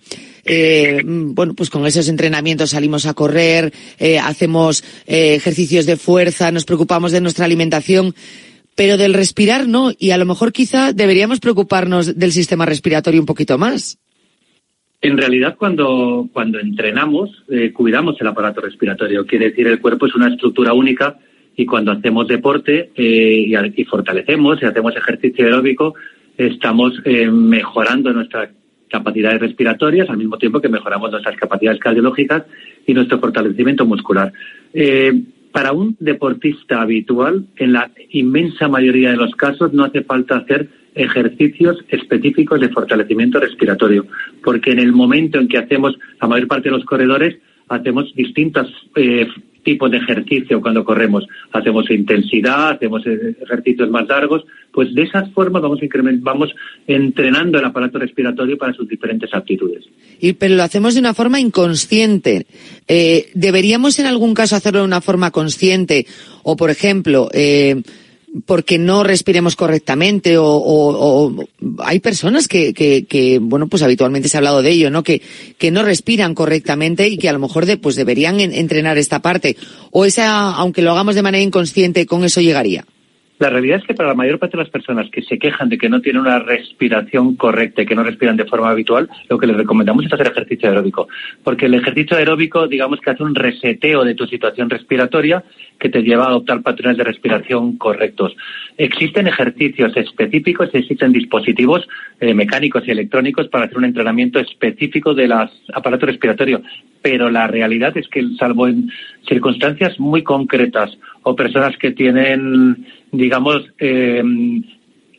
eh, bueno, pues con esos entrenamientos salimos a correr, eh, hacemos eh, ejercicios de fuerza, nos preocupamos de nuestra alimentación, pero del respirar no, y a lo mejor quizá deberíamos preocuparnos del sistema respiratorio un poquito más. En realidad, cuando, cuando entrenamos, cuidamos el aparato respiratorio. Quiere decir, el cuerpo es una estructura única y cuando hacemos deporte y, y, fortalecemos y hacemos ejercicio aeróbico, estamos mejorando nuestra capacidades respiratorias al mismo tiempo que mejoramos nuestras capacidades cardiológicas y nuestro fortalecimiento muscular. Eh, para un deportista habitual, en la inmensa mayoría de los casos, no hace falta hacer ejercicios específicos de fortalecimiento respiratorio, porque en el momento en que hacemos, la mayor parte de los corredores, hacemos distintas eh, tipos de ejercicio cuando corremos. Hacemos intensidad, hacemos eh, ejercicios más largos, pues de esas formas vamos, vamos entrenando el aparato respiratorio para sus diferentes aptitudes. Y, pero lo hacemos de una forma inconsciente. Eh, ¿Deberíamos en algún caso hacerlo de una forma consciente? O, por ejemplo, eh, porque no respiremos correctamente o, o- o- hay personas que, que, que, bueno, pues habitualmente se ha hablado de ello, ¿no? Que, que no respiran correctamente y que a lo mejor de, pues deberían en- entrenar esta parte. O esa, aunque lo hagamos de manera inconsciente, con eso llegaría. La realidad es que para la mayor parte de las personas que se quejan de que no tienen una respiración correcta y que no respiran de forma habitual, lo que les recomendamos es hacer ejercicio aeróbico. Porque el ejercicio aeróbico, digamos que hace un reseteo de tu situación respiratoria que te lleva a adoptar patrones de respiración correctos. Existen ejercicios específicos, existen dispositivos eh, mecánicos y electrónicos para hacer un entrenamiento específico del aparato respiratorio. Pero la realidad es que, salvo en circunstancias muy concretas o personas que tienen, digamos, eh,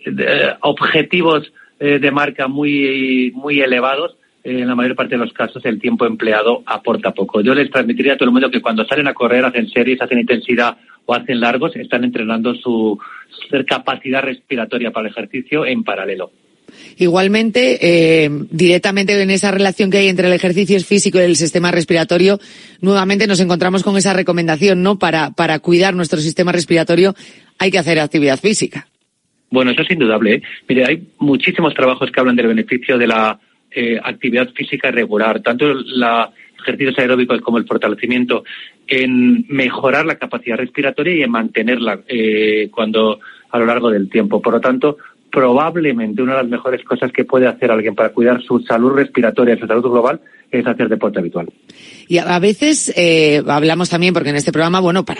de- objetivos eh, de marca muy, muy elevados, eh, en la mayor parte de los casos el tiempo empleado aporta poco. Yo les transmitiría a todo el mundo que cuando salen a correr, hacen series, hacen intensidad o hacen largos, están entrenando su su capacidad respiratoria para el ejercicio en paralelo. Igualmente, eh, directamente en esa relación que hay entre el ejercicio físico y el sistema respiratorio, nuevamente nos encontramos con esa recomendación, ¿no? Para, para cuidar nuestro sistema respiratorio hay que hacer actividad física. Bueno, eso es indudable. ¿eh? Mire, hay muchísimos trabajos que hablan del beneficio de la eh, actividad física regular, tanto la ejercicios aeróbicos como el fortalecimiento, en mejorar la capacidad respiratoria y en mantenerla eh, cuando a lo largo del tiempo. Por lo tanto, probablemente una de las mejores cosas que puede hacer alguien para cuidar su salud respiratoria, su salud global, es hacer deporte habitual. Y a veces eh, hablamos también, porque en este programa, bueno, para